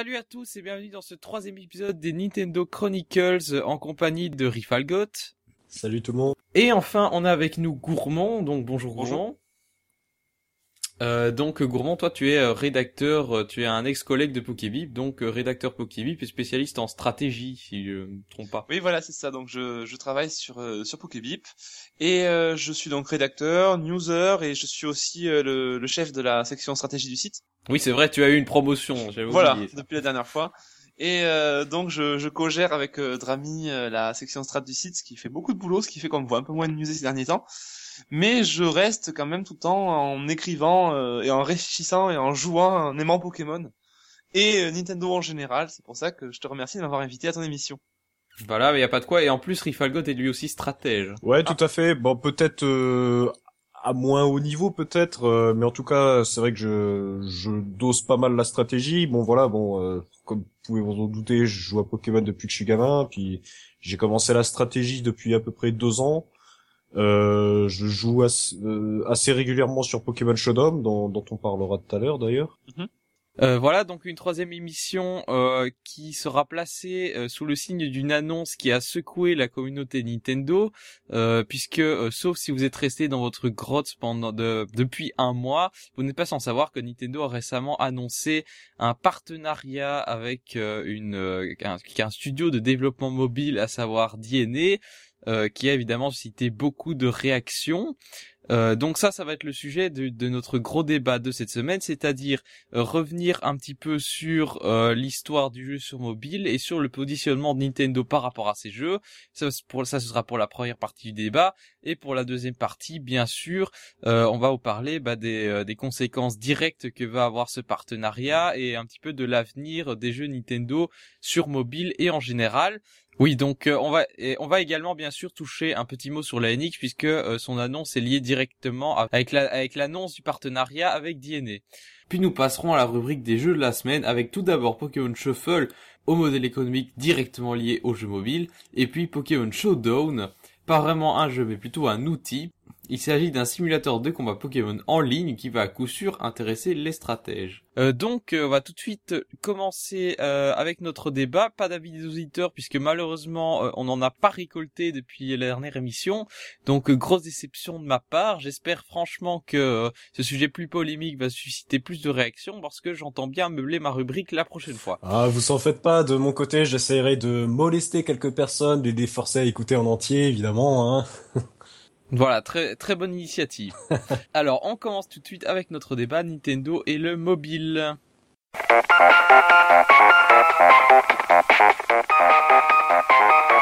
salut à tous et bienvenue dans ce troisième épisode des Nintendo Chronicles en compagnie de Rifalgot. Salut tout le monde. Et enfin, on a avec nous Gourmand, donc bonjour Gourmand. Euh, donc Gourmand, toi tu es euh, rédacteur, euh, tu es un ex-collègue de Pokébip, donc rédacteur Pokébip et spécialiste en stratégie, si je me trompe pas. Oui, voilà, c'est ça. Donc je, je travaille sur euh, sur Pokébip et euh, je suis donc rédacteur, newser et je suis aussi le, le, chef de la section stratégie du site. Oui, c'est vrai, tu as eu une promotion. Voilà, oublié depuis la dernière fois. Et donc je, je co-gère avec Drami la section strat du site, ce qui fait beaucoup de boulot, ce qui fait qu'on me voit un peu moins de newser ces derniers temps mais je reste quand même tout le temps en écrivant euh, et en réfléchissant et en jouant, en aimant Pokémon et euh, Nintendo en général. C'est pour ça que je te remercie de m'avoir invité à ton émission. Voilà, mais y a pas de quoi. Et en plus, Rifalgot est lui aussi stratège. Ouais, tout à fait. Bon, peut-être euh, à moins haut niveau, peut-être, euh, mais en tout cas, c'est vrai que je je dose pas mal la stratégie. Bon, voilà, bon, euh, comme vous pouvez vous en douter, je joue à Pokémon depuis que je suis gamin, puis j'ai commencé la stratégie depuis à peu près deux ans. Euh, je joue assez, euh, assez, régulièrement sur Pokémon Showdown, dont, dont on parlera tout à l'heure d'ailleurs. Mm -hmm. Euh, voilà donc une troisième émission euh, qui sera placée euh, sous le signe d'une annonce qui a secoué la communauté Nintendo, puisque sauf si vous êtes resté dans votre grotte pendant de, depuis un mois, vous n'êtes pas sans savoir que Nintendo a récemment annoncé un partenariat avec un, studio de développement mobile, à savoir DNA qui a évidemment suscité beaucoup de réactions. Euh, donc ça, ça va être le sujet de, notre gros débat de cette semaine, c'est-à-dire euh, revenir un petit peu sur euh, l'histoire du jeu sur mobile et sur le positionnement de Nintendo par rapport à ces jeux. Ça, ça, ce sera pour la première partie du débat. Et pour la deuxième partie, bien sûr, on va vous parler bah, des, conséquences directes que va avoir ce partenariat et un petit peu de l'avenir des jeux Nintendo sur mobile et en général. Oui, donc euh, on va et on va également bien sûr toucher un petit mot sur la NX puisque euh, son annonce est liée directement avec avec l'annonce du partenariat avec DNA. Puis nous passerons à la rubrique des jeux de la semaine avec tout d'abord Pokémon Shuffle au modèle économique directement lié au jeu mobile et puis Pokémon Showdown, pas vraiment un jeu mais plutôt un outil il s'agit d'un simulateur de combat Pokémon en ligne qui va à coup sûr intéresser les stratèges. Euh, donc euh, on va tout de suite commencer euh, avec notre débat. Pas d'avis des auditeurs puisque malheureusement euh, on n'en a pas récolté depuis la dernière émission. Donc grosse déception de ma part. J'espère franchement que ce sujet plus polémique va susciter plus de réactions parce que j'entends bien meubler ma rubrique la prochaine fois. Ah vous en faites pas. De mon côté j'essaierai de molester quelques personnes, de les forcer à écouter en entier évidemment. Hein. Voilà, très très bonne initiative. Alors, on commence tout de suite avec notre débat Nintendo et le mobile.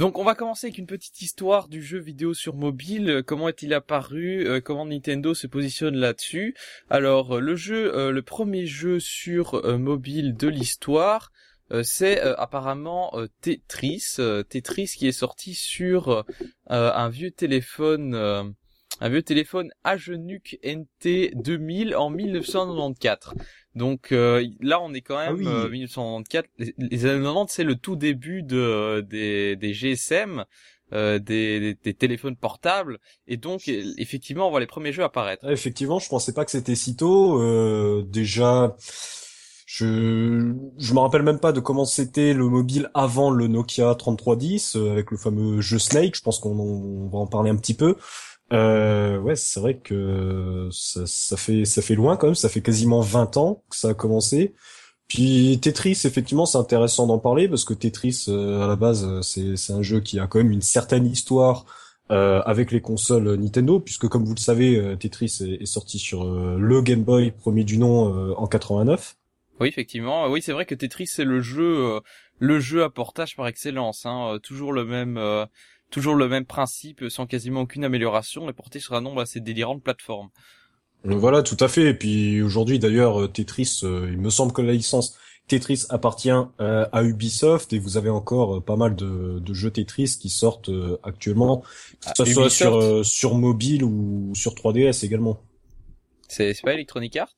Donc on va commencer avec une petite histoire du jeu vidéo sur mobile, comment est-il apparu, euh, comment Nintendo se positionne là-dessus? Alors euh, le jeu, euh, le premier jeu sur euh, mobile de l'histoire, euh, c'est apparemment Tetris, Tetris qui est sorti sur un vieux téléphone, un vieux téléphone Agenuc NT 2000 en 1994. Donc euh, là, on est quand même ah oui. euh, 1994. Les, les, années 90, c'est le tout début de des, des GSM, euh, des, des, des, téléphones portables, et donc effectivement, on voit les premiers jeux apparaître. Ah, effectivement, je pensais pas que c'était si tôt. Euh, déjà, je je me rappelle même pas de comment c'était le mobile avant le Nokia 3310 euh, avec le fameux jeu Snake. Je pense qu'on on va en parler un petit peu. Euh, ouais, c'est vrai que ça, ça, fait ça fait loin quand même, ça fait quasiment 20 ans que ça a commencé. Puis Tetris, effectivement, c'est intéressant d'en parler parce que Tetris, euh, à la base, c'est c'est un jeu qui a quand même une certaine histoire euh, avec les consoles Nintendo, puisque comme vous le savez, euh, Tetris est, sorti sur euh, le Game Boy premier du nom euh, en 89. Oui, effectivement. Oui, c'est vrai que Tetris c'est le jeu le jeu à portage par excellence, hein, toujours le même toujours le même principe, sans quasiment aucune amélioration, et porté sur un nombre assez délirant de plateformes. Voilà, tout à fait. Et puis aujourd'hui, d'ailleurs, Tetris, euh, il me semble que la licence Tetris appartient euh, à Ubisoft, et vous avez encore euh, pas mal de, de, jeux Tetris qui sortent actuellement, que ce soit sur, sur mobile ou sur 3DS également. C'est pas Electronic Arts?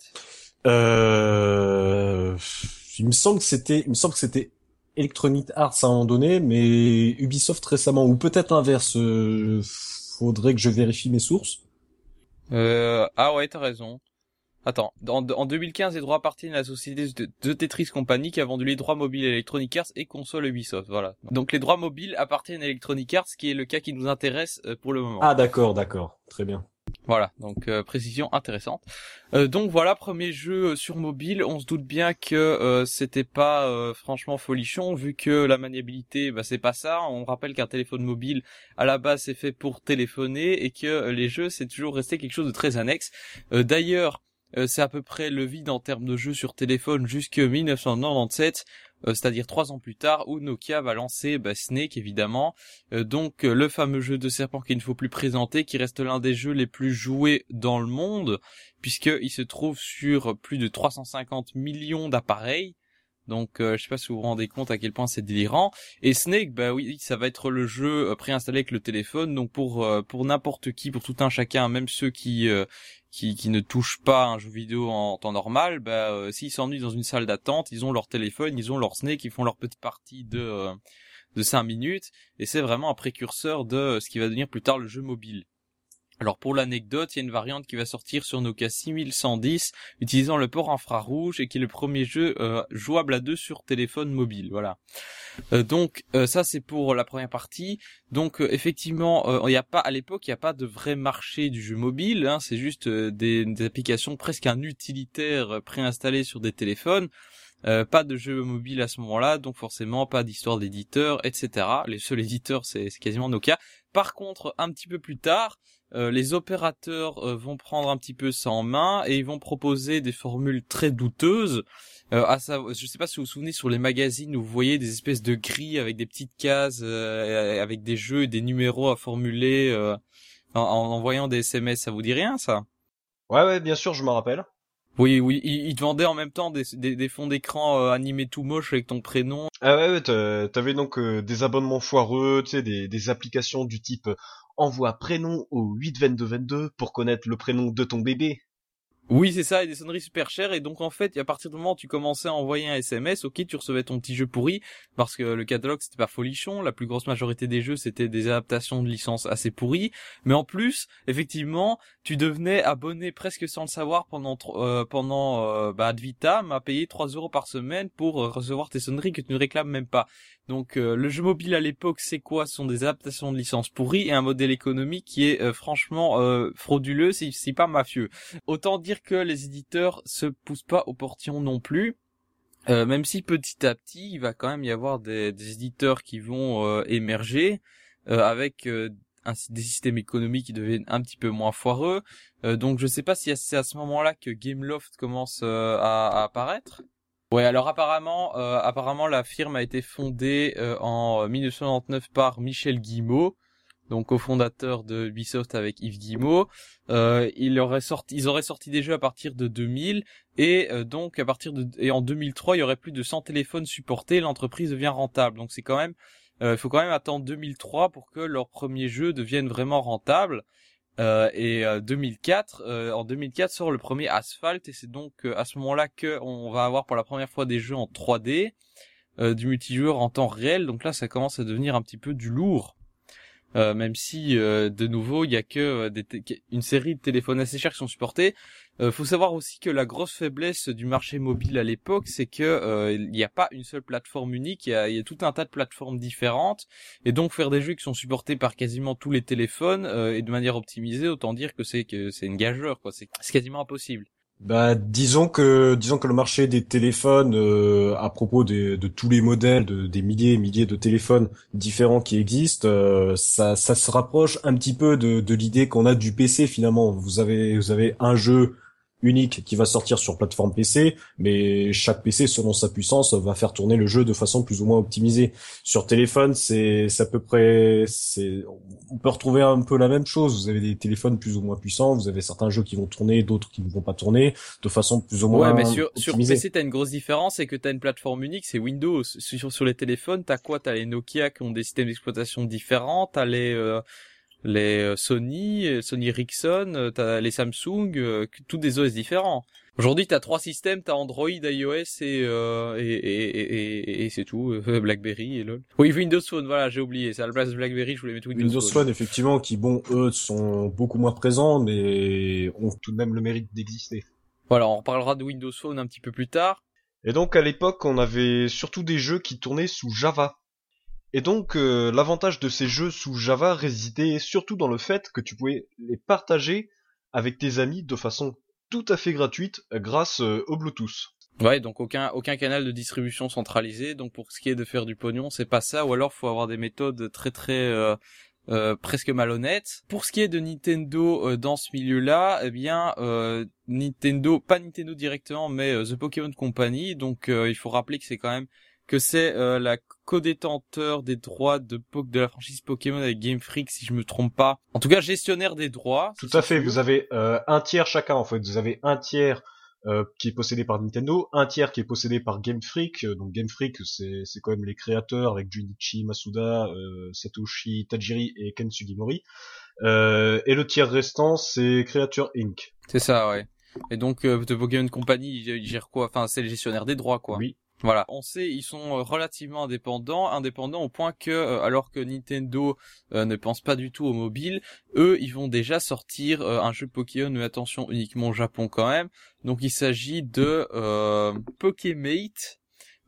Euh... Il me semble que c'était, il me semble que c'était Electronic Arts à un moment donné, mais Ubisoft récemment, ou peut-être l'inverse. Euh, faudrait que je vérifie mes sources. Euh, ah ouais, t'as raison. Attends, en, en 2015, les droits appartiennent à la société de, Tetris Company qui a vendu les droits mobiles Electronic Arts et console Ubisoft. Voilà. Donc les droits mobiles appartiennent à Electronic Arts, ce qui est le cas qui nous intéresse euh, pour le moment. Ah d'accord, d'accord, très bien. Voilà, donc euh, précision intéressante. Euh, donc voilà, premier jeu sur mobile. On se doute bien que euh, c'était pas franchement folichon vu que la maniabilité, bah, c'est pas ça. On rappelle qu'un téléphone mobile à la base c'est fait pour téléphoner et que les jeux c'est toujours resté quelque chose de très annexe. D'ailleurs, c'est à peu près le vide en termes de jeux sur téléphone jusque 1997 euh, c'est-à-dire trois ans plus tard, où Nokia va lancer bah, Snake évidemment, euh, donc euh, le fameux jeu de serpent qu'il ne faut plus présenter, qui reste l'un des jeux les plus joués dans le monde, puisqu'il se trouve sur plus de 350 millions d'appareils. Donc je sais pas si vous vous rendez compte à quel point c'est délirant. Et Snake, bah oui, ça va être le jeu préinstallé avec le téléphone. Donc pour pour n'importe qui, pour tout un chacun, même ceux qui qui, ne touchent pas un jeu vidéo en temps normal, bah, euh, s'ils s'ennuient dans une salle d'attente, ils ont leur téléphone, ils ont leur snake, ils font leur petite partie de euh, de 5 minutes, et c'est vraiment un précurseur de ce qui va devenir plus tard le jeu mobile. Alors pour l'anecdote, il y a une variante qui va sortir sur Nokia 6110 utilisant le port infrarouge et qui est le premier jeu euh, jouable à deux sur téléphone mobile. Voilà. Euh, donc euh, ça c'est pour la première partie. Donc effectivement, il n'y a pas à l'époque il n'y a pas de vrai marché du jeu mobile. Hein, c'est juste des, des, applications presque un utilitaire préinstallé sur des téléphones. pas de jeu mobile à ce moment-là, donc forcément pas d'histoire d'éditeur, etc. Les seuls éditeurs c'est quasiment Nokia. Par contre, un petit peu plus tard, euh, les opérateurs euh, vont prendre un petit peu ça en main et ils vont proposer des formules très douteuses. Euh, à ça, je sais pas si vous vous souvenez sur les magazines où vous voyez des espèces de grilles avec des petites cases, euh, avec des jeux et des numéros à formuler en, envoyant des SMS. Ça vous dit rien ça? Ouais, ouais, bien sûr, je m'en rappelle. Oui, oui, ils, te vendaient en même temps des, des, fonds d'écran animés tout moche avec ton prénom. Ah ouais, ouais t'avais donc des abonnements foireux, tu sais, des, des applications du type envoie prénom au 82222 pour connaître le prénom de ton bébé. Oui, c'est ça, et des sonneries super chères. Et donc, en fait, à partir du moment où tu commençais à envoyer un SMS, ok, tu recevais ton petit jeu pourri, parce que le catalogue, c'était pas folichon. La plus grosse majorité des jeux, c'était des adaptations de licences assez pourries. Mais en plus, effectivement, tu devenais abonné presque sans le savoir pendant, euh, pendant, euh, bah, ad vitam, à payer 3 euros par semaine pour euh, recevoir tes sonneries que tu ne réclames même pas. Donc euh, le jeu mobile à l'époque, c'est quoi? Ce sont des adaptations de licences pourries et un modèle économique qui est euh, franchement euh, frauduleux, si, si pas mafieux. Autant dire que les éditeurs se poussent pas au portillon non plus. même si petit à petit, il va quand même y avoir des, éditeurs qui vont émerger avec des systèmes économiques qui deviennent un petit peu moins foireux. donc je sais pas si c'est à ce moment-là que Gameloft commence à apparaître. Ouais, alors apparemment, euh, apparemment la firme a été fondée euh, en 1999 par Michel Guillemot, donc cofondateur de Ubisoft avec Yves Guillemot. Euh, ils auraient sorti des jeux à partir de 2000 et euh, donc à partir de et en 2003 il y aurait plus de 100 téléphones supportés. L'entreprise devient rentable, donc c'est quand même, il faut quand même attendre 2003 pour que leur premier jeu devienne vraiment rentable. Euh, et 2004, euh, euh, en 2004 sort le premier Asphalt et c'est donc à ce moment-là que on va avoir pour la première fois des jeux en 3D, du multijoueur en temps réel. Donc là, ça commence à devenir un petit peu du lourd. Euh, même si euh, de nouveau il y a que euh, des une série de téléphones assez chers qui sont supportés. Euh, faut savoir aussi que la grosse faiblesse du marché mobile à l'époque, c'est que il n'y a pas une seule plateforme unique, il y a, y a, tout un tas de plateformes différentes, et donc faire des jeux qui sont supportés par quasiment tous les téléphones et de manière optimisée, autant dire que c'est que c'est une gageure, quoi. C'est quasiment impossible. Bah, disons que disons que le marché des téléphones, euh, à propos de tous les modèles, de, des milliers et milliers de téléphones différents qui existent, euh, ça, ça se rapproche un petit peu de, de l'idée qu'on a du PC finalement. Vous avez vous avez un jeu unique qui va sortir sur plateforme PC, mais chaque PC selon sa puissance va faire tourner le jeu de façon plus ou moins optimisée. Sur téléphone, c'est à peu près c'est on peut retrouver un peu la même chose. Vous avez des téléphones plus ou moins puissants, vous avez certains jeux qui vont tourner, d'autres qui ne vont pas tourner de façon plus ou moins Ouais, mais sur sur PC, t'as une grosse différence, c'est que t'as une plateforme unique, c'est Windows. Sur sur les téléphones, t'as quoi? T'as les Nokia qui ont des systèmes d'exploitation différents, t'as les euh, les euh, Sony, euh, Sony Ericsson, euh, t'as les Samsung, tous des OS différents. Aujourd'hui, t'as trois systèmes, t'as Android, iOS et, euh, et, et, et, et c'est tout, euh, BlackBerry et lol. Oui, Windows Phone, voilà, j'ai oublié. C'est à la place de BlackBerry, je voulais mettre Windows, Windows Phone. effectivement, qui bon, eux sont beaucoup moins présents, mais ont tout de même le mérite d'exister. Voilà, on reparlera de Windows Phone un petit peu plus tard. Et donc à l'époque, on avait surtout des jeux qui tournaient sous Java. Et donc euh, l'avantage de ces jeux sous Java résidait surtout dans le fait que tu pouvais les partager avec tes amis de façon tout à fait gratuite grâce euh, au Bluetooth. Ouais, donc aucun aucun canal de distribution centralisé. Donc pour ce qui est de faire du pognon, c'est pas ça. Ou alors faut avoir des méthodes très très euh, euh, presque malhonnêtes. Pour ce qui est de Nintendo dans ce milieu-là, eh bien Nintendo, pas Nintendo directement, mais The Pokémon Company. Donc il faut rappeler que c'est quand même que c'est euh, la co-détenteur des droits de, de la franchise Pokémon avec Game Freak, si je me trompe pas. En tout cas, gestionnaire des droits. Tout à fait. Vous avez euh, un tiers chacun en fait. Vous avez un tiers euh, qui est possédé par Nintendo, un tiers qui est possédé par Game Freak. Donc Game Freak, c'est c'est quand même les créateurs avec Junichi Masuda, Satoshi Tajiri et Ken Sugimori. et le tiers restant, c'est Creature Inc. C'est ça, ouais. Et donc, euh, The Pokémon Company, il gère quoi? Enfin, c'est le gestionnaire des droits, quoi. Oui. Voilà, on sait ils sont euh, relativement indépendants, indépendants au point que euh, alors que Nintendo euh, ne pense pas du tout au mobile, eux ils vont déjà sortir un jeu Pokémon, mais attention uniquement au Japon quand même. Donc il s'agit de Pokémate.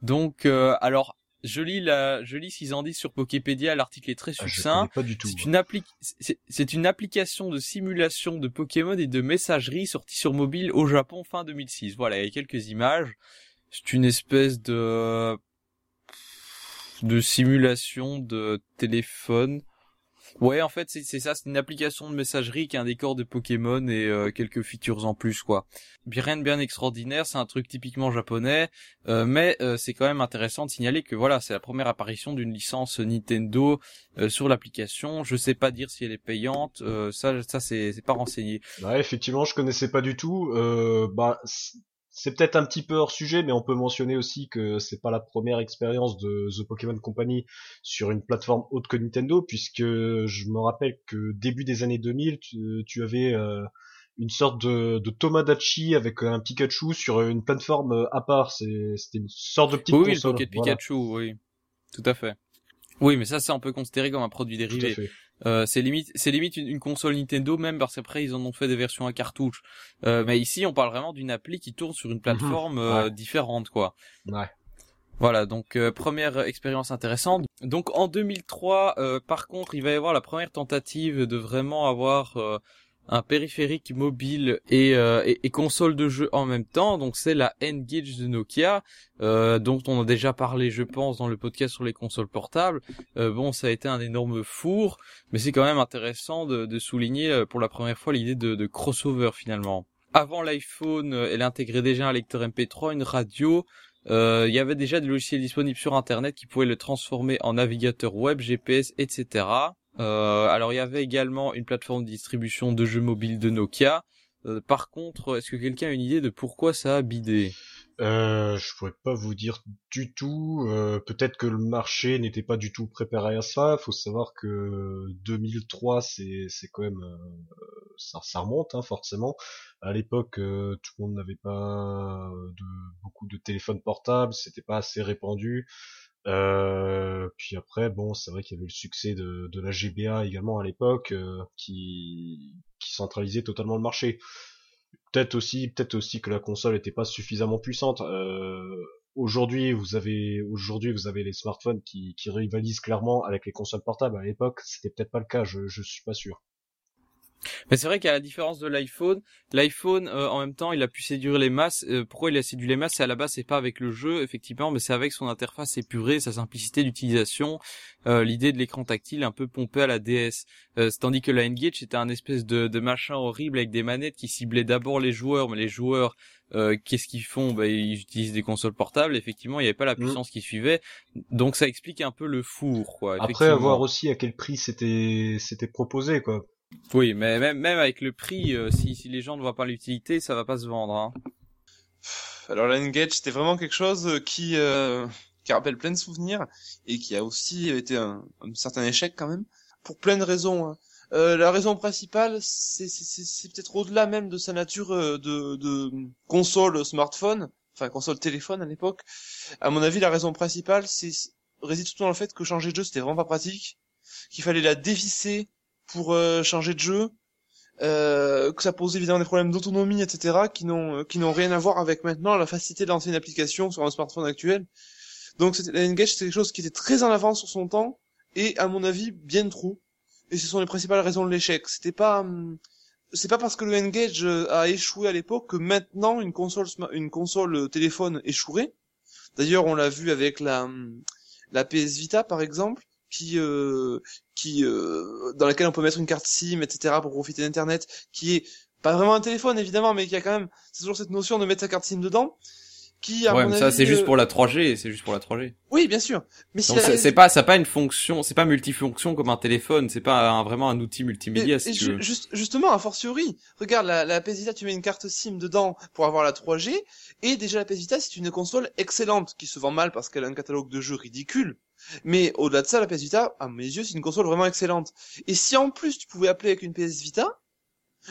Donc alors je lis la, je lis ce qu'ils en disent sur Poképédia. L'article est très ah, succinct. pas du tout. C'est une appli, c'est une application de simulation de Pokémon et de messagerie sortie sur mobile au Japon fin 2006. Voilà, il y a quelques images c'est une espèce de de simulation de téléphone. Ouais, en fait, c'est ça, c'est une application de messagerie qui a un décor de Pokémon et euh, quelques features en plus, quoi. Bien bien extraordinaire, c'est un truc typiquement japonais, euh, mais euh, c'est quand même intéressant de signaler que voilà, c'est la première apparition d'une licence Nintendo sur l'application. Je sais pas dire si elle est payante, ça, ça c'est pas renseigné. Ouais, effectivement, je connaissais pas du tout. bah, c'est peut-être un petit peu hors sujet, mais on peut mentionner aussi que c'est pas la première expérience de The Pokémon Company sur une plateforme autre que Nintendo, puisque je me rappelle que début des années 2000, tu, avais euh, une sorte de, de Tomodachi avec un Pikachu sur une plateforme à part. C'était une sorte de petite oui, console. Oui, le Pikachu, oui, tout à fait. Oui, mais ça, c'est un peu considéré comme un produit dérivé. Euh, c'est limite, c'est limite une, console Nintendo même parce qu'après ils en ont fait des versions à cartouche. Euh, mais ici on parle vraiment d'une appli qui tourne sur une mhm. plateforme euh, différente quoi. Ouais. Voilà, donc première expérience intéressante. Donc en 2003, par contre, il va y avoir la première tentative de vraiment avoir un périphérique mobile euh, et, console de jeu en même temps. Donc c'est la N-Gage de Nokia, euh, dont on a déjà parlé, je pense, dans le podcast sur les consoles portables. Euh, bon, ça a été un énorme four, mais c'est quand même intéressant de, souligner pour la première fois l'idée de, crossover finalement. Avant l'iPhone, elle intégrait déjà un lecteur MP3, une radio. Il y avait déjà des logiciels disponibles sur Internet qui pouvaient le transformer en navigateur web, GPS, etc. Euh, alors il y avait également une plateforme de distribution de jeux mobiles de Nokia. Euh, par contre, est-ce que quelqu'un a une idée de pourquoi ça a bidé? Euh, je pourrais pas vous dire du tout. Euh, peut-être que le marché n'était pas du tout préparé à ça. Faut savoir que 2003, c'est c'est quand même ça, remonte hein, forcément. À l'époque, tout le monde n'avait pas beaucoup de téléphones portables, c'était pas assez répandu. Euh, puis après, bon, c'est vrai qu'il y avait le succès de, de la GBA également à l'époque, euh, qui, centralisait totalement le marché. Peut-être aussi, peut-être aussi que la console n'était pas suffisamment puissante. Euh, aujourd'hui, vous avez, aujourd'hui, vous avez les smartphones qui, qui rivalisent clairement avec les consoles portables. À l'époque, c'était peut-être pas le cas. Je, je suis pas sûr. Mais c'est vrai qu'à la différence de l'iPhone, l'iPhone euh, en même temps il a pu séduire les masses. Euh, pourquoi il a séduit les masses? C'est à la base c'est pas avec le jeu effectivement, mais c'est avec son interface épurée, sa simplicité d'utilisation, euh, l'idée de l'écran tactile un peu pompé à la DS. tandis que la N-Gage c'était un espèce de, de, machin horrible avec des manettes qui ciblaient d'abord les joueurs, mais les joueurs qu'est-ce qu'ils font? Bah, Ils utilisent des consoles portables. Effectivement, il n'y avait pas la mm. puissance qui suivait, donc ça explique un peu le four. Quoi, Après, avoir aussi à quel prix c'était c'était proposé, quoi. Oui, mais même, même avec le prix, euh, si, si les gens ne voient pas l'utilité, ça va pas se vendre. Hein. Alors la N-Gage, c'était vraiment quelque chose euh, qui, euh, qui rappelle plein de souvenirs et qui a aussi été un, un certain échec quand même, pour plein de raisons. Hein. Euh, la raison principale, c'est peut-être au-delà même de sa nature euh, de, de console smartphone, enfin console téléphone à l'époque. À mon avis, la raison principale, c'est réside tout dans le fait que changer de jeu, c'était vraiment pas pratique, qu'il fallait la dévisser pour euh, changer de jeu, euh, que ça pose évidemment des problèmes d'autonomie, etc., qui n'ont qui n'ont rien à voir avec maintenant la facilité de lancer une application sur un smartphone actuel. Donc la N-Gage, c'était quelque chose qui était très en avance sur son temps et à mon avis bien trop et ce sont les principales raisons de l'échec. C'était pas, hum, c'est pas parce que le N-Gage euh, a échoué à l'époque que maintenant une console, une console euh, téléphone échouerait. D'ailleurs, on l'a vu avec la, hum, la PS Vita par exemple, qui, euh, qui, dans laquelle on peut mettre une carte SIM, etc. pour profiter d'internet, qui est pas vraiment un téléphone évidemment, mais qui a quand même, c'est toujours cette notion de mettre sa carte SIM dedans ouais, mais ça c'est juste pour la 3G, c'est juste pour la 3G. Oui, bien sûr. Mais si c'est pas ça pas une fonction, c'est pas multifonction comme un téléphone, c'est pas vraiment un outil multimédia si tu veux. Juste, justement, a fortiori, regarde la, la PS Vita, tu mets une carte SIM dedans pour avoir la 3G et déjà la PS Vita c'est une console excellente qui se vend mal parce qu'elle a un catalogue de jeux ridicule. Mais au-delà de ça, la PS Vita, à mes yeux, c'est une console vraiment excellente. Et si en plus tu pouvais appeler avec une PS Vita,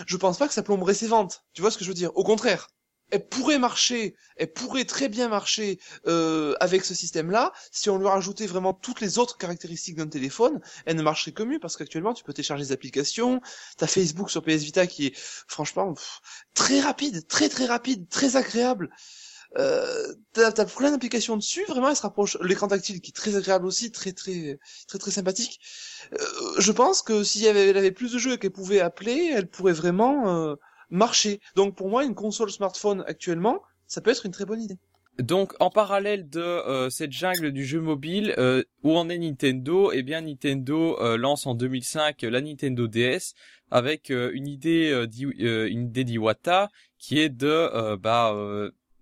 je pense pas que ça plomberait ses ventes. Tu vois ce que je veux dire? Au contraire elle pourrait marcher, elle pourrait très bien marcher euh, avec ce système-là. Si on lui rajoutait vraiment toutes les autres caractéristiques d'un téléphone, elle ne marcherait que mieux parce qu'actuellement tu peux télécharger des applications. T'as Facebook sur PS Vita qui est franchement très rapide, très très rapide, très agréable. Euh, t'as, as plein d'applications dessus, vraiment elle se rapproche. L'écran tactile qui est très agréable aussi, très très très très sympathique. Euh, je pense que si elle avait, elle avait plus de jeux qu'elle pouvait appeler, elle pourrait vraiment euh, marcher. Donc pour moi, une console smartphone actuellement, ça peut être une très bonne idée. Donc en parallèle de euh, cette jungle du jeu mobile, euh, où en est Nintendo? Eh bien Nintendo euh, lance en 2005 la Nintendo DS avec une idée une idée d'Iwata qui est de bah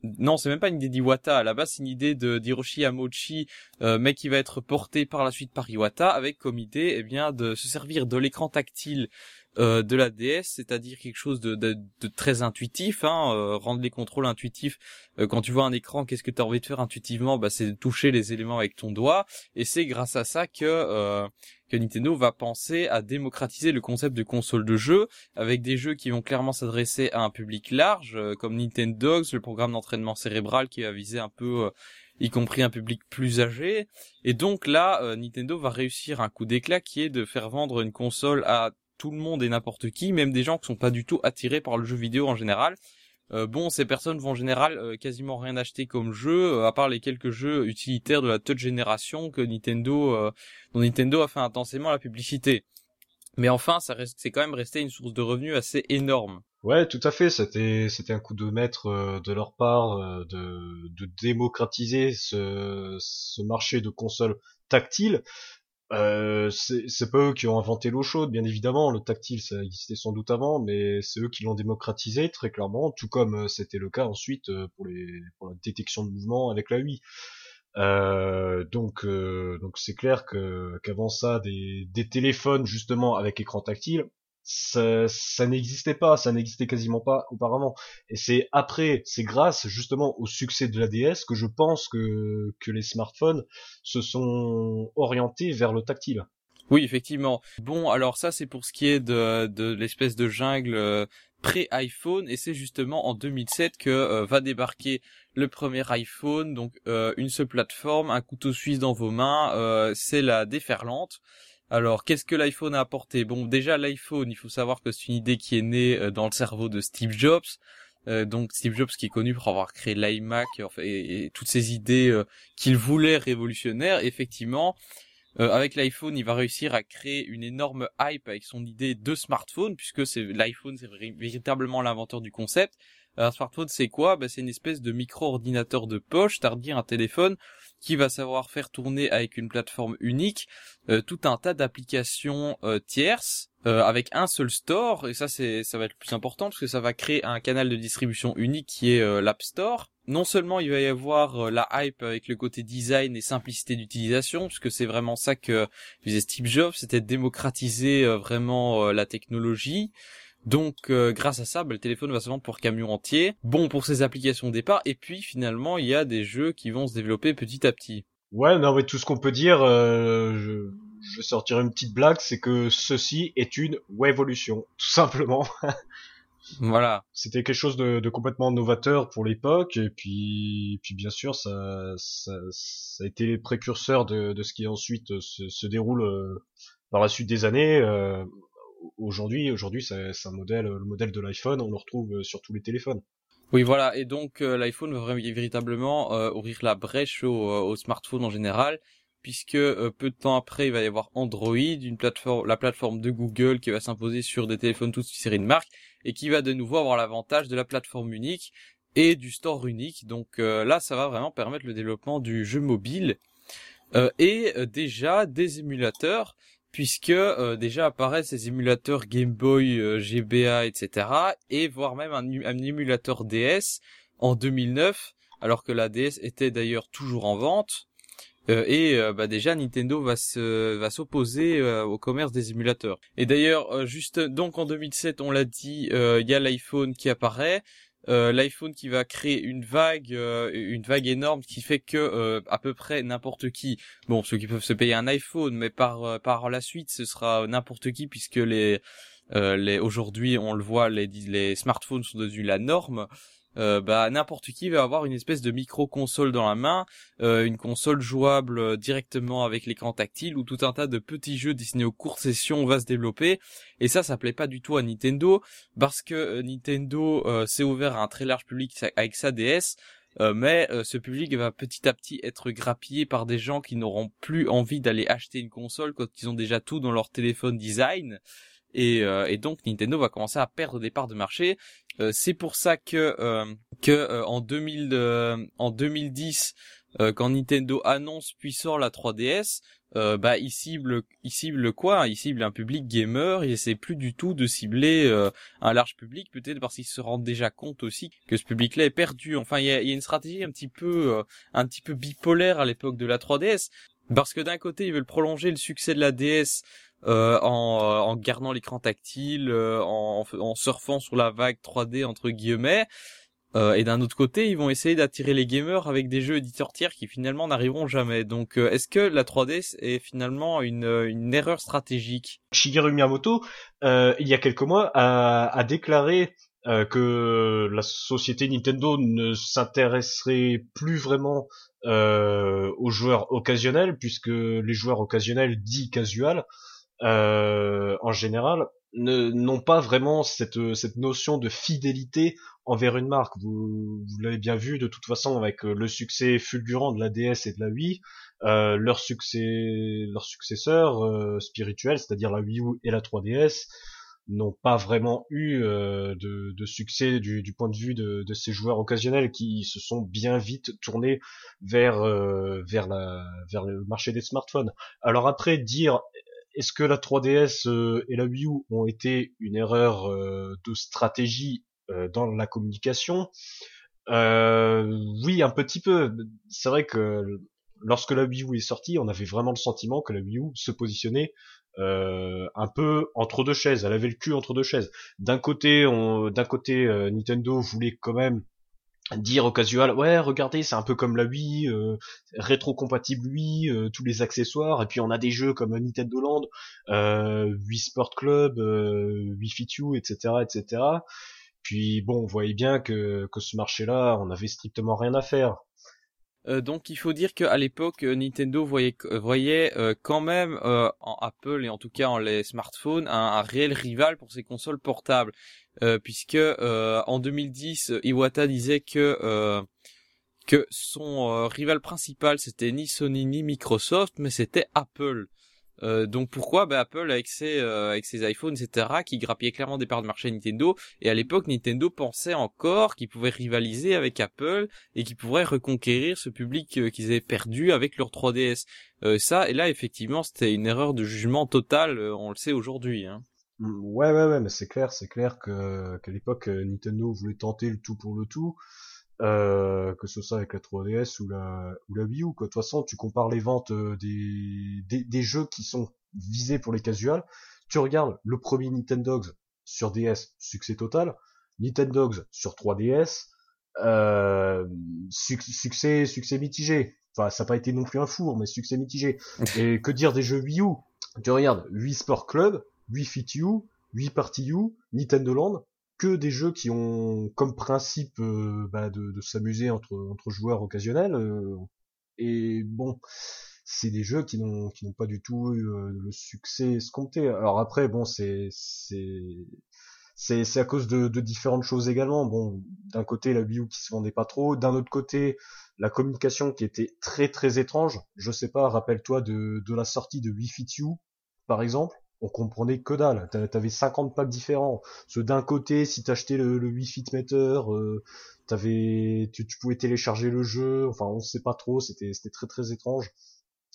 non, c'est même pas une idée d'Iwata. À la base, c'est une idée de d'Hiroshi Amochi, mais qui va être portée par la suite par Iwata, avec comme idée, eh bien, de se servir de l'écran tactile euh, de la DS, c'est-à-dire quelque chose de, très intuitif, hein, euh, rendre les contrôles intuitifs. Euh, quand tu vois un écran, qu'est-ce que tu envie de faire intuitivement? Bah, C'est de toucher les éléments avec ton doigt, et c'est grâce à ça que, que Nintendo va penser à démocratiser le concept de console de jeu, avec des jeux qui vont clairement s'adresser à un public large, comme Nintendo le programme d'entraînement cérébral qui va viser un peu y compris un public plus âgé. Et donc là, Nintendo va réussir un coup d'éclat qui est de faire vendre une console à tout le monde et n'importe qui, même des gens qui sont pas du tout attirés par le jeu vidéo en général. Euh, bon, ces personnes vont en général euh, quasiment rien acheter comme jeu, euh, à part les quelques jeux utilitaires de la touch génération que Nintendo, dont Nintendo a fait intensément la publicité. Mais enfin, ça reste, c'est quand même resté une source de revenus assez énorme. Ouais, tout à fait. C'était, c'était un coup de maître de leur part de, de démocratiser ce, ce marché de consoles tactiles euh, c'est pas eux qui ont inventé l'eau chaude, bien évidemment. Le tactile, ça existait sans doute avant, mais c'est eux qui l'ont démocratisé très clairement, tout comme euh, c'était le cas ensuite euh, pour, les, pour la détection de mouvement avec la Wii. Euh, donc, donc c'est clair que qu'avant ça, des, des téléphones justement avec écran tactile, ça, ça n'existait pas, ça n'existait quasiment pas auparavant. Et c'est après, c'est grâce justement au succès de la DS que je pense que, que les smartphones se sont orientés vers le tactile. Oui, effectivement. Bon, alors ça c'est pour ce qui est de, de l'espèce de jungle euh, pré-iPhone et c'est justement en 2007 que euh, va débarquer le premier iPhone, donc euh, une seule plateforme, un couteau suisse dans vos mains, c'est la déferlante. Alors, qu'est-ce que l'iPhone a apporté? Bon, déjà l'iPhone, il faut savoir que c'est une idée qui est née euh, dans le cerveau de Steve Jobs. Euh, donc Steve Jobs qui est connu pour avoir créé l'iMac et, toutes ces idées euh, qu'il voulait révolutionnaires. Effectivement, avec l'iPhone, il va réussir à créer une énorme hype avec son idée de smartphone, puisque c'est l'iPhone, c'est véritablement l'inventeur du concept. Un smartphone, c'est quoi? Bah, C'est une espèce de micro-ordinateur de poche, c'est-à-dire un téléphone qui va savoir faire tourner avec une plateforme unique euh, tout un tas d'applications euh, tierces euh, avec un seul store et ça c'est ça va être le plus important parce que ça va créer un canal de distribution unique qui est l'App Store. Non seulement il va y avoir la hype avec le côté design et simplicité d'utilisation puisque c'est vraiment ça que faisait Steve Jobs, c'était démocratiser vraiment la technologie. Donc euh, grâce à ça, bah, le téléphone va se vendre pour camion entier. Bon pour ses applications au départ, et puis finalement il y a des jeux qui vont se développer petit à petit. Ouais, non mais tout ce qu'on peut dire, euh, je sortirai une petite blague, c'est que ceci est une Waveolution, tout simplement. Voilà. C'était quelque chose de, de, complètement novateur pour l'époque, et puis, puis bien sûr, ça, ça, ça, a été précurseur de, de ce qui ensuite se, se déroule euh, par la suite des années. Euh, aujourd'hui, aujourd'hui, c'est un modèle, le modèle de l'iPhone, on le retrouve sur tous les téléphones. Oui, voilà. Et donc euh, l'iPhone va véritablement euh, ouvrir la brèche au, au, smartphone en général, puisque peu de temps après, il va y avoir Android, une plateforme, la plateforme de Google qui va s'imposer sur des téléphones toutes séries de marques et qui va de nouveau avoir l'avantage de la plateforme unique et du store unique. Donc là, ça va vraiment permettre le développement du jeu mobile et déjà des émulateurs puisque euh, déjà apparaissent ces émulateurs Game Boy, euh, GBA, etc. et voire même un, émulateur DS en 2009, alors que la DS était d'ailleurs toujours en vente. Euh, et bah déjà Nintendo va va s'opposer au commerce des émulateurs. Et d'ailleurs juste donc en 2007 on l'a dit il y a l'iPhone qui apparaît euh, l'iPhone qui va créer une vague, euh, une vague énorme qui fait que euh, à peu près n'importe qui, bon ceux qui peuvent se payer un iPhone, mais par par la suite ce sera n'importe qui puisque les les aujourd'hui on le voit les les smartphones sont devenus la norme euh, bah n'importe qui va avoir une espèce de micro console dans la main, euh, une console jouable euh, directement avec l'écran tactile où tout un tas de petits jeux destinés aux courtes sessions va se développer. Et ça ça plaît pas du tout à Nintendo parce que Nintendo s'est ouvert à un très large public avec sa DS mais ce public va petit à petit être grappillé par des gens qui n'auront plus envie d'aller acheter une console quand ils ont déjà tout dans leur téléphone design et, euh, et, donc Nintendo va commencer à perdre des parts de marché. Euh, c'est pour ça que euh, que en 2000 en 2010 quand Nintendo annonce puis sort la 3DS, bah il cible il cible quoi? Il cible un public gamer et c'est plus du tout de cibler un large public peut-être parce qu'ils se rendent déjà compte aussi que ce public-là est perdu. Enfin il y a, y a, une stratégie un petit peu un petit peu bipolaire à l'époque de la 3DS parce que d'un côté ils veulent prolonger le succès de la DS euh, en, euh, en, gardant l'écran tactile, euh, en, en, surfant sur la vague 3D entre guillemets. Euh, et d'un autre côté, ils vont essayer d'attirer les gamers avec des jeux éditeurs tiers qui finalement n'arriveront jamais. Donc, est-ce que la 3D est finalement une, une erreur stratégique? Shigeru Miyamoto, il y a quelques mois, a, a déclaré que la société Nintendo ne s'intéresserait plus vraiment euh, aux joueurs occasionnels, puisque les joueurs occasionnels dits casual euh, en général, n'ont pas vraiment cette, cette notion de fidélité envers une marque. Vous, vous l'avez bien vu de toute façon avec euh, le succès fulgurant de la DS et de la Wii, euh, leur succès, leurs successeurs euh, spirituels, c'est-à-dire la Wii U et la 3DS, n'ont pas vraiment eu euh, de, de, succès du, du, point de vue de, de, ces joueurs occasionnels qui se sont bien vite tournés vers euh, vers la vers le marché des smartphones. Alors après dire est-ce que la 3DS euh, et la Wii U ont été une erreur euh, de stratégie euh, dans la communication? Oui, un petit peu. C'est vrai que lorsque la Wii U est sortie, on avait vraiment le sentiment que la Wii U se positionnait un peu entre deux chaises. Elle avait le cul entre deux chaises. D'un côté, d'un côté, Nintendo voulait quand même dire au casual ouais regardez c'est un peu comme la Wii euh, rétro compatible Wii euh, tous les accessoires et puis on a des jeux comme Nintendo Land euh, Wii Sport Club euh, Wii Fit etc etc puis bon on voyait bien que que ce marché là on avait strictement rien à faire. Euh, donc il faut dire qu'à l'époque euh, Nintendo voyait, voyait quand même en Apple et en tout cas en les smartphones un, réel rival pour ses consoles portables puisque en 2010 Iwata disait que que son rival principal c'était ni Sony ni Microsoft mais c'était Apple. Euh, donc pourquoi? Bah, Apple avec ses euh, avec ses iPhones etc qui grappillaient clairement des parts de marché Nintendo. Et à l'époque Nintendo pensait encore qu'ils pouvaient rivaliser avec Apple et qu'ils pourraient reconquérir ce public euh, qu'ils avaient perdu avec leur 3DS ça et là effectivement c'était une erreur de jugement totale on le sait aujourd'hui hein. Ouais ouais ouais mais c'est clair c'est clair que qu'à l'époque Nintendo voulait tenter le tout pour le tout euh, que ce soit avec la 3DS ou la ou la Wii U. Quoi. De toute façon, tu compares les ventes euh, des, des, des jeux qui sont visés pour les casuals. Tu regardes le premier Nintendo sur DS, succès total. Nintendo sur 3DS, euh, succès succès mitigé. Enfin, ça n'a pas été non plus un four, mais succès mitigé. Et que dire des jeux Wii U? Tu regardes 8 Sport Club, 8 Fit You, 8 Party You, Nintendo Land, que des jeux qui ont comme principe euh, bah, de, s'amuser entre, joueurs occasionnels. euh, et bon, c'est des jeux qui n'ont qui n'ont pas du tout eu euh, le succès escompté. Alors après, bon, c'est à cause de, de différentes choses également. Bon, d'un côté la Wii U qui se vendait pas trop, d'un autre côté la communication qui était très très étrange. Je sais pas, rappelle-toi de de la sortie de Wii Fit You par exemple. On comprenait que dalle. T'a- T'avais 50 packs différents. Ce d'un côté, si t'achetais le, le Wii Fit Meter, euh, t'avais, tu, pouvais télécharger le jeu. Enfin, on sait pas trop. C'était, c'était très très étrange.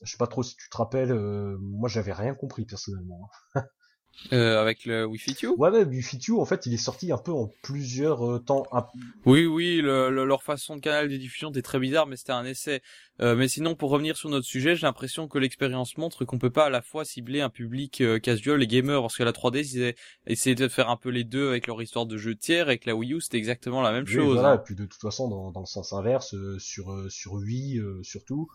Je sais pas trop si tu te rappelles. euh, moi, j'avais rien compris personnellement. Euh, avec le Wii Fit You Ouais, mais Wii Fit You, en fait, il est sorti un peu en plusieurs euh, temps. un- Oui, oui, le- le- leur façon de canal de diffusion était très bizarre, mais c'était un essai. Euh, mais sinon, pour revenir sur notre sujet, j'ai l'impression que l'expérience montre qu'on peut pas à la fois cibler un public euh, casual et gamer, parce que la 3D, ils essayé de faire un peu les deux avec leur histoire de jeu de tiers, et avec la Wii U, c'était exactement la même Oui, chose. voilà. hein. Et puis de toute façon, dans, dans le sens inverse, euh, sur euh, sur Wii euh, surtout,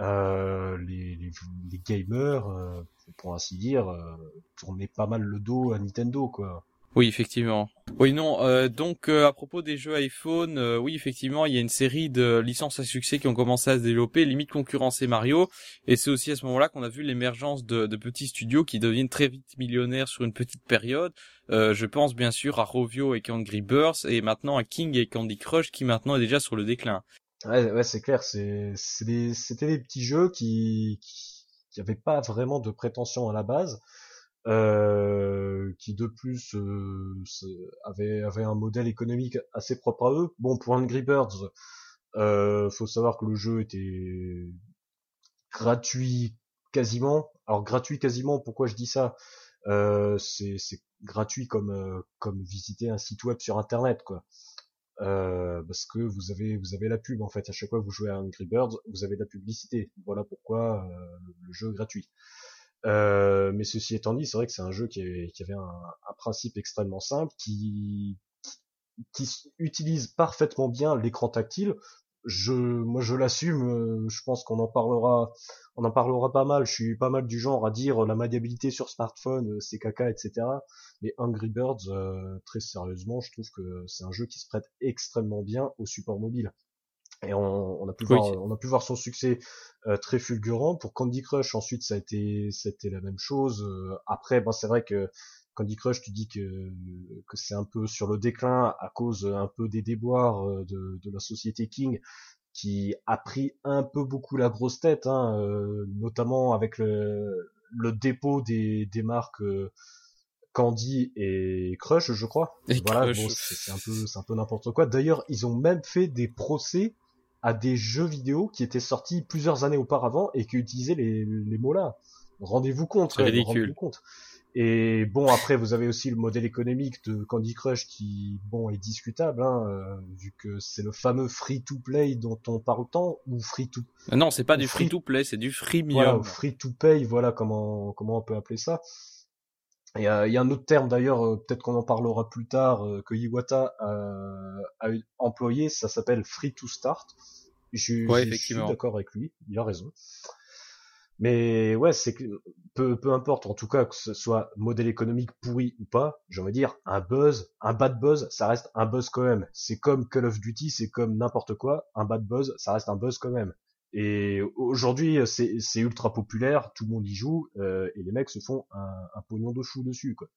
euh, les, les les gamers, euh, pour ainsi dire, euh, tournaient pas mal le dos à Nintendo, quoi. Oui, effectivement. Oui, non. euh, donc, euh, à propos des jeux iPhone, euh, oui, effectivement, il y a une série de licences à succès qui ont commencé à se développer, limite concurrencer Mario. Et c'est aussi à ce moment-là qu'on a vu l'émergence de, de petits studios qui deviennent très vite millionnaires sur une petite période. Euh, je pense bien sûr à Rovio et Angry Birds, et maintenant à King et Candy Crush, qui maintenant est déjà sur le déclin. Ouais, ouais, c'est clair. C'est des c'était des petits jeux qui qui, qui avaient pas vraiment de prétention à la base. Euh, qui de plus euh, avaient, avaient un modèle économique assez propre à eux. Bon, pour Angry Birds, euh, faut savoir que le jeu était gratuit quasiment. Alors gratuit quasiment, pourquoi je dis ça? Euh, C'est c'est gratuit comme euh, comme visiter un site web sur internet quoi. Euh, parce que vous avez vous avez la pub en fait à chaque fois que vous jouez à Angry Birds, vous avez de la publicité. Voilà pourquoi euh, le, jeu est gratuit. Euh, mais ceci étant dit, c'est vrai que c'est un jeu qui, avait, un, un principe extrêmement simple, qui, qui utilise parfaitement bien l'écran tactile. Je, moi, je l'assume. euh, Je pense qu'on en parlera, on en parlera pas mal. Je suis pas mal du genre à dire euh, la maniabilité sur smartphone, euh, c'est caca, etc. Mais Angry Birds, euh, très sérieusement, je trouve que c'est un jeu qui se prête extrêmement bien au support mobile. Et on, on a pu Oui, voir, on a pu voir son succès euh, très fulgurant. Pour Candy Crush, ensuite, ça a été, c'était la même chose. Après, ben c'est vrai que Candy Crush, tu dis que que c'est un peu sur le déclin à cause un peu des déboires euh, de, de la société King, qui a pris un peu beaucoup la grosse tête, hein, euh, notamment avec le, le dépôt des, des marques euh, Candy et Crush, je crois. Et voilà, bon, c'est un peu, c'est un peu n'importe quoi. D'ailleurs, ils ont même fait des procès à des jeux vidéo qui étaient sortis plusieurs années auparavant et qui utilisaient les, les mots là. Rendez-vous compte, rendez-vous compte. Et bon, après, vous avez aussi le modèle économique de Candy Crush qui, bon, est discutable, hein, euh, vu que c'est le fameux free-to-play dont on parle tant, ou free-to, Euh, Non, c'est pas du free- free-to-play, c'est du freemium. voilà, free-to-pay, voilà comment, comment on peut appeler ça. Il y a, il y a un autre terme d'ailleurs, euh, peut-être qu'on en parlera plus tard, euh, que Iwata a, a employé, ça s'appelle free-to-start. Je, Ouais, je suis d'accord avec lui, il a raison. Mais ouais, c'est que peu, peu importe, en tout cas que ce soit modèle économique pourri ou pas, j'ai envie de dire un buzz, un bad buzz, ça reste un buzz quand même. C'est comme Call of Duty, c'est comme n'importe quoi, un bad buzz, ça reste un buzz quand même. Et aujourd'hui, c'est ultra populaire, tout le monde y joue, euh, et les mecs se font un, un pognon de chou dessus, quoi.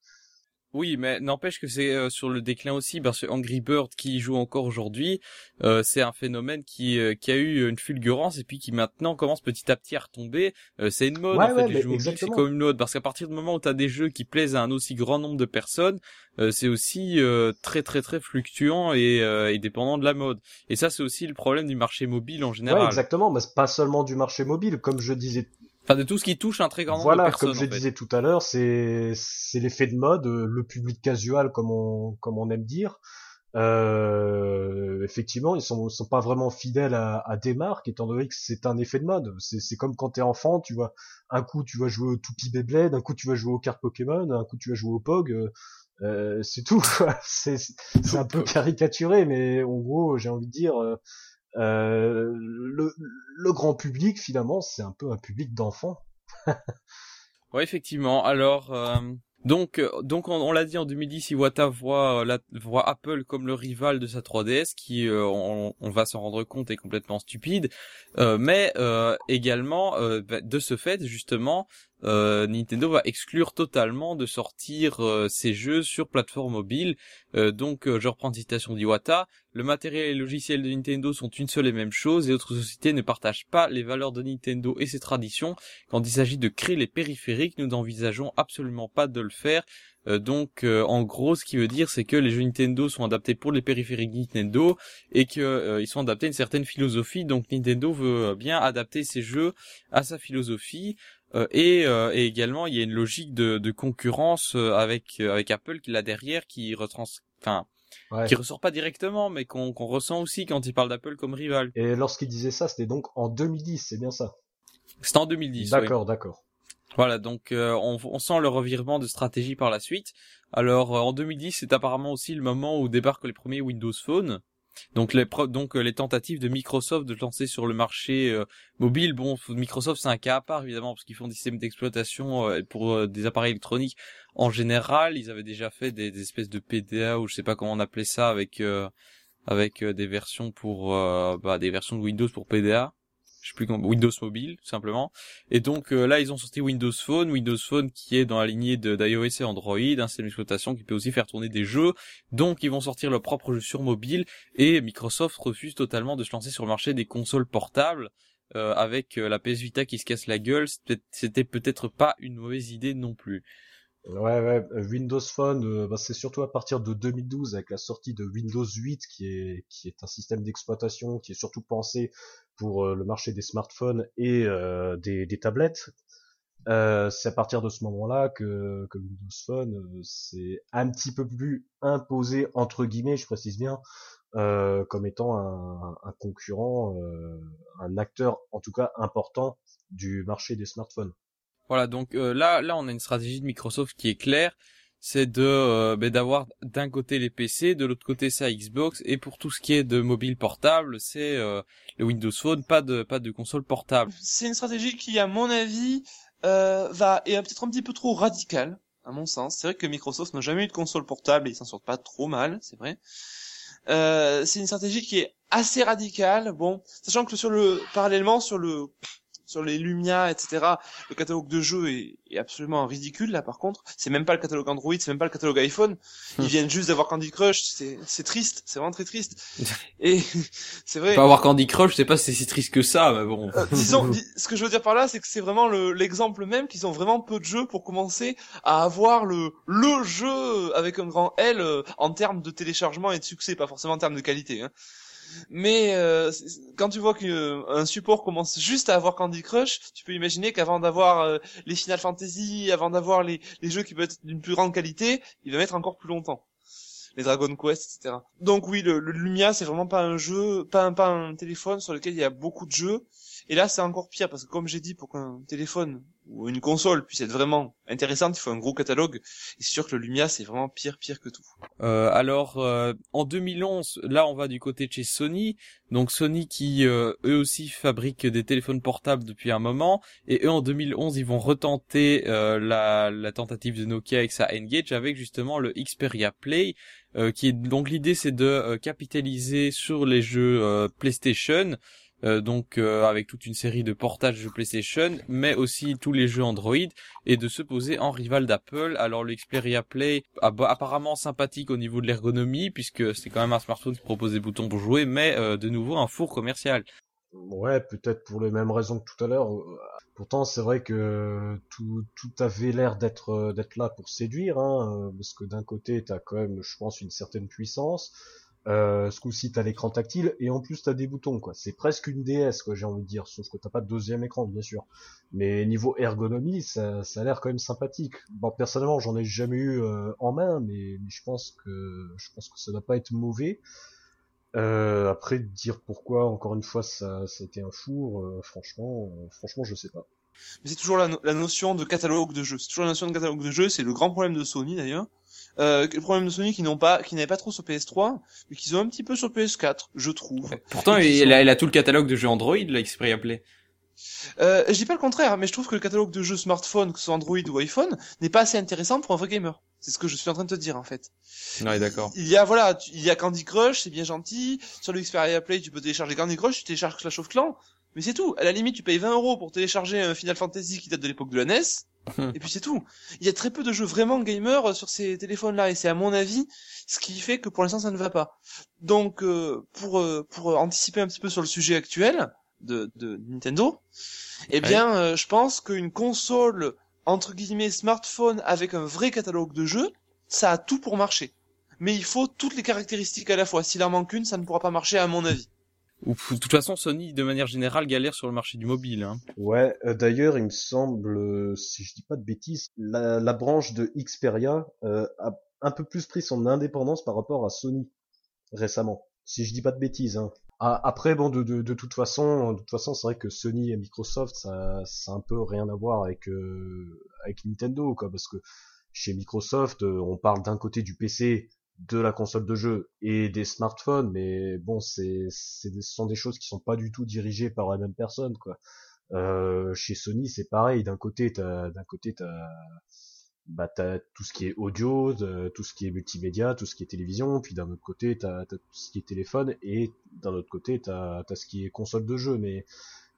Oui, mais n'empêche que c'est euh, sur le déclin aussi, parce que Angry Bird qui joue encore aujourd'hui, euh, c'est un phénomène qui, euh, qui a eu une fulgurance et puis qui maintenant commence petit à petit à retomber. Euh, c'est une mode Ouais, en fait, ouais, les jeux mobiles, c'est comme une mode, parce qu'à partir du moment où tu as des jeux qui plaisent à un aussi grand nombre de personnes, euh, c'est aussi euh, très très très fluctuant et, euh, et dépendant de la mode. Et ça, c'est aussi le problème du marché mobile en Ouais, général. exactement, mais c'est pas seulement du marché mobile, comme je disais Enfin, de tout ce qui touche un très grand nombre Voilà, de personnes. comme je en fait. disais tout à l'heure, c'est c'est l'effet de mode, euh, le public casual comme on comme on aime dire. Euh, effectivement, ils sont sont pas vraiment fidèles à, à des marques, étant donné que c'est un effet de mode. C'est c'est comme quand t'es enfant, tu vois, un coup tu vas jouer au Toupie Beyblade, un coup tu vas jouer aux cartes Pokémon, un coup tu vas jouer au Pog. euh, euh, c'est tout. C'est c'est un peu caricaturé, mais en gros, j'ai envie de dire. euh, euh, le, le grand public finalement c'est un peu un public d'enfants Ouais, effectivement. Alors, euh, donc, euh, donc on, l'a dit en 2010, Iwata voit, euh, la, voit Apple comme le rival de sa 3DS, qui, on, on, va s'en rendre compte, est complètement stupide. mais également, bah, de ce fait, justement, euh, Nintendo va exclure totalement de sortir euh, ses jeux sur plateforme mobile. Euh, donc, je reprends une citation d'Iwata. Le matériel et le logiciel de Nintendo sont une seule et même chose et autres sociétés ne partagent pas les valeurs de Nintendo et ses traditions. Quand il s'agit de créer les périphériques, nous n'envisageons absolument pas de le faire. donc, en gros, ce qui veut dire, c'est que les jeux Nintendo sont adaptés pour les périphériques Nintendo et qu'ils sont adaptés à une certaine philosophie. Donc, Nintendo veut bien adapter ses jeux à sa philosophie. Euh, et, euh, et, également, il y a une logique de, de concurrence euh, avec avec Apple qui là derrière, qui retrans, enfin, qui ressort pas directement, mais qu'on qu'on ressent aussi quand il parle d'Apple comme rival. Et lorsqu'il disait ça, c'était donc en 2010, c'est bien ça? C'était en 2010. D'accord, d'accord. Voilà, donc on, on, sent le revirement de stratégie par la suite. Alors en 2010, c'est apparemment aussi le moment où débarquent les premiers Windows Phone. Donc les donc euh, les tentatives de Microsoft de lancer sur le marché euh, mobile, bon Microsoft c'est un cas à part évidemment parce qu'ils font des systèmes d'exploitation euh, pour des appareils électroniques en général, ils avaient déjà fait des, espèces de PDA ou je sais pas comment on appelait ça avec avec des versions pour bah, des versions de Windows pour PDA je sais plus Windows Mobile, simplement. Et donc euh, là, ils ont sorti Windows Phone, Windows Phone qui est dans la lignée d'iOS et Android, un système d'exploitation qui peut aussi faire tourner des jeux. Donc ils vont sortir leur propre jeu sur mobile et Microsoft refuse totalement de se lancer sur le marché des consoles portables. Euh, avec euh, la PS Vita qui se casse la gueule, c'était peut-être pas une mauvaise idée non plus. Ouais, ouais, Windows Phone, bah, c'est surtout à partir de 2012 avec la sortie de Windows 8 qui est qui est un système d'exploitation qui est surtout pensé pour euh, le marché des smartphones et euh, des, tablettes. Euh, c'est à partir de ce moment-là que, que Windows Phone c'est un petit peu plus imposé entre guillemets, je précise bien, comme étant un, concurrent, un acteur en tout cas important du marché des smartphones. Voilà, donc là, là, on a une stratégie de Microsoft qui est claire c'est de euh, ben, d'avoir d'un côté les PC, de l'autre côté sa Xbox, et pour tout ce qui est de mobile portable, c'est euh, le Windows Phone, pas de pas de console portable. C'est une stratégie qui, à mon avis, euh, va est peut-être un petit peu trop radicale, à mon sens. C'est vrai que Microsoft n'a jamais eu de console portable et ils s'en sortent pas trop mal, c'est vrai. Euh, c'est une stratégie qui est assez radicale, bon, sachant que sur le parallèlement sur le sur les Lumia, etc. Le catalogue de jeux est, absolument ridicule là. Par contre, c'est même pas le catalogue Android, c'est même pas le catalogue iPhone. Ils hmm. viennent juste d'avoir Candy Crush. C'est triste, c'est vraiment très triste. Et c'est vrai. Pas avoir Candy Crush, c'est pas si, si triste que ça, mais bon. Euh, disons, ce que je veux dire par là, c'est que c'est vraiment l'exemple même qu'ils ont vraiment peu de jeux pour commencer à avoir le le jeu avec un grand L euh, en termes de téléchargement et de succès, pas forcément en termes de qualité. Hein. Mais euh, quand tu vois qu'un support commence juste à avoir Candy Crush, tu peux imaginer qu'avant d'avoir euh, les Final Fantasy, avant d'avoir les, jeux qui peuvent être d'une plus grande qualité, il va mettre encore plus longtemps. Les Dragon Quest, etc. Donc oui, le, le Lumia, c'est vraiment pas un jeu, pas un, pas un téléphone sur lequel il y a beaucoup de jeux. Et là, c'est encore pire parce que comme j'ai dit, pour qu'un téléphone ou une console puisse être vraiment intéressante, il faut un gros catalogue. Et c'est sûr que le Lumia, c'est vraiment pire, pire que tout. Euh, alors, euh, en 2011, là, on va du côté de chez Sony. Donc Sony qui, euh, eux aussi, fabriquent des téléphones portables depuis un moment. Et eux, en 2011, ils vont retenter euh, la, la tentative de Nokia avec sa Engage avec justement le Xperia Play. qui est donc l'idée c'est de capitaliser sur les jeux PlayStation euh, donc euh, avec toute une série de portages de PlayStation, mais aussi tous les jeux Android, et de se poser en rival d'Apple. Alors le Xperia Play, apparemment sympathique au niveau de l'ergonomie, puisque c'est quand même un smartphone qui propose des boutons pour jouer, mais euh, de nouveau un four commercial. Ouais, peut-être pour les mêmes raisons que tout à l'heure. Pourtant, c'est vrai que tout, tout avait l'air d'être d'être là pour séduire, hein, parce que d'un côté, t'as quand même, je pense, une certaine puissance. Euh, ce coup-ci, t'as l'écran tactile et en plus t'as des boutons, quoi. C'est presque une DS, quoi, j'ai envie de dire. Sauf que t'as pas de deuxième écran, bien sûr. Mais niveau ergonomie, ça, ça a l'air quand même sympathique. Bon, personnellement, j'en ai jamais eu euh, en main, mais, je pense que je pense que ça doit pas être mauvais. Euh, après, dire pourquoi, encore une fois, ça, ça a été un four, euh, franchement, franchement, je sais pas. Mais c'est toujours la, la, notion de catalogue de jeu. C'est toujours la notion de catalogue de jeu. C'est le grand problème de Sony d'ailleurs. Euh, le problème de Sony qui n'ont pas, qui n'avaient pas trop sur PS3, mais qu'ils ont un petit peu sur PS4, je trouve. Pourtant, elle, a, tout le catalogue de jeux Android, là, Xperia Play. Euh, je dis pas le contraire, mais je trouve que le catalogue de jeux smartphone, que ce soit Android ou iPhone, n'est pas assez intéressant pour un vrai gamer. C'est ce que je suis en train de te dire en fait. Ouais, d'accord. Il y a voilà, il y a Candy Crush, c'est bien gentil. Sur le Xperia Play, tu peux télécharger Candy Crush, tu télécharges Clash of Clans, mais c'est tout. À la limite, tu payes 20 euros pour télécharger un Final Fantasy qui date de l'époque de la NES, et puis c'est tout. Il y a très peu de jeux vraiment gamers sur ces téléphones-là, et c'est à mon avis ce qui fait que pour l'instant ça ne va pas. Donc euh, pour euh, pour anticiper un petit peu sur le sujet actuel de, de Nintendo, eh bien euh, je pense qu'une console entre guillemets smartphone avec un vrai catalogue de jeux, ça a tout pour marcher. Mais il faut toutes les caractéristiques à la fois. S'il en manque une, ça ne pourra pas marcher à mon avis. Ouf, de toute façon, Sony, de manière générale, galère sur le marché du mobile. Hein. Ouais, euh, d'ailleurs, il me semble, euh, si je dis pas de bêtises, la, branche de Xperia euh, a un peu plus pris son indépendance par rapport à Sony récemment. Si je dis pas de bêtises. Hein. Après, bon, de, de, toute façon, de toute façon, c'est vrai que Sony et Microsoft, ça, ça a un peu rien à voir avec avec Nintendo, quoi, parce que chez Microsoft, on parle d'un côté du PC, de la console de jeu et des smartphones, mais bon, c'est, c'est, ce sont des choses qui sont pas du tout dirigées par la même personne, quoi. Euh, chez Sony, c'est pareil. D'un côté, t'as, d'un côté, t'as, bah, t'as tout ce qui est audio, tout ce qui est multimédia, tout ce qui est télévision, puis d'un autre côté, t'as, t'as tout ce qui est téléphone, et d'un autre côté, t'as, t'as ce qui est console de jeu, mais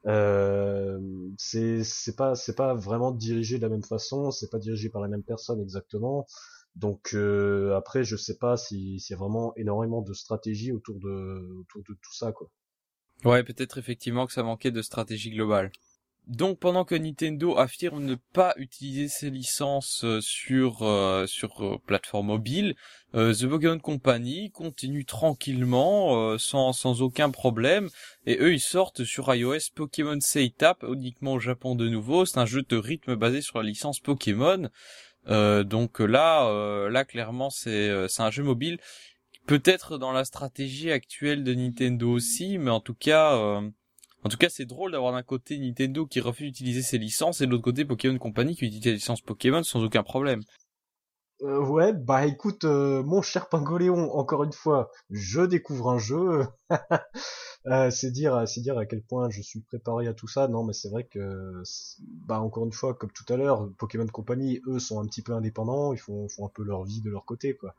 euh, c'est, c'est pas, c'est pas vraiment dirigé de la même façon, c'est pas dirigé par la même personne exactement. Donc euh, après, je sais pas si- s'il y a vraiment énormément de stratégie autour de, autour de tout ça, quoi. Ouais, peut-être effectivement que ça manquait de stratégie globale. Donc pendant que Nintendo affirme ne pas utiliser ses licences euh, sur euh, sur euh, plateforme mobile, euh, The Pokémon Company continue tranquillement euh, sans sans aucun problème et eux ils sortent sur iOS Pokémon Say Tap uniquement au Japon de nouveau, c'est un jeu de rythme basé sur la licence Pokémon. Euh, donc là euh, là clairement c'est euh, c'est un jeu mobile peut-être dans la stratégie actuelle de Nintendo aussi, mais en tout cas, euh, en tout cas, c'est drôle d'avoir d'un côté Nintendo qui refuse d'utiliser ses licences et de l'autre côté Pokémon Company qui utilise les licences Pokémon sans aucun problème. Euh, ouais, bah écoute, euh, mon cher Pingoléon, encore une fois, je découvre un jeu. Euh, c'est dire, c'est dire à quel point je suis préparé à tout ça. Non, mais c'est vrai que, bah encore une fois, comme tout à l'heure, Pokémon Company, eux, sont un petit peu indépendants. Ils font, font un peu leur vie de leur côté, quoi.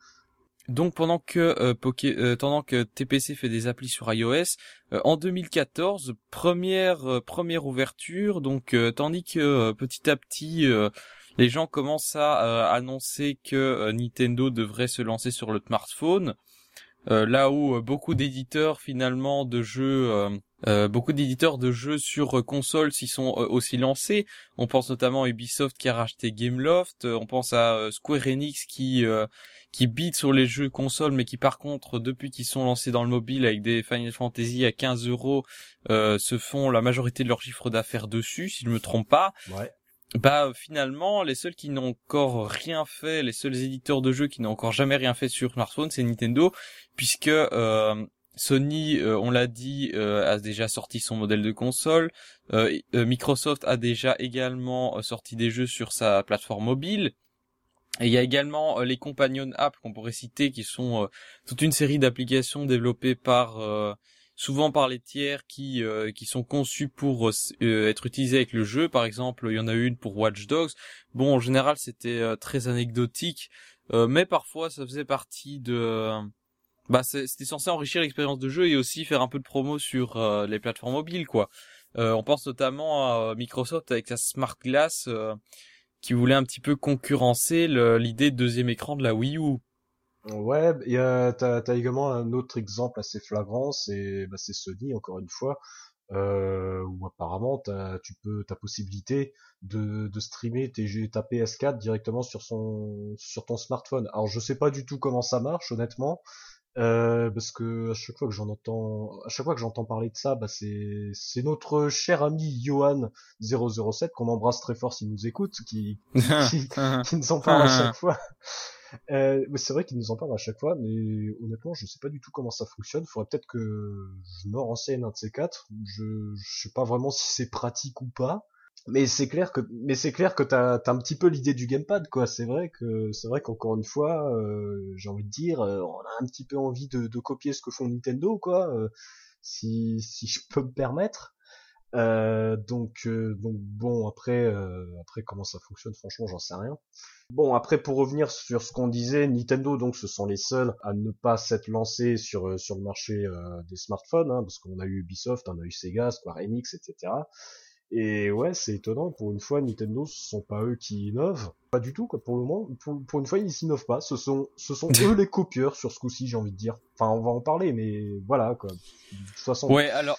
Donc pendant que euh, euh, pendant que TPC fait des applis sur iOS, euh, en 2014, première euh, première ouverture. Donc euh, tandis que petit à petit les gens commencent à euh, annoncer que euh, Nintendo devrait se lancer sur le smartphone, euh, là où beaucoup d'éditeurs finalement de jeux beaucoup d'éditeurs de jeux sur console s'y sont aussi lancés. On pense notamment à Ubisoft qui a racheté Gameloft, on pense à Square Enix qui qui sur les jeux console, mais qui par contre, depuis qu'ils sont lancés dans le mobile avec des Final Fantasy à 15 euros, se font la majorité de leur chiffre d'affaires dessus, si je me trompe pas. Bah finalement, les seuls qui n'ont encore rien fait, les seuls éditeurs de jeux qui n'ont encore jamais rien fait sur smartphone, c'est Nintendo, puisque euh, Sony, euh, on l'a dit, euh, a déjà sorti son modèle de console. Euh, euh, Microsoft a déjà également euh, sorti des jeux sur sa plateforme mobile. Et il y a également les companion apps qu'on pourrait citer, qui sont toute une série d'applications développées par souvent par les tiers qui euh, qui sont conçus pour euh, euh, être utilisés avec le jeu. Par exemple, il y en a une pour Watch Dogs. Bon, en général, c'était très anecdotique, mais parfois ça faisait partie de bah c'était censé enrichir l'expérience de jeu et aussi faire un peu de promo sur les plateformes mobiles quoi. On pense notamment à Microsoft avec sa Smart Glass qui voulait un petit peu concurrencer l'idée de deuxième écran de la Wii U. Ouais, et euh, t'as t'as également un autre exemple assez flagrant, c'est bah, c'est Sony encore une fois, euh, où apparemment t'as tu peux ta possibilité de, de streamer tes ta PS4 directement sur son sur ton smartphone. Alors je sais pas du tout comment ça marche honnêtement, euh, parce que à chaque fois que j'en entends à chaque fois que j'entends parler de ça, bah c'est c'est notre cher ami Johan 007 qu'on embrasse très fort s'il nous écoute, qui qui, qui nous en parle à chaque fois. Euh, c'est vrai qu'il nous en parle à chaque fois, mais honnêtement, je sais pas du tout comment ça fonctionne. Faudrait peut-être que je me renseigne un de ces quatre. Je, je sais pas vraiment si c'est pratique ou pas. Mais c'est clair que, mais c'est clair que t'as un petit peu l'idée du gamepad, quoi. C'est vrai que, c'est vrai qu'encore une fois, euh, j'ai envie de dire, euh, on a un petit peu envie de, de copier ce que font Nintendo, quoi. euh, si, si je peux me permettre. Euh, donc, euh, donc bon, après, euh, après comment ça fonctionne, franchement, j'en sais rien. Bon, après pour revenir sur ce qu'on disait, Nintendo, donc ce sont les seuls à ne pas s'être lancés sur sur le marché des smartphones, hein, parce qu'on a eu Ubisoft, on a eu Sega, Square Enix, etc. Et ouais, c'est étonnant. Pour une fois, Nintendo, ce sont pas eux qui innovent. Pas du tout, quoi. Pour le moment, pour, une fois, ils s'innovent pas. Ce sont, ce sont eux les copieurs sur ce coup-ci, j'ai envie de dire. Enfin, on va en parler, mais voilà, quoi. De toute façon. Ouais, alors,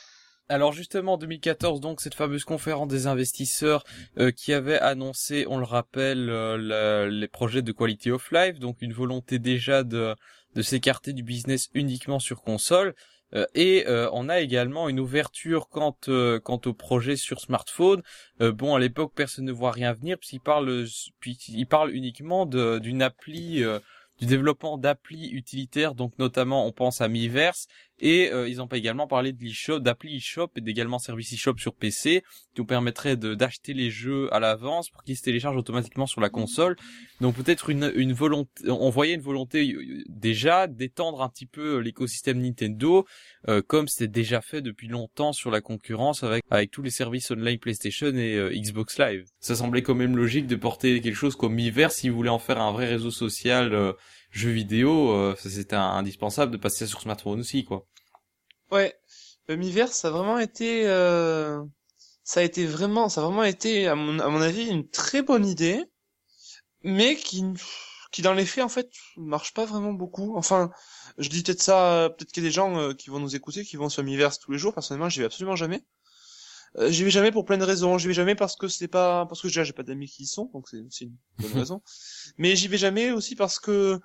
alors justement, en 2014, donc cette fameuse conférence des investisseurs euh, qui avait annoncé, on le rappelle, euh, les projets de quality of life, donc une volonté déjà de, de s'écarter du business uniquement sur console. Euh, et on a également une ouverture quant, quant au projet sur smartphone. bon, à l'époque, personne ne voit rien venir puisqu'il parle, parle uniquement d'une appli du développement d'applis utilitaires, donc notamment on pense à Miiverse, et euh, ils ont également parlé de l'eShop, d'appli eShop et d'également service eShop sur PC, qui vous permettrait d'acheter les jeux à l'avance pour qu'ils se téléchargent automatiquement sur la console. Donc peut-être une, une volonté, on voyait une volonté euh, déjà d'étendre un petit peu l'écosystème Nintendo, euh, comme c'était déjà fait depuis longtemps sur la concurrence avec tous les services online PlayStation et Xbox Live. Ça semblait quand même logique de porter quelque chose comme Miiverse si vous voulez en faire un vrai réseau social jeux vidéo, euh, c'était indispensable de passer sur smartphone aussi, quoi. Ouais, le Miiverse, ça a vraiment été, euh, ça a été vraiment, ça a vraiment été, à mon, avis, une très bonne idée, mais qui, qui dans les faits, en fait, marche pas vraiment beaucoup. Enfin, je dis peut-être ça, peut-être qu'il y a des gens euh, qui vont nous écouter, qui vont sur Miiverse tous les jours. Personnellement, j'y vais absolument jamais. Euh, j'y vais jamais pour plein de raisons. J'y vais jamais parce que c'est pas, parce que déjà j'ai pas d'amis qui y sont, donc c'est une bonne raison. Mais j'y vais jamais aussi parce que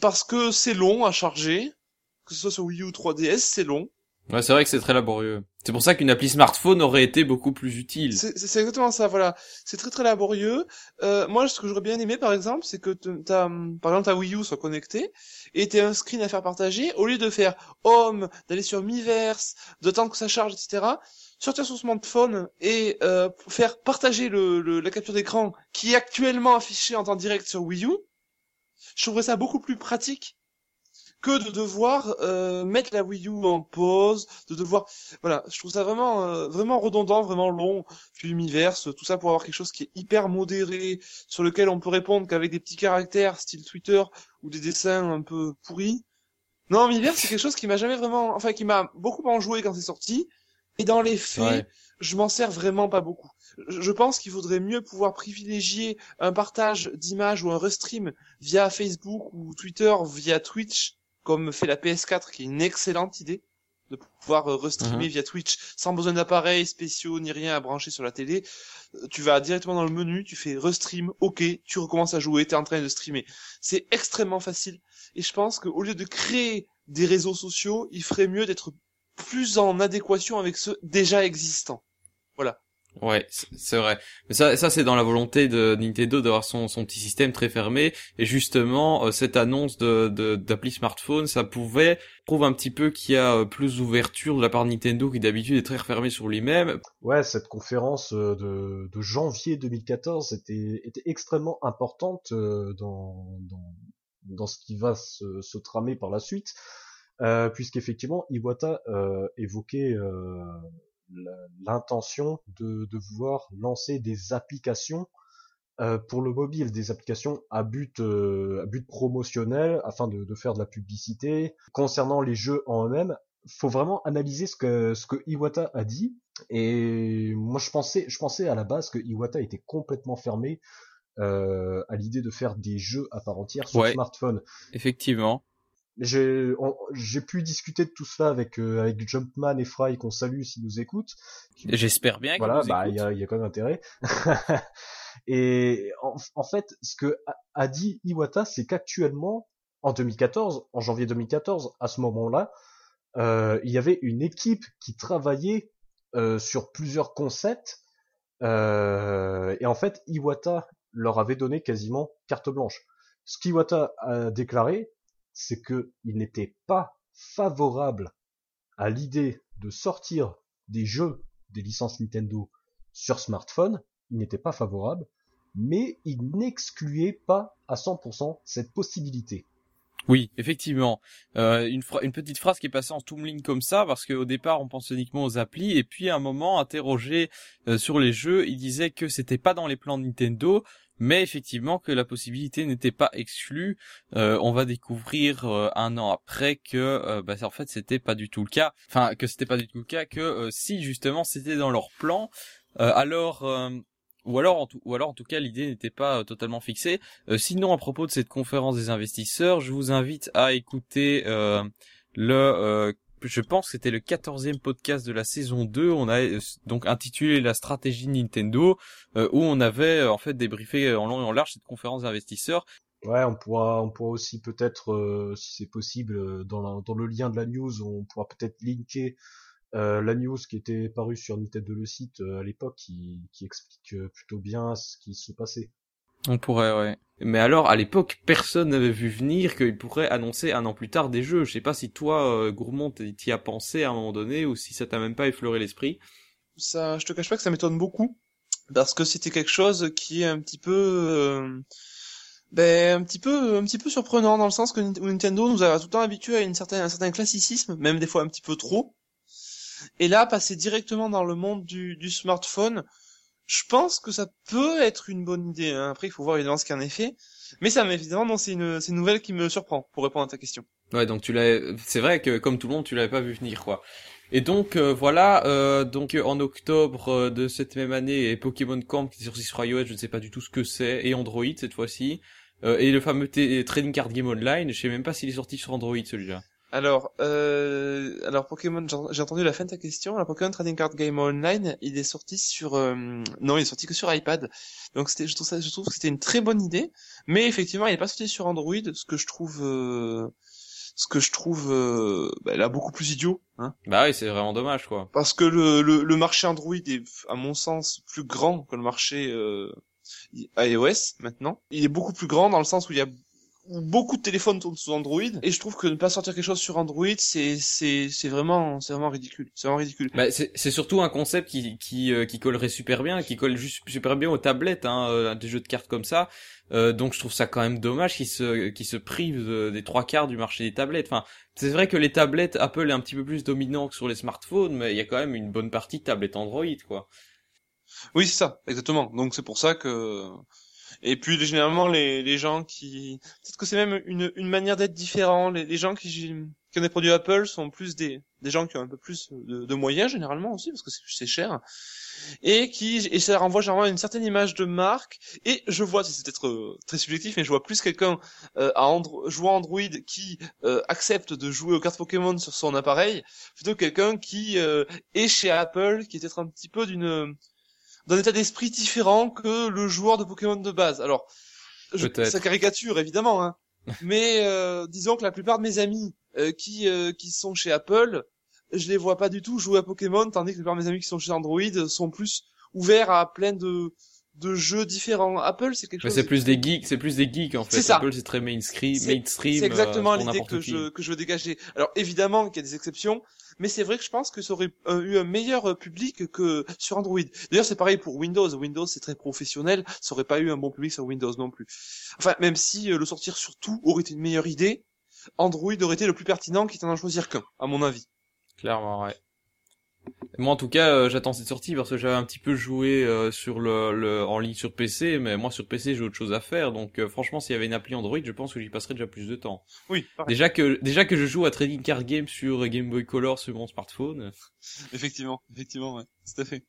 parce que c'est long à charger, que ce soit sur Wii U ou 3DS, c'est long. Ouais, c'est vrai que c'est très laborieux. C'est pour ça qu'une appli smartphone aurait été beaucoup plus utile. C'est exactement ça, voilà. C'est très très laborieux. Euh, moi, ce que j'aurais bien aimé, par exemple, c'est que t'as, par exemple, ta Wii U soit connectée et t'as un screen à faire partager. Au lieu de faire Home, d'aller sur Miiverse, d'attendre que ça charge, etc., sortir son smartphone et euh, faire partager le, la capture d'écran qui est actuellement affichée en temps direct sur Wii U, je trouverais ça beaucoup plus pratique que de devoir euh, mettre la Wii U en pause, de devoir, voilà, je trouve ça vraiment, euh, vraiment redondant, vraiment long. Puis l'univers, tout ça pour avoir quelque chose qui est hyper modéré, sur lequel on peut répondre qu'avec des petits caractères, style Twitter ou des dessins un peu pourris. Non, l'univers, c'est quelque chose qui m'a jamais vraiment, enfin, qui m'a beaucoup enjoué quand c'est sorti. Et dans les faits, je m'en sers vraiment pas beaucoup je pense qu'il faudrait mieux pouvoir privilégier un partage d'images ou un restream via Facebook ou Twitter, via Twitch, comme fait la PS4, qui est une excellente idée de pouvoir euh, restreamer mhm. via Twitch sans besoin d'appareils spéciaux ni rien à brancher sur la télé. Euh, tu vas directement dans le menu, tu fais restream, ok, tu recommences à jouer, tu es en train de streamer. C'est extrêmement facile. Et je pense qu'au lieu de créer des réseaux sociaux, il ferait mieux d'être plus en adéquation avec ceux déjà existants. Voilà. Ouais, c'est vrai. Mais ça, ça c'est dans la volonté de Nintendo d'avoir son, son petit système très fermé. Et justement, euh, cette annonce de d'appli smartphone, ça pouvait prouve un petit peu qu'il y a euh, plus d'ouverture de la part de Nintendo qui d'habitude est très refermé sur lui-même. Ouais, cette conférence euh, de, de janvier 2014 était, était extrêmement importante dans, dans, dans ce qui va se, se tramer par la suite. Euh, puisqu'effectivement Iwata euh, évoquait euh, l'intention de, de vouloir lancer des applications euh, pour le mobile, des applications à but euh, à but promotionnel afin de, de, faire de la publicité. Concernant les jeux en eux-mêmes, faut vraiment analyser ce que ce que Iwata a dit. Et moi, je pensais je pensais à la base que Iwata était complètement fermé euh, à l'idée de faire des jeux à part entière sur smartphone. Effectivement j'ai pu discuter de tout cela avec euh, avec Jumpman et Fry qu'on salue s'ils nous écoutent. J'espère bien. Voilà, bah il y a, y a quand même intérêt. et en, en, fait, ce que a dit Iwata, c'est qu'actuellement, en 2014, en janvier 2014, à ce moment-là, euh, il y avait une équipe qui travaillait euh, sur plusieurs concepts. Euh, et en fait, Iwata leur avait donné quasiment carte blanche. Ce qu'Iwata a déclaré, c'est que il n'était pas favorable à l'idée de sortir des jeux des licences Nintendo sur smartphone, il n'était pas favorable, mais il n'excluait pas à 100% cette possibilité. Oui, effectivement. Euh, une, petite phrase qui est passée en toomling comme ça, parce qu'au départ on pense uniquement aux applis, et puis à un moment, interrogé euh, sur les jeux, il disait que c'était pas dans les plans de Nintendo, mais effectivement que la possibilité n'était pas exclue. Euh, on va découvrir euh, un an après que bah, en fait c'était pas du tout le cas. Enfin que c'était pas du tout le cas, que si justement c'était dans leur plan, alors ou alors en tout, ou alors en tout cas l'idée n'était pas totalement fixée. sinon à propos de cette conférence des investisseurs, je vous invite à écouter le je pense que c'était le quatorzième podcast de la saison 2. On a euh, donc intitulé la stratégie Nintendo, euh, où on avait euh, en fait débriefé en long et en large cette conférence d'investisseurs. Ouais, on pourra, on pourra aussi peut-être, si c'est possible, dans, dans le lien de la news, on pourra peut-être linker la news qui était parue sur Nintendo le site à l'époque, qui, qui explique plutôt bien ce qui se passait. On pourrait, ouais. Mais alors, à l'époque, personne n'avait vu venir qu'il pourrait annoncer un an plus tard des jeux. Je sais pas si toi, euh, Gourmand, t'y as pensé à un moment donné ou si ça t'a même pas effleuré l'esprit. Ça, je te cache pas que ça m'étonne beaucoup parce que c'était quelque chose qui est un petit peu, euh, ben un petit peu, un petit peu surprenant dans le sens que Nintendo nous a tout le temps habitués à une certaine, un certain classicisme, même des fois un petit peu trop. Et là, passer directement dans le monde du, du smartphone, je pense que ça peut être une bonne idée. Hein. Après, il faut voir évidemment ce qu'il y en est fait. Mais ça, mais évidemment, non, c'est une, une nouvelle qui me surprend pour répondre à ta question. Ouais, donc tu l'as, c'est vrai que comme tout le monde, tu l'avais pas vu venir, quoi. Et donc euh, voilà, euh, donc en octobre euh, de cette même année, et Pokémon Camp qui est sorti sur iOS, je ne sais pas du tout ce que c'est, et Android cette fois-ci, et le fameux Trading Card Game Online, je sais même pas s'il est sorti sur Android celui-là. Alors, euh, alors Pokémon, j'ai entendu la fin de ta question. La Pokémon Trading Card Game Online, il est sorti sur, euh, non, il est sorti que sur iPad. Donc c'était, je trouve ça, je trouve que c'était une très bonne idée. Mais effectivement, il est pas sorti sur Android, ce que je trouve, euh, ce que je trouve, euh, bah, là beaucoup plus idiot. Hein. Bah oui, c'est vraiment dommage, quoi. Parce que le, le, le, marché Android est, à mon sens, plus grand que le marché euh, iOS maintenant. Il est beaucoup plus grand dans le sens où il y a beaucoup de téléphones tournent sous Android et je trouve que ne pas sortir quelque chose sur Android c'est c'est c'est vraiment c'est vraiment ridicule. C'est vraiment ridicule. Bah, c'est c'est surtout un concept qui qui euh, qui collerait super bien qui colle juste super bien aux tablettes hein euh, des jeux de cartes comme ça. Euh, donc je trouve ça quand même dommage qu'ils se qu'ils se privent des trois quarts du marché des tablettes. Enfin c'est vrai que les tablettes Apple est un petit peu plus dominant que sur les smartphones mais il y a quand même une bonne partie de tablettes Android quoi. Oui c'est ça exactement. Donc c'est pour ça que et puis généralement les, les gens qui peut-être que c'est même une, une manière d'être différent. Les, les gens qui, qui ont des produits Apple sont plus des, des gens qui ont un peu plus de, de moyens généralement aussi parce que c'est cher et qui et ça renvoie généralement une certaine image de marque et je vois c'est peut-être euh, très subjectif mais je vois plus quelqu'un euh, à Andro jouant Android qui euh, accepte de jouer aux cartes Pokémon sur son appareil plutôt que quelqu'un qui euh, est chez Apple qui est peut-être un petit peu d'une d'un état d'esprit différent que le joueur de Pokémon de base. Alors, je, ça caricature évidemment, hein. mais euh, disons que la plupart de mes amis euh, qui euh, qui sont chez Apple, je les vois pas du tout jouer à Pokémon, tandis que la plupart de mes amis qui sont chez Android sont plus ouverts à plein de de jeux différents. Apple, c'est quelque chose. C'est plus des geeks, c'est plus des geeks en fait. Ça. Apple, c'est très mainstream. C'est exactement l'idée que je que je veux dégager. Alors évidemment qu'il y a des exceptions, mais c'est vrai que je pense que ça aurait euh, eu un meilleur euh, public que sur Android. D'ailleurs, c'est pareil pour Windows. Windows, c'est très professionnel, ça aurait pas eu un bon public sur Windows non plus. Enfin, même si euh, le sortir sur tout aurait été une meilleure idée, Android aurait été le plus pertinent, quitte à en choisir qu'un, à mon avis. Clairement, ouais. Moi, en tout cas, euh, j'attends cette sortie parce que j'avais un petit peu joué euh, sur le, le, en ligne sur PC, mais moi sur PC j'ai autre chose à faire. Donc, euh, franchement, s'il y avait une appli Android, je pense que j'y passerais déjà plus de temps. Oui. Déjà que déjà que je joue à Trading Card Game sur Game Boy Color sur mon smartphone. Effectivement, effectivement, ouais, tout à fait.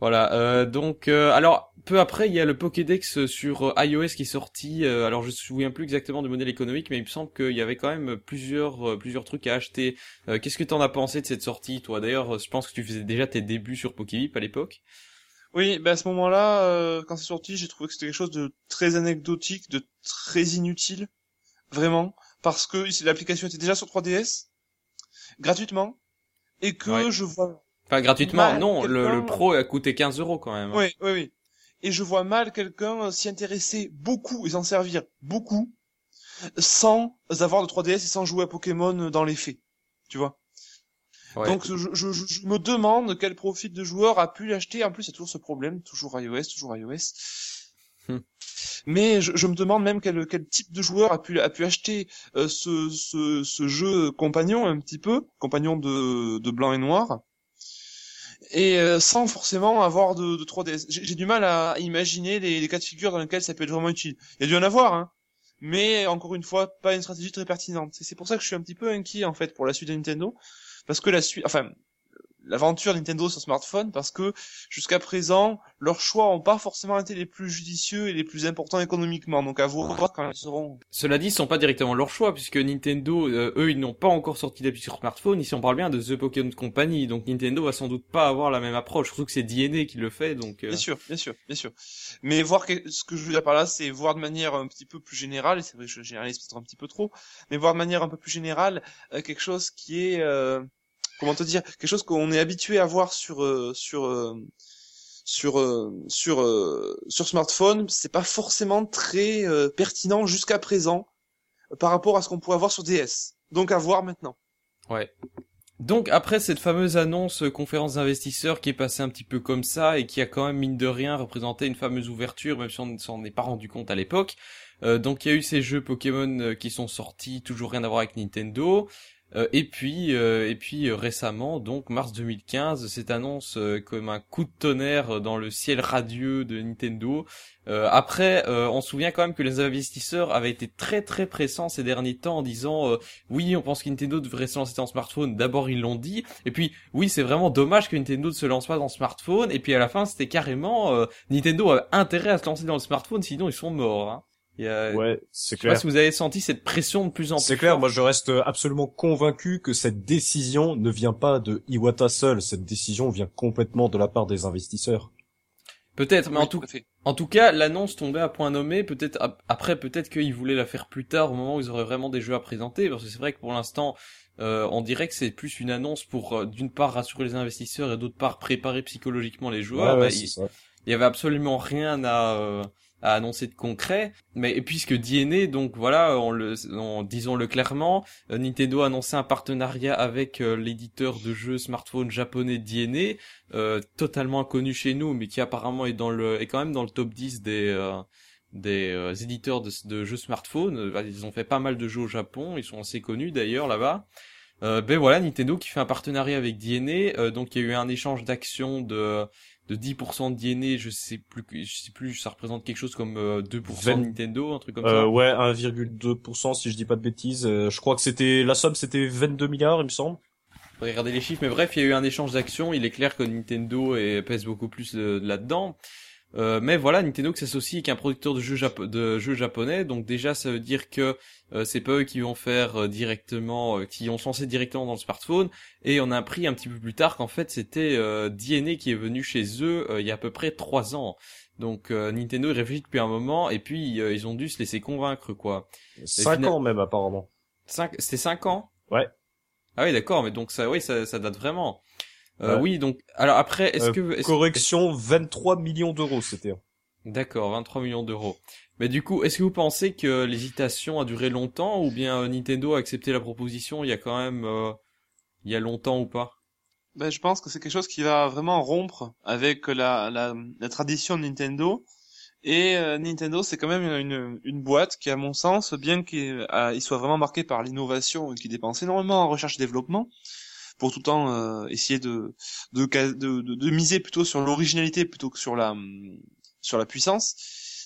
Voilà, euh, donc euh, alors peu après il y a le Pokédex sur euh, iOS qui est sorti. alors je me souviens plus exactement du modèle économique, mais il me semble qu'il y avait quand même plusieurs plusieurs trucs à acheter. Qu'est-ce que t'en as pensé de cette sortie, toi? D'ailleurs, je pense que tu faisais déjà tes débuts sur Pokébip à l'époque. Oui, bah à ce moment-là, quand c'est sorti, j'ai trouvé que c'était quelque chose de très anecdotique, de très inutile, vraiment, parce que l'application était déjà sur 3DS, gratuitement, et que je vois Enfin, gratuitement, non, le, le, pro a coûté 15 euros quand même. Oui, oui, oui. Et je vois mal quelqu'un s'y intéresser beaucoup et s'en servir beaucoup sans avoir de 3DS et sans jouer à Pokémon dans les faits. Tu vois Donc je, je, je, me demande quel profit de joueur a pu l'acheter. En plus, il y a toujours ce problème, toujours iOS, toujours iOS. Hmm. Mais je, je me demande même quel, quel type de joueur a pu, a pu acheter euh, ce, ce, ce jeu compagnon un petit peu, compagnon de, de blanc et noir, et euh, sans forcément avoir de, de 3DS. J'ai du mal à imaginer les, les cas de figure dans lesquels ça peut être vraiment utile. Il y a dû en avoir, hein. Mais encore une fois, pas une stratégie très pertinente. C'est pour ça que je suis un petit peu inquiet en fait pour la suite de Nintendo, parce que la suite, enfin, l'aventure Nintendo sur smartphone, parce que jusqu'à présent, leurs choix ont pas forcément été les plus judicieux et les plus importants économiquement. Donc à voir quand ils seront. Cela dit, ce sont pas directement leur choix, puisque Nintendo, euh, eux, ils n'ont pas encore sorti d'appli sur smartphone. Ici, on parle bien de The Pokémon Company, donc Nintendo va sans doute pas avoir la même approche. Surtout que c'est DNA qui le fait, donc. euh, Bien sûr, bien sûr, bien sûr. Mais voir que, ce que je veux dire par là, c'est voir de manière un petit peu plus générale, et c'est vrai que je généralise peut-être un petit peu trop, mais voir de manière un peu plus générale euh, quelque chose qui est, euh, comment te dire, quelque chose qu'on est habitué à voir sur euh, sur euh, sur euh, sur smartphone, c'est pas forcément très pertinent jusqu'à présent par rapport à ce qu'on pourrait avoir sur DS. Donc à voir maintenant. Ouais. Donc après cette fameuse annonce conférence d'investisseurs qui est passée un petit peu comme ça et qui a quand même mine de rien représenté une fameuse ouverture même si on ne s'en est pas rendu compte à l'époque. Donc il y a eu ces jeux Pokémon qui sont sortis, toujours rien à voir avec Nintendo. Euh, et puis euh, et puis euh, récemment donc mars 2015 cette annonce comme un coup de tonnerre dans le ciel radieux de Nintendo. Après on se souvient quand même que les investisseurs avaient été très très pressants ces derniers temps en disant oui on pense que Nintendo devrait se lancer dans smartphone. D'abord ils l'ont dit et puis oui c'est vraiment dommage que Nintendo ne se lance pas dans smartphone et puis à la fin c'était carrément Nintendo a intérêt à se lancer dans le smartphone sinon ils sont morts. Hein. Il y a- Ouais, c'est Je sais pas clair. si vous avez senti cette pression de plus en plus. C'est clair, moi je reste absolument convaincu que cette décision ne vient pas de Iwata seul, cette décision vient complètement de la part des investisseurs. Peut-être, mais en tout fait. En tout cas, l'annonce tombait à point nommé. Peut-être ap- après, peut-être qu'ils voulaient la faire plus tard, au moment où ils auraient vraiment des jeux à présenter, parce que c'est vrai que pour l'instant, euh, on dirait que c'est plus une annonce pour euh, d'une part rassurer les investisseurs et d'autre part préparer psychologiquement les joueurs. Ouais, Bah, il, ça. il y avait absolument rien à euh, à annoncer de concret. Mais puisque DNA, donc voilà, on le, on- disons-le clairement, euh, Nintendo a annoncé un partenariat avec euh, l'éditeur de jeux smartphone japonais DNA, euh, totalement inconnu chez nous, mais qui apparemment est dans le, est quand même dans le top 10 des euh, des euh, éditeurs de, jeux smartphone. Ils ont fait pas mal de jeux au Japon, ils sont assez connus d'ailleurs là-bas. Ben voilà, Nintendo qui fait un partenariat avec DNA, donc il y a eu un échange d'actions de de 10% de DNA, je sais plus, je sais plus, ça représente quelque chose comme euh, 2% de Nintendo, un truc comme Euh, ça. ouais, 1,2% si je dis pas de bêtises. Euh, je crois que c'était la somme, c'était 22 milliards, il me semble. Regarder les chiffres, mais bref, il y a eu un échange d'actions. Il est clair que Nintendo pèse beaucoup plus euh, là-dedans. Euh, mais voilà, Nintendo qui s'associe avec un producteur de jeux, de jeux japonais, donc déjà ça veut dire que euh, c'est pas eux qui vont faire euh, directement, euh, qui ont censé directement dans le smartphone. Et on a appris un petit peu plus tard qu'en fait c'était euh, DNA qui est venu chez eux euh, il y a à peu près trois ans. Donc euh, Nintendo réfléchit depuis un moment et puis euh, ils ont dû se laisser convaincre quoi. 5 final- ans même apparemment. Cinq, c'était cinq ans? Ouais. Ah oui, d'accord, mais donc ça, oui, ça, ça date vraiment. Euh, Ouais. Oui, donc alors après, est-ce Euh, que est-ce- Correction, 23 millions d'euros c'était. d'accord, 23 millions d'euros. Mais du coup, est-ce que vous pensez que l'hésitation a duré longtemps ou bien euh, Nintendo a accepté la proposition il y a quand même euh, il y a longtemps ou pas? Ben, je pense que c'est quelque chose qui va vraiment rompre avec la, la, la tradition de Nintendo. Et euh, Nintendo, c'est quand même une, une boîte qui, à mon sens, bien qu'il euh, il soit vraiment marqué par l'innovation et qui dépense énormément en recherche et développement, pour tout le temps euh, essayer de de, de, de, de miser plutôt sur l'originalité plutôt que sur la hum, sur la puissance,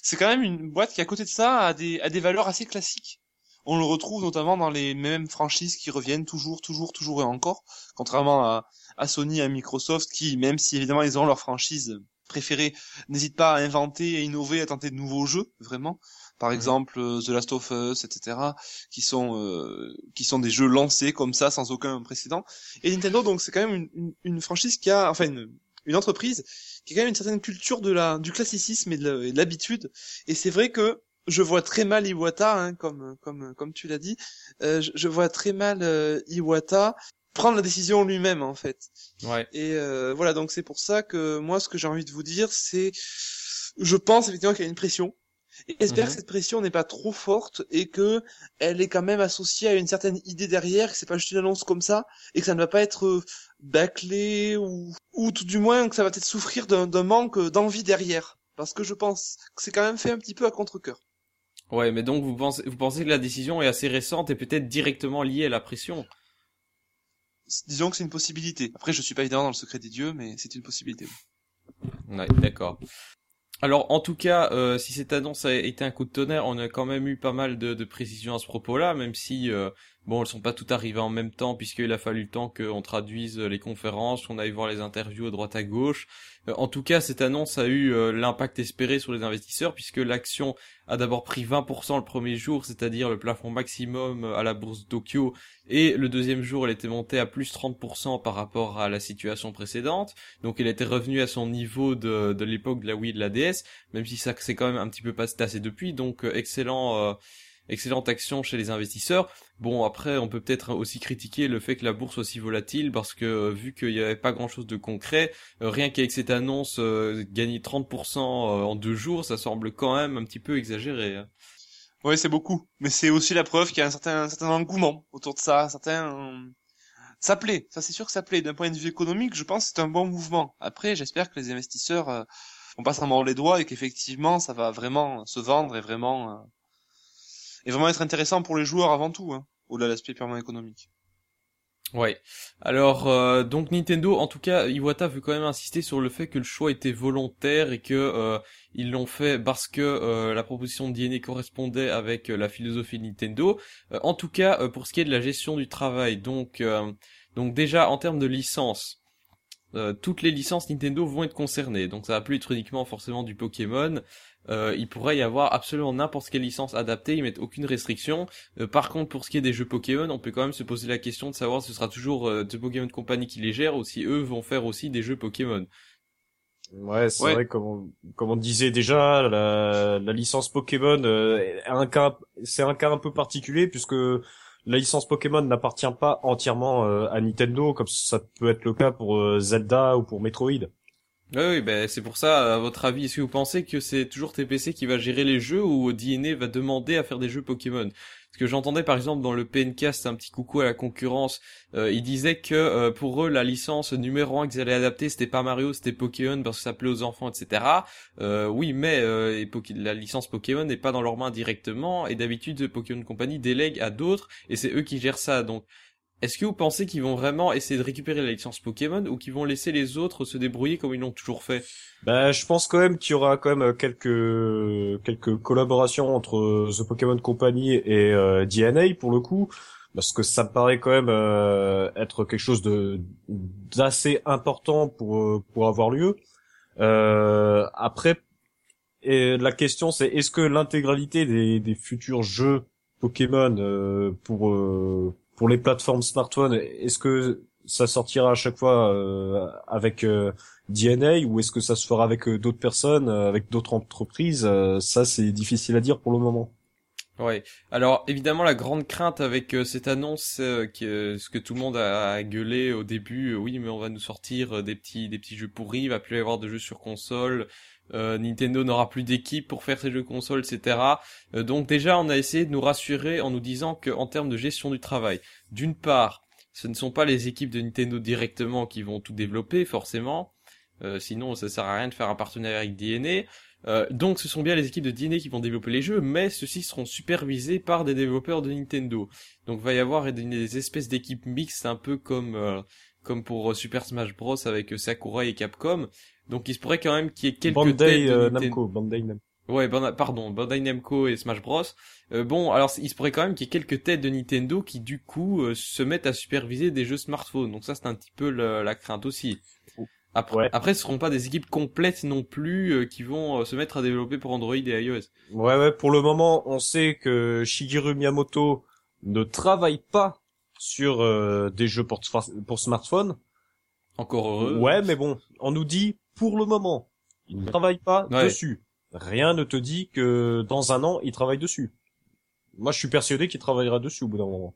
c'est quand même une boîte qui, à côté de ça, a des, a des valeurs assez classiques. On le retrouve notamment dans les mêmes franchises qui reviennent toujours, toujours, toujours et encore, contrairement à, à Sony, à Microsoft, qui, même si évidemment ils ont leur franchise préférée, n'hésitent pas à inventer, à innover, à tenter de nouveaux jeux, vraiment. Par Mhm. exemple, euh, The Last of Us, etc., qui sont euh, qui sont des jeux lancés comme ça, sans aucun précédent. Et Nintendo, donc, c'est quand même une, une, une franchise qui a, enfin, une, une entreprise qui a quand même une certaine culture de la du classicisme et de la- et de l'habitude. Et c'est vrai que je vois très mal Iwata, hein, comme comme comme tu l'as dit. Euh, je, je vois très mal euh, Iwata prendre la décision lui-même en fait. Ouais. Et euh, voilà, donc c'est pour ça que moi, ce que j'ai envie de vous dire, c'est, je pense effectivement qu'il y a une pression. J'espère Mhm. que cette pression n'est pas trop forte et que elle est quand même associée à une certaine idée derrière, que c'est pas juste une annonce comme ça et que ça ne va pas être euh, bâclé ou ou tout du moins que ça va peut-être souffrir d'un d'un manque d'envie derrière. parce que je pense que c'est quand même fait un petit peu à contre-cœur. Ouais, mais donc vous pensez, vous pensez que la décision est assez récente et peut-être directement liée à la pression? Disons que c'est une possibilité. Après, je suis pas évidemment dans le secret des dieux, mais c'est une possibilité. Ouais, d'accord. Alors, en tout cas, euh, si cette annonce a été un coup de tonnerre, on a quand même eu pas mal de, de précisions à ce propos-là, même si euh, Bon, elles sont pas toutes arrivées en même temps puisqu'il a fallu le temps qu'on traduise les conférences, qu'on aille voir les interviews à droite à gauche. Euh, en tout cas, cette annonce a eu euh, l'impact espéré sur les investisseurs puisque l'action a d'abord pris 20% le premier jour, c'est-à-dire le plafond maximum à la bourse de Tokyo, et le deuxième jour, elle était montée à plus 30% par rapport à la situation précédente. Donc, elle était revenue à son niveau de, l'époque de la Wii et de la DS, même si ça s'est quand même un petit peu passé depuis. Donc, euh, excellent excellente action chez les investisseurs. Bon, après, on peut peut-être aussi critiquer le fait que la bourse soit si volatile parce que euh, vu qu'il n'y avait pas grand-chose de concret, euh, rien qu'avec cette annonce, euh, gagner 30% en deux jours, ça semble quand même un petit peu exagéré. Hein. Oui, c'est beaucoup, mais c'est aussi la preuve qu'il y a un certain, un certain engouement autour de ça, un certain ça plaît, ça c'est sûr que ça plaît. D'un point de vue économique, je pense que c'est un bon mouvement. Après, j'espère que les investisseurs euh, vont pas s'en mordre les doigts et qu'effectivement ça va vraiment se vendre et vraiment et vraiment être intéressant pour les joueurs avant tout, hein, au-delà de l'aspect purement économique. Ouais. Alors euh, donc Nintendo, en tout cas, Iwata veut quand même insister sur le fait que le choix était volontaire et que euh, ils l'ont fait parce que euh, la proposition de DNA correspondait avec la philosophie de Nintendo. en tout cas, pour ce qui est de la gestion du travail, donc donc déjà en termes de licence, toutes les licences Nintendo vont être concernées. Donc ça va plus être uniquement forcément du Pokémon euh, il pourrait y avoir absolument n'importe quelle licence adaptée, ils mettent aucune restriction. Euh, par contre, pour ce qui est des jeux Pokémon, on peut quand même se poser la question de savoir si ce sera toujours euh, The Pokémon Company qui les gère ou si eux vont faire aussi des jeux Pokémon. Ouais, c'est vrai, comme on, comme on disait déjà, la, la licence Pokémon euh, un cas, c'est un cas un peu particulier puisque la licence Pokémon n'appartient pas entièrement à Nintendo, comme ça peut être le cas pour Zelda ou pour Metroid. Oui, ben c'est pour ça, à votre avis, est-ce que vous pensez que c'est toujours TPC qui va gérer les jeux ou DNA va demander à faire des jeux Pokémon? Parce que j'entendais par exemple dans le PNcast un petit coucou à la concurrence, euh, il disait que euh, pour eux la licence numéro 1 qu'ils allaient adapter c'était pas Mario, c'était Pokémon parce que ça plaît aux enfants, etc. Euh, oui, mais euh, la licence Pokémon n'est pas dans leurs mains directement et d'habitude Pokémon Company délègue à d'autres et c'est eux qui gèrent ça. Donc est-ce que vous pensez qu'ils vont vraiment essayer de récupérer la licence Pokémon ou qu'ils vont laisser les autres se débrouiller comme ils l'ont toujours fait? Bah, je pense quand même qu'il y aura quand même quelques quelques collaborations entre The Pokémon Company et euh, DNA pour le coup, parce que ça me paraît quand même euh, être quelque chose de d'assez important pour euh, pour avoir lieu. Euh, après, la question c'est est-ce que l'intégralité des, des futurs jeux Pokémon euh, pour pour les plateformes smartphones, est-ce que ça sortira à chaque fois euh, avec euh, DNA ou est-ce que ça se fera avec euh, d'autres personnes, avec d'autres entreprises Ça, c'est difficile à dire pour le moment. Ouais. Alors évidemment la grande crainte avec cette annonce, que ce que tout le monde a, gueulé au début, oui mais on va nous sortir des petits des petits jeux pourris, il va plus y avoir de jeux sur console, euh, Nintendo n'aura plus d'équipe pour faire ses jeux consoles, etc. Euh, donc déjà, on a essayé de nous rassurer en nous disant qu'en termes de gestion du travail, d'une part, ce ne sont pas les équipes de Nintendo directement qui vont tout développer, forcément. Euh, sinon, ça sert à rien de faire un partenariat avec DNA. donc ce sont bien les équipes de DNA qui vont développer les jeux, mais ceux-ci seront supervisés par des développeurs de Nintendo. Donc va y avoir des, espèces d'équipes mixtes, un peu comme comme pour Super Smash Bros avec Sakurai et Capcom, donc il se pourrait quand même qu'il y ait quelques Bandai, têtes de euh, Namco, Bandai Namco. Ouais, pardon, Bandai Namco et Smash Bros. Euh, bon, alors il se pourrait quand même qu'il y ait quelques têtes de Nintendo qui du coup euh, se mettent à superviser des jeux smartphones. Donc ça c'est un petit peu la crainte aussi. Après, après, ce seront pas des équipes complètes non plus qui vont se mettre à développer pour Android et iOS. Ouais, ouais. Pour le moment, on sait que Shigeru Miyamoto ne travaille pas sur des jeux pour, pour smartphone. Encore heureux. Ouais, mais bon, on nous dit pour le moment. Il ne travaille pas dessus. Rien ne te dit que dans un an, il travaille dessus. Moi, je suis persuadé qu'il travaillera dessus au bout d'un moment.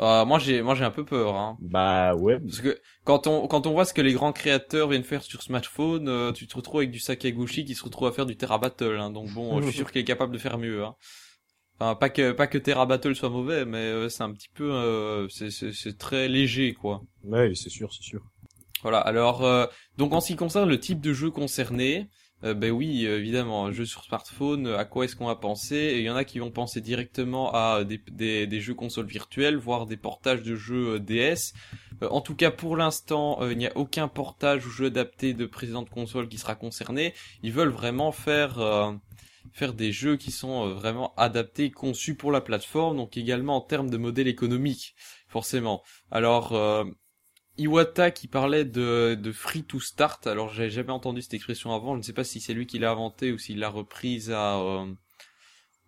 Euh, moi j'ai moi j'ai un peu peur hein. Bah ouais. Parce que quand on quand on voit ce que les grands créateurs viennent faire sur smartphone, euh, tu te retrouves avec du Sakaguchi qui se retrouve à faire du Terra Battle hein. Donc bon, je suis sûr qu'il est capable de faire mieux hein. Enfin pas que pas que Terra Battle soit mauvais, mais euh, c'est un petit peu euh, c'est c'est très léger quoi. Ouais, c'est sûr, c'est sûr. Voilà. Alors, euh, donc en ce qui concerne le type de jeu concerné, euh, ben oui, évidemment, un jeu sur smartphone, à quoi est-ce qu'on va penser? Il y en a qui vont penser directement à des, des, des jeux consoles virtuelles, voire des portages de jeux DS. en tout cas, pour l'instant, il n'y a aucun portage ou jeu adapté de précédente console qui sera concerné. Ils veulent vraiment faire faire des jeux qui sont euh, vraiment adaptés, conçus pour la plateforme, donc également en termes de modèle économique, forcément. Alors, euh, Iwata qui parlait de, de free to start, alors j'ai jamais entendu cette expression avant, je ne sais pas si c'est lui qui l'a inventé ou s'il l'a reprise à, euh,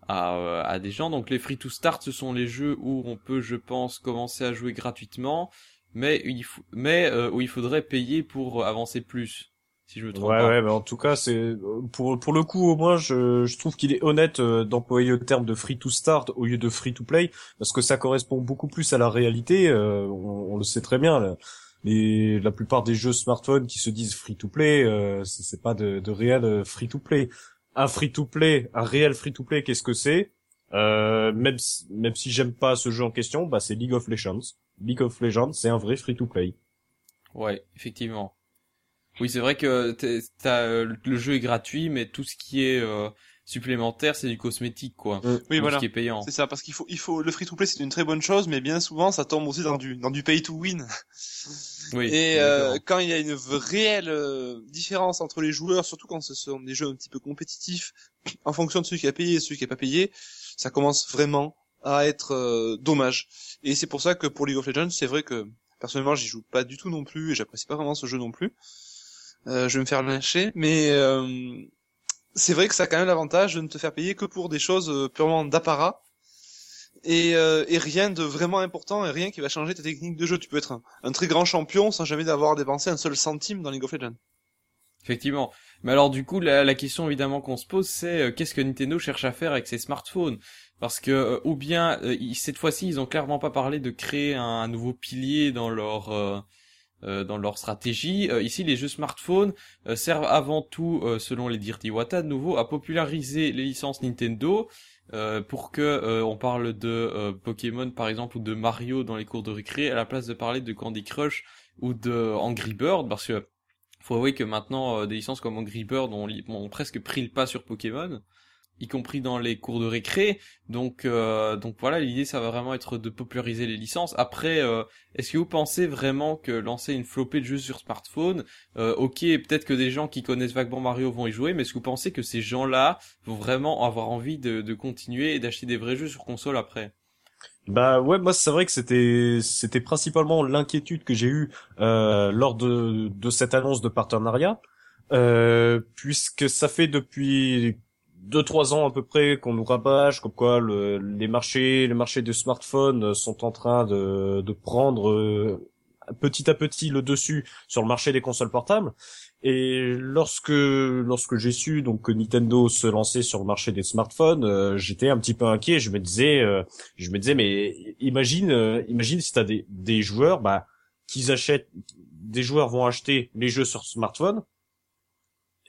à, à, des gens. Donc les free to start, ce sont les jeux où on peut, je pense, commencer à jouer gratuitement, mais, il mais où il faudrait payer pour avancer plus si je me trompe ouais, pas. Ouais, mais en tout cas, c'est pour pour le coup au moins, je, je trouve qu'il est honnête euh, d'employer le terme de free to start au lieu de free to play, parce que ça correspond beaucoup plus à la réalité. Euh, on, on, le sait très bien. Là. Les, la plupart des jeux smartphone qui se disent free to play, euh, c'est pas de, de réel euh, free to play. Un free to play, un réel free to play, qu'est-ce que c'est? Euh, Même si, même si j'aime pas ce jeu en question, bah c'est League of Legends. League of Legends, c'est un vrai free to play. Ouais, effectivement. Oui, c'est vrai que t'as, euh, le jeu est gratuit, mais tout ce qui est euh, supplémentaire, c'est du cosmétique, quoi. Mm. Oui, voilà. Ce qui est payant. C'est ça, parce qu'il faut, il faut, le free-to-play, c'est une très bonne chose, mais bien souvent, ça tombe aussi dans du, dans du pay-to-win. Oui. Et euh, quand il y a une réelle euh, différence entre les joueurs, surtout quand ce sont des jeux un petit peu compétitifs, en fonction de celui qui a payé et celui qui a pas payé, ça commence vraiment à être dommage. Et c'est pour ça que pour League of Legends, c'est vrai que personnellement, j'y joue pas du tout non plus, et j'apprécie pas vraiment ce jeu non plus. Euh, je vais me faire lyncher, mais euh, c'est vrai que ça a quand même l'avantage de ne te faire payer que pour des choses euh, purement d'apparat et, et, rien de vraiment important et rien qui va changer ta technique de jeu. Tu peux être un, très grand champion sans jamais d'avoir dépensé un seul centime dans League of Legends. Effectivement. Mais alors du coup, la, question évidemment qu'on se pose, c'est qu'est-ce que Nintendo cherche à faire avec ses smartphones? Parce que ou bien cette fois-ci, ils ont clairement pas parlé de créer un nouveau pilier dans leur euh, dans leur stratégie. Euh, ici, les jeux smartphones euh, servent avant tout, selon les dires d'Iwata, de nouveau à populariser les licences Nintendo pour que on parle de Pokémon par exemple ou de Mario dans les cours de récré à la place de parler de Candy Crush ou de Angry Bird parce que faut avouer que maintenant des licences comme Angry Bird ont, ont presque pris le pas sur Pokémon y compris dans les cours de récré. Donc, euh, donc voilà, l'idée, ça va vraiment être de populariser les licences. Après, euh, est-ce que vous pensez vraiment que lancer une flopée de jeux sur smartphone, euh, ok, peut-être que des gens qui connaissent vaguement Mario vont y jouer, mais est-ce que vous pensez que ces gens-là vont vraiment avoir envie de, de continuer et d'acheter des vrais jeux sur console après? Bah ouais, moi c'est vrai que c'était c'était principalement l'inquiétude que j'ai eue euh, lors de de cette annonce de partenariat, euh, puisque ça fait depuis deux trois ans à peu près qu'on nous rabâche comme quoi le, les marchés les marchés de smartphones sont en train de, de prendre euh, petit à petit le dessus sur le marché des consoles portables. Et lorsque lorsque j'ai su donc que Nintendo se lançait sur le marché des smartphones euh, j'étais un petit peu inquiet. Je me disais euh, je me disais mais imagine imagine si t'as des des joueurs bah qu'ils achètent des joueurs vont acheter les jeux sur smartphone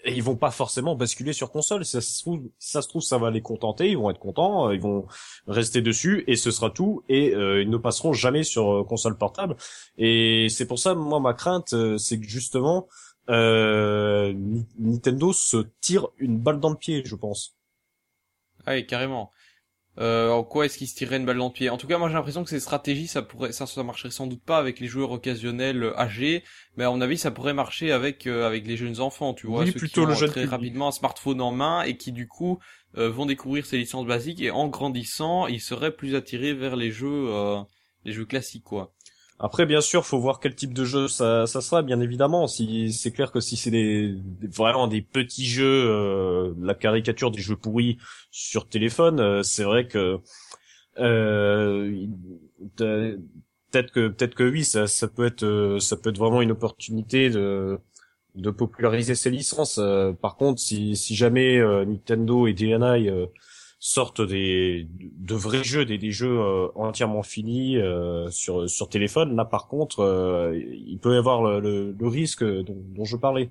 et ils vont pas forcément basculer sur console. Ça se trouve, ça va les contenter. Ils vont être contents, euh, ils vont rester dessus et ce sera tout. Et euh, ils ne passeront jamais sur euh, console portable. Et c'est pour ça, moi, ma crainte, c'est que justement, Nintendo se tire une balle dans le pied, je pense. Ah carrément. Euh, en quoi est-ce qu'il se tirerait une balle dans le pied? En tout cas, moi j'ai l'impression que ces stratégies, ça pourrait, ça, ça marcherait sans doute pas avec les joueurs occasionnels euh, âgés, mais à mon avis, ça pourrait marcher avec euh, avec les jeunes enfants, tu vois, oui, ceux plutôt qui le ont jeune très public. rapidement un smartphone en main et qui du coup euh, vont découvrir ces licences basiques et en grandissant, ils seraient plus attirés vers les jeux les jeux classiques, quoi. Après, bien sûr, faut voir quel type de jeu ça, ça sera, bien évidemment. Si c'est clair que si c'est des, vraiment des petits jeux, euh, la caricature des jeux pourris sur téléphone, euh, c'est vrai que euh, peut-être que peut-être que oui, ça, ça peut être euh, ça peut être vraiment une opportunité de de populariser ces licences. Euh, par contre, si si jamais euh, Nintendo et DNI sortent des de vrais jeux, des, des jeux euh, entièrement finis euh, sur sur téléphone. Là, par contre, euh, il peut y avoir le, le, le risque dont, dont je parlais.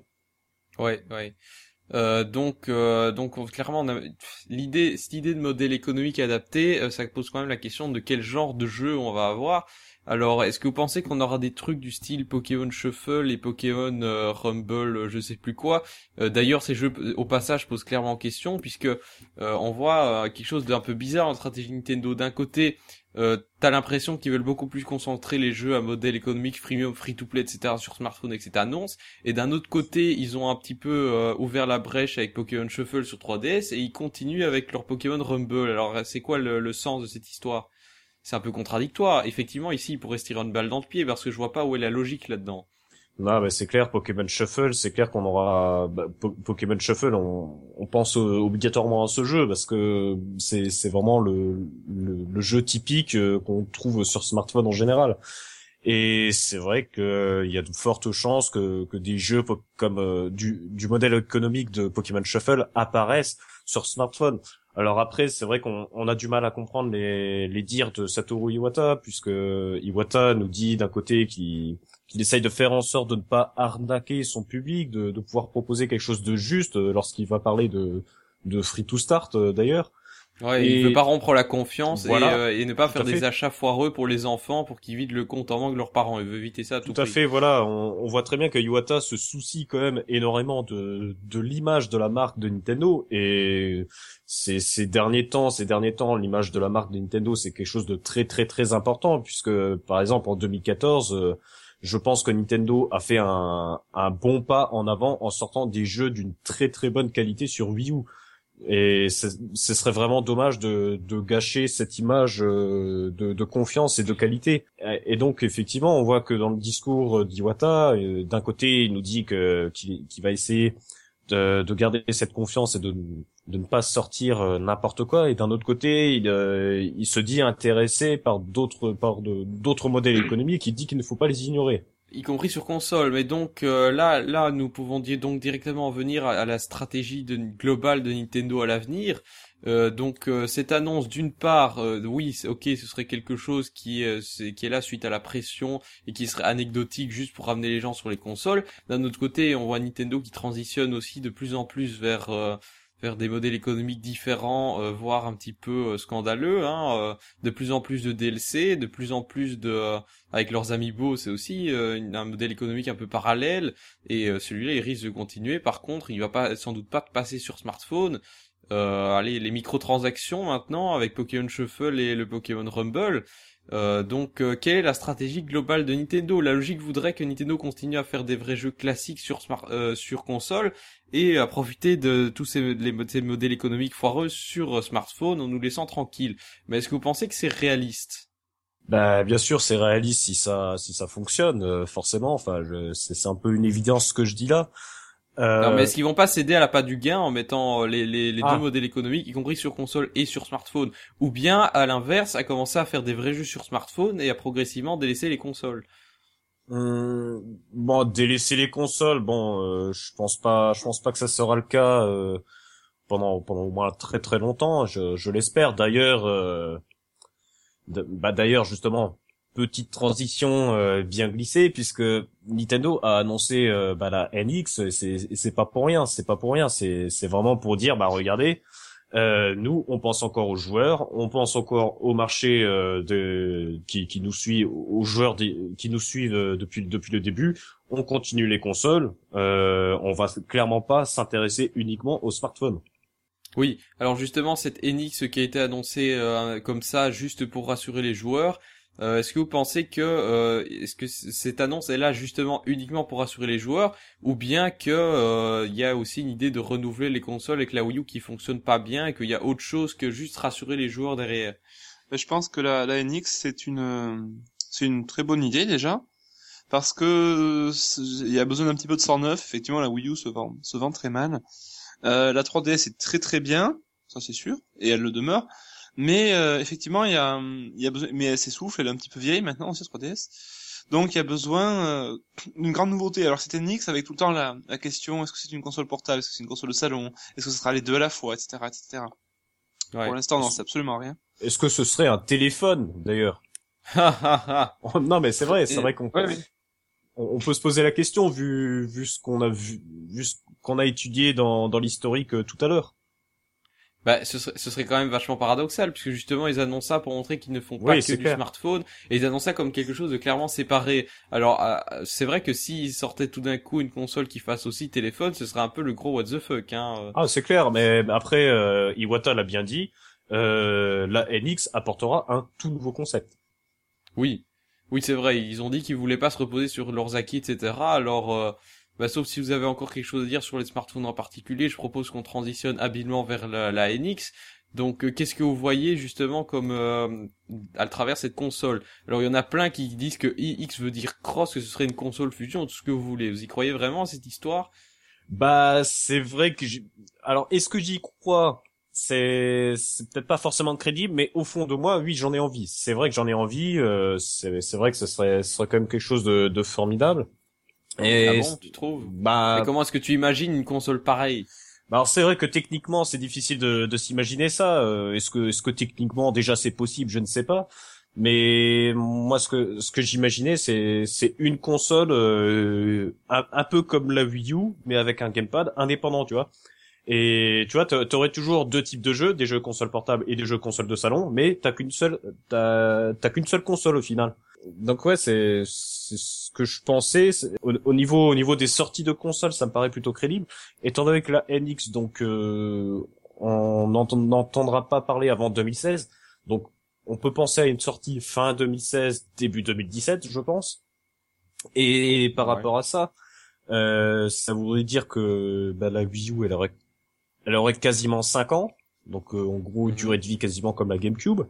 Ouais, ouais. Euh, donc, euh, donc clairement, l'idée, cette idée de modèle économique adapté, euh, ça pose quand même la question de quel genre de jeu on va avoir. Alors, est-ce que vous pensez qu'on aura des trucs du style Pokémon Shuffle et Pokémon Rumble, je sais plus quoi? D'ailleurs, ces jeux, au passage, posent clairement question puisque on voit quelque chose d'un peu bizarre en stratégie Nintendo. D'un côté, euh, t'as l'impression qu'ils veulent beaucoup plus concentrer les jeux à modèle économique, freemium, free-to-play, etc. sur smartphone etc. annonce. Et d'un autre côté, ils ont un petit peu euh, ouvert la brèche avec Pokémon Shuffle sur 3DS et ils continuent avec leur Pokémon Rumble. Alors c'est quoi le, sens de cette histoire? C'est un peu contradictoire. Effectivement, ici, ils pourraient se tirer une balle dans le pied parce que je vois pas où est la logique là-dedans. Non, mais c'est clair, Pokémon Shuffle, c'est clair qu'on aura bah, Pokémon Shuffle, on, on pense obligatoirement à ce jeu parce que c'est c'est vraiment le, le, jeu typique euh, qu'on trouve sur smartphone en général. Et c'est vrai qu'il y a de fortes chances que, que des jeux comme euh, du, du modèle économique de Pokémon Shuffle apparaissent sur smartphone. Alors après, c'est vrai qu'on on a du mal à comprendre les, les dires de Satoru Iwata, puisque Iwata nous dit d'un côté qu'il qu'il essaye de faire en sorte de ne pas arnaquer son public, de, de pouvoir proposer quelque chose de juste euh, lorsqu'il va parler de, de free to start euh, d'ailleurs. Ouais, et... il veut pas rompre la confiance et, euh, et, ne pas faire des achats foireux pour les enfants pour qu'ils vident le compte en banque de leurs parents. Il veut éviter ça. À tout, à fait, voilà. On, on, voit très bien que Iwata se soucie quand même énormément de, de l'image de la marque de Nintendo et ces, ces derniers temps, ces derniers temps, l'image de la marque de Nintendo c'est quelque chose de très très très important puisque par exemple en 2014 je pense que Nintendo a fait un, bon pas en avant en sortant des jeux d'une très très bonne qualité sur Wii U. Et ce serait vraiment dommage de, gâcher cette image euh, de, confiance et de qualité. Et donc effectivement, on voit que dans le discours d'Iwata, euh, d'un côté, il nous dit qu'il va essayer de, garder cette confiance et de, de ne pas sortir euh, n'importe quoi et d'un autre côté il, il se dit intéressé par d'autres par d'autres modèles économiques il dit qu'il ne faut pas les ignorer y compris sur console. Mais donc euh, là, là, nous pouvons dire donc directement en venir à, la stratégie de, globale de Nintendo à l'avenir. Euh, donc euh, cette annonce, d'une part, oui, ok, ce serait quelque chose qui est, qui est là suite à la pression et qui serait anecdotique juste pour ramener les gens sur les consoles. D'un autre côté, on voit Nintendo qui transitionne aussi de plus en plus vers vers des modèles économiques différents, euh, voire un petit peu euh, scandaleux, hein, euh, de plus en plus de DLC, de plus en plus de avec leurs amiibo, c'est aussi un modèle économique un peu parallèle et celui-là il risque de continuer. Par contre, il va pas sans doute pas passer sur smartphone. allez, les microtransactions maintenant avec Pokémon Shuffle et le Pokémon Rumble, euh, donc, euh, quelle est la stratégie globale de Nintendo? La logique voudrait que Nintendo continue à faire des vrais jeux classiques sur smart, euh, sur console et à profiter de tous ces, les, modèles économiques foireux sur smartphone en nous laissant tranquilles. Mais est-ce que vous pensez que c'est réaliste? Bah, bien sûr, c'est réaliste si ça si ça fonctionne, forcément. Enfin, c'est un peu une évidence ce que je dis là. Euh... Non, mais est-ce qu'ils vont pas céder à la pas du gain en mettant euh, les, les, les deux ah. modèles économiques, y compris sur console et sur smartphone? Ou bien, à l'inverse, à commencer à faire des vrais jeux sur smartphone et à progressivement délaisser les consoles? Hum, Bon, délaisser les consoles, bon, euh, je pense pas, je pense pas que ça sera le cas euh, pendant pendant au moins très très longtemps. Je, je l'espère. D'ailleurs, bah d'ailleurs justement, petite transition euh, bien glissée puisque Nintendo a annoncé euh, bah, la NX c'est c'est pas pour rien c'est pas pour rien c'est c'est vraiment pour dire bah regardez euh, nous on pense encore aux joueurs on pense encore au marché de qui qui nous suit aux joueurs qui nous suivent depuis depuis le début. On continue les consoles on va clairement pas s'intéresser uniquement aux smartphones. Oui, alors justement cette NX qui a été annoncée comme ça juste pour rassurer les joueurs, euh, est-ce que vous pensez que euh, est-ce que cette annonce est là justement uniquement pour rassurer les joueurs ou bien que euh, il y a aussi une idée de renouveler les consoles avec la Wii U qui fonctionne pas bien et qu'il y a autre chose que juste rassurer les joueurs derrière? Ben, Je pense que la, la NX c'est une c'est une très bonne idée déjà parce que il y a besoin d'un petit peu de sang neuf. Effectivement, la Wii U se vend se vend très mal. la 3DS est très très bien, ça c'est sûr, et elle le demeure. Mais euh, effectivement, il y a, il y a besoin, mais elle s'essouffle, elle est un petit peu vieille maintenant aussi 3DS. Donc il y a besoin euh, d'une grande nouveauté. Alors c'était Nix avec tout le temps la, la question est-ce que c'est une console portable, est-ce que c'est une console de salon, est-ce que ce sera les deux à la fois, etc., etc. Ouais. Pour l'instant, non, c'est absolument rien. Est-ce que ce serait un téléphone d'ailleurs? Non, mais c'est vrai, c'est vrai qu'on on, peut se poser la question vu vu ce qu'on a vu vu ce qu'on a étudié dans, dans l'historique euh, tout à l'heure. Bah, ce serait, ce serait quand même vachement paradoxal, puisque justement, ils annoncent ça pour montrer qu'ils ne font pas Oui, que du clair. smartphone, et ils annoncent ça comme quelque chose de clairement séparé. Alors, euh, c'est vrai que s'ils sortaient tout d'un coup une console qui fasse aussi téléphone, ce serait un peu le gros what the fuck, hein. euh. Ah, c'est clair, mais après, euh, Iwata l'a bien dit, euh, la NX apportera un tout nouveau concept. Oui. Oui, c'est vrai, ils ont dit qu'ils voulaient pas se reposer sur leurs acquis, etc. Alors, euh, bah, sauf si vous avez encore quelque chose à dire sur les smartphones en particulier, je propose qu'on transitionne habilement vers la, la NX. Donc, euh, qu'est-ce que vous voyez justement comme euh, à travers cette console? Alors, il y en a plein qui disent que iX veut dire cross, que ce serait une console fusion, tout ce que vous voulez. Vous y croyez vraiment cette histoire? Bah, c'est vrai que j'ai... Alors, est-ce que j'y crois? C'est c'est peut-être pas forcément crédible, mais au fond de moi, oui, j'en ai envie. C'est vrai que j'en ai envie. euh, c'est c'est vrai que ce serait, ce serait quand même quelque chose de, de formidable. Et Ah bon, tu trouves? Bah, Mais comment est-ce que tu imagines une console pareille? Bah alors c'est vrai que techniquement c'est difficile de, de s'imaginer ça. Euh, est-ce que est-ce que techniquement déjà c'est possible? Je ne sais pas. Mais moi ce que ce que j'imaginais c'est c'est une console euh, un, un peu comme la Wii U mais avec un gamepad indépendant, tu vois. Et tu vois, t'a- t'aurais toujours deux types de jeux, des jeux console portable et des jeux console de salon, mais t'as qu'une seule, t'as, t'as qu'une seule console au final. Donc ouais, c'est, ce que je pensais. Au, au niveau, au niveau des sorties de consoles, ça me paraît plutôt crédible. Étant donné que la NX, donc, euh, on n'entend- n'entendra pas parler avant 2016, donc on peut penser à une sortie fin 2016, début 2017, je pense. Et par Ouais. rapport à ça, euh, ça voudrait dire que bah, la Wii U, elle aurait, elle aurait quasiment 5 ans, donc euh, en gros Mhm. durée de vie quasiment comme la GameCube.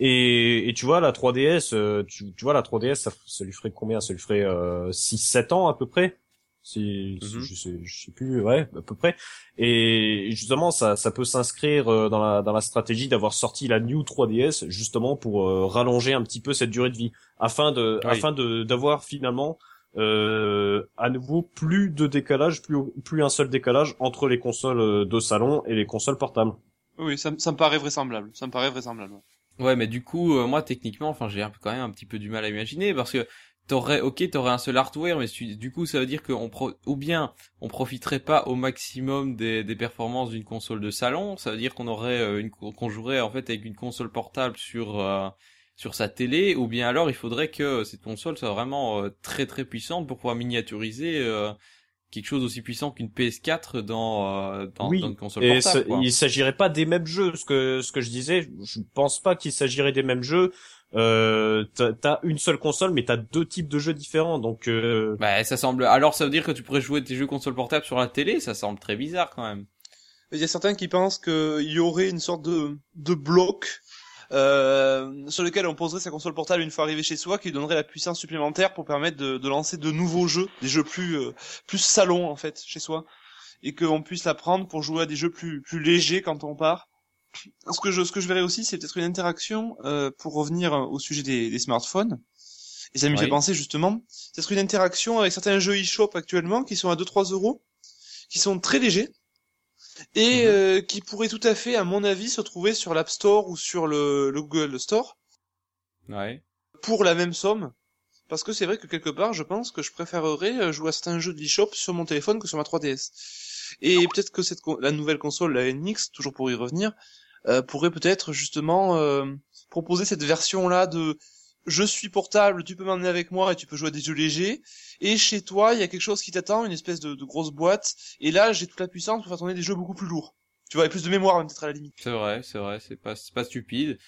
Et, et tu vois la 3DS, euh, tu, tu vois la 3DS, ça, ça lui ferait combien? Ça lui ferait euh, 6-7 ans à peu près? Si, si- Mhm. je sais, je sais plus, ouais, à peu près. Et justement, ça, ça peut s'inscrire euh, dans la dans la stratégie d'avoir sorti la New 3DS justement pour euh, rallonger un petit peu cette durée de vie, afin de Oui. afin de d'avoir finalement euh, à nouveau plus de décalage, plus plus un seul décalage entre les consoles euh, de salon et les consoles portables. Oui, ça, ça me paraît vraisemblable. Ça me paraît vraisemblable. Ouais, mais du coup, euh, moi, techniquement, enfin, j'ai quand même un petit peu du mal à imaginer parce que t'aurais, ok, t'aurais un seul hardware, mais du coup, ça veut dire qu'on pro ou bien on profiterait pas au maximum des, performances d'une console de salon. Ça veut dire qu'on aurait euh, une, qu'on jouerait en fait avec une console portable sur euh, sur sa télé, ou bien alors il faudrait que cette console soit vraiment très très puissante pour pouvoir miniaturiser quelque chose aussi puissant qu'une PS4 dans euh, dans, Oui, dans une console Et portable. ce- quoi. il s'agirait pas des mêmes jeux. Ce que ce que je disais, je pense pas qu'il s'agirait des mêmes jeux. Euh, t'as- t'as une seule console, mais t'as deux types de jeux différents. Donc euh, Bah, ça semble. Alors, ça veut dire que tu pourrais jouer tes jeux console portable sur la télé. Ça semble très bizarre quand même. Il y a certains qui pensent qu'il y aurait une sorte de, de bloc euh, sur lequel on poserait sa console portable une fois arrivé chez soi, qui donnerait la puissance supplémentaire pour permettre de, de lancer de nouveaux jeux, des jeux plus euh, plus salon en fait chez soi, et qu'on puisse la prendre pour jouer à des jeux plus plus légers quand on part. Ce que je ce que je verrais aussi, c'est peut-être une interaction euh, pour revenir au sujet des, des smartphones. Et ça me fait penser justement, ce serait une interaction avec certains jeux e-shop actuellement qui sont à 2-3 euros, qui sont très légers et Mhm. euh, qui pourraient tout à fait, à mon avis, se trouver sur l'App Store ou sur le, le Google Store Ouais. pour la même somme. Parce que c'est vrai que quelque part, je pense que je préférerais euh, jouer à certains jeux de l'eShop sur mon téléphone que sur ma 3DS. Et peut-être que cette la nouvelle console, la NX, toujours pour y revenir, euh, pourrait peut-être justement euh, proposer cette version-là de je suis portable, tu peux m'emmener avec moi et tu peux jouer à des jeux légers. Et chez toi, il y a quelque chose qui t'attend, une espèce de, de grosse boîte. Et là, j'ai toute la puissance pour faire tourner des jeux beaucoup plus lourds. Tu vois, et plus de mémoire même peut-être à la limite. C'est vrai, c'est vrai. C'est pas, c'est pas stupide.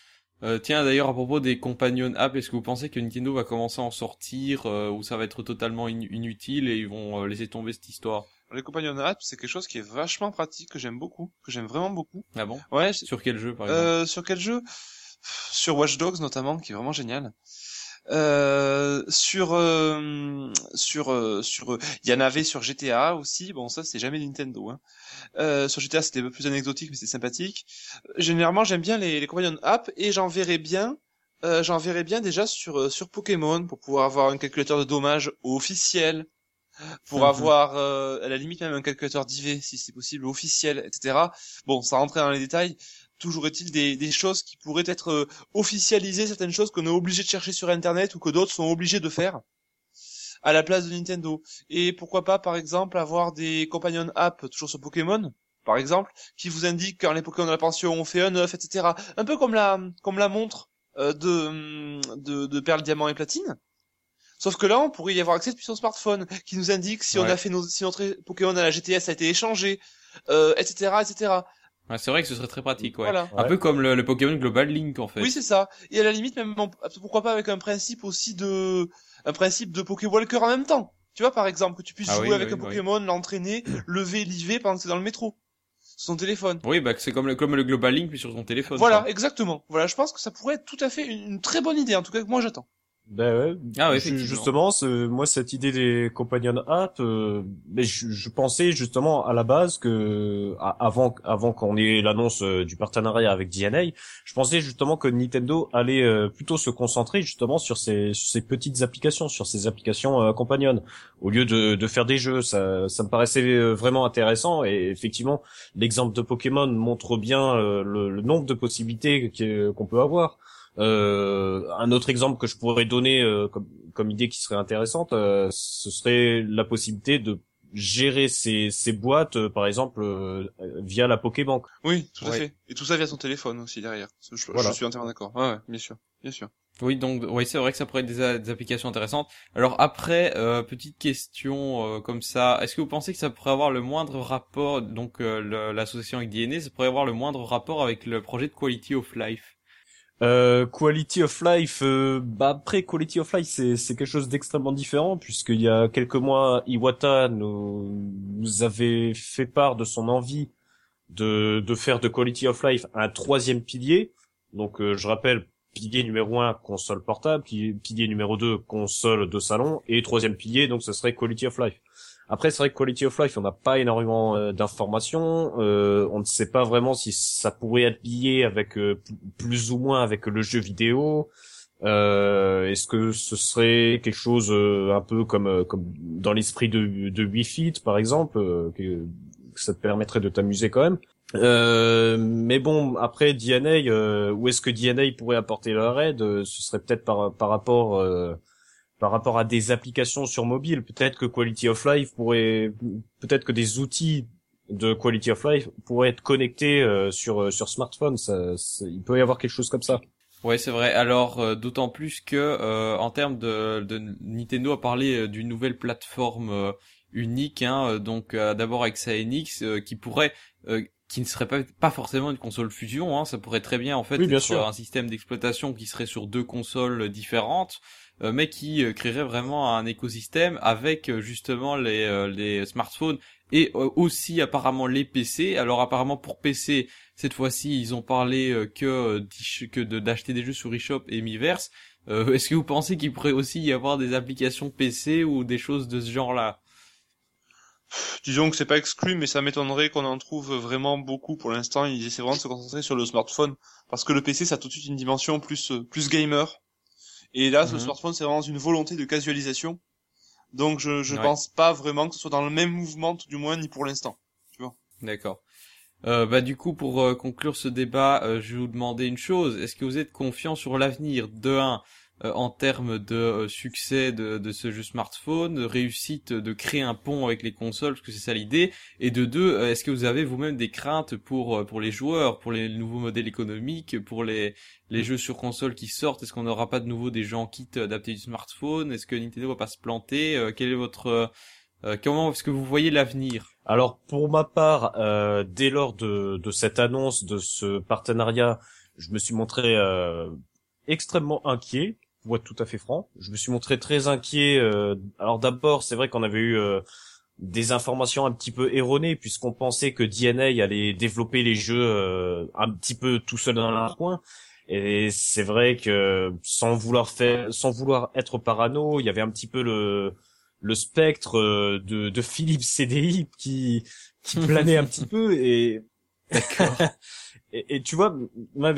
Euh, tiens, d'ailleurs, à propos des companion apps, est-ce que vous pensez que Nintendo va commencer à en sortir euh, ou ça va être totalement in- inutile et ils vont euh, laisser tomber cette histoire? Les Companion Apps, c'est quelque chose qui est vachement pratique, que j'aime beaucoup, que j'aime vraiment beaucoup. Ah bon? Ouais, Sur quel jeu, par exemple? euh, sur quel jeu? Sur Watch Dogs notamment, qui est vraiment génial. Euh, sur euh, sur euh, sur il y en avait sur GTA aussi bon ça c'est jamais Nintendo hein. Euh, sur GTA c'était un peu plus anecdotique mais c'est sympathique généralement j'aime bien les, les companion apps et j'en verrais bien euh, j'en verrais bien déjà sur euh, sur Pokémon pour pouvoir avoir un calculateur de dommages officiel pour Mhm. avoir euh, à la limite même un calculateur d'IV si c'est possible officiel etc bon ça rentrait dans les détails toujours est-il des, des choses qui pourraient être euh, officialisées certaines choses qu'on est obligé de chercher sur internet ou que d'autres sont obligés de faire à la place de Nintendo. Et pourquoi pas, par exemple, avoir des companion apps toujours sur Pokémon, par exemple, qui vous indiquent quand les Pokémon de la pension ont fait un œuf, etc. Un peu comme la, comme la montre euh, de, de, de Perle, Diamant et Platine. Sauf que là, on pourrait y avoir accès depuis son smartphone, qui nous indique si on a fait nos, si notre Pokémon à la GTS a été échangé, euh, etc., etc. Ouais, c'est vrai que ce serait très pratique, ouais. Voilà. Un Ouais. peu comme le, le Pokémon Global Link, en fait. Oui, c'est ça. Et à la limite, même, pourquoi pas avec un principe aussi de, un principe de Pokéwalker en même temps. Tu vois, par exemple, que tu puisses Ah jouer oui, avec oui, un oui. Pokémon, l'entraîner, lever, liver pendant que c'est dans le métro. Sur son téléphone. Oui, bah, c'est comme le, comme le Global Link, mais sur ton téléphone. Voilà, quoi. exactement. Voilà, je pense que ça pourrait être tout à fait une, une très bonne idée, en tout cas que moi j'attends. Ben ouais. Ah ouais, justement, ce- moi cette idée des companion apps, euh, mais je, je pensais justement à la base que à- avant avant qu'on ait l'annonce euh, du partenariat avec DNA, je pensais justement que Nintendo allait euh, plutôt se concentrer justement sur ces sur ces petites applications, sur ces applications euh, compagnon, au lieu de, de faire des jeux. Ça ça me paraissait euh, vraiment intéressant et effectivement l'exemple de Pokémon montre bien euh, le, le nombre de possibilités qu'on peut avoir. Euh, un autre exemple que je pourrais donner euh, comme, comme idée qui serait intéressante, euh, ce serait la possibilité de gérer ces, ces boîtes, euh, par exemple, euh, via la Pokébank. Oui, tout à Ouais. fait. Et tout ça via son téléphone aussi derrière. Je, je- Voilà. je suis entièrement d'accord. Ouais, ouais, bien sûr, bien sûr. Oui, donc oui, c'est vrai que ça pourrait être des, a- des applications intéressantes. Alors après, euh, petite question euh, comme ça, est-ce que vous pensez que ça pourrait avoir le moindre rapport, donc euh, l'association avec DNA, ça pourrait avoir le moindre rapport avec le projet de Quality of Life? Euh, quality of life, euh, bah après quality of life c'est c'est quelque chose d'extrêmement différent puisqu'il y a quelques mois Iwata nous avait fait part de son envie de de faire de quality of life un troisième pilier. Donc euh, je rappelle pilier numéro un console portable, pilier, pilier numéro 2 console de salon et troisième pilier donc ce serait quality of life. Après, c'est vrai que Quality of Life, on n'a pas énormément euh, d'informations. Euh, on ne sait pas vraiment si ça pourrait être lié avec euh, plus ou moins avec le jeu vidéo. Euh, Est-ce que ce serait quelque chose euh, un peu comme comme dans l'esprit de de Wii Fit, par exemple, que, ça te permettrait de t'amuser quand même. Mais bon, après DNA, où est-ce que DNA pourrait apporter leur aide Ce serait peut-être par par rapport par rapport à des applications sur mobile. Peut-être que Quality of Life pourrait, peut-être que des outils de Quality of Life pourraient être connectés euh, sur euh, sur smartphone. Ça, il peut y avoir quelque chose comme ça. Ouais, c'est vrai. Alors, euh, d'autant plus que euh, en termes de, de Nintendo a parlé euh, d'une nouvelle plateforme euh, unique, hein, donc d'abord avec sa NX, euh, qui pourrait, euh, qui ne serait pas, pas forcément une console fusion, hein, ça pourrait très bien en fait Oui, bien être sûr. un système d'exploitation qui serait sur deux consoles différentes, mais qui euh, créerait vraiment un écosystème avec euh, justement les, euh, les smartphones et euh, aussi apparemment les PC. Alors apparemment pour PC, cette fois-ci, ils ont parlé euh, que euh, que d'acheter des jeux sur eShop et Miiverse. Euh, Est-ce que vous pensez qu'il pourrait aussi y avoir des applications PC ou des choses de ce genre-là? Disons que c'est pas exclu, mais ça m'étonnerait qu'on en trouve vraiment beaucoup pour l'instant. Ils essaient vraiment de se concentrer sur le smartphone. Parce que le PC, ça a tout de suite une dimension plus, euh, plus gamer. Et là, le Mhm. smartphone, c'est vraiment une volonté de casualisation. Donc je, je Ouais. pense pas vraiment que ce soit dans le même mouvement, tout du moins, ni pour l'instant. D'accord. Euh, bah du coup, pour euh, conclure ce débat, euh, je vais vous demander une chose. Est-ce que vous êtes confiant sur l'avenir? De un euh, en termes de euh, succès de, de ce jeu smartphone, de réussite de créer un pont avec les consoles, parce que c'est ça l'idée, et de deux, euh, est-ce que vous avez vous-même des craintes pour euh, pour les joueurs, pour les nouveaux modèles économiques, pour les les jeux sur console qui sortent? Est-ce qu'on n'aura pas de nouveau des gens en kit adaptés du smartphone? Est-ce que Nintendo va pas se planter? Euh, Quel est votre euh, euh, comment est-ce que vous voyez l'avenir? Alors pour ma part, euh, dès lors de, de cette annonce de ce partenariat, je me suis montré euh, extrêmement inquiet, pour être tout à fait franc. Je me suis montré très inquiet. euh, alors d'abord, c'est vrai qu'on avait eu euh, des informations un petit peu erronées puisqu'on pensait que DNA allait développer les jeux euh, un petit peu tout seul dans un coin. Et c'est vrai que sans vouloir faire, sans vouloir être parano, il y avait un petit peu le le spectre euh, de, de Philippe CDI qui qui planait un petit peu et et, et tu vois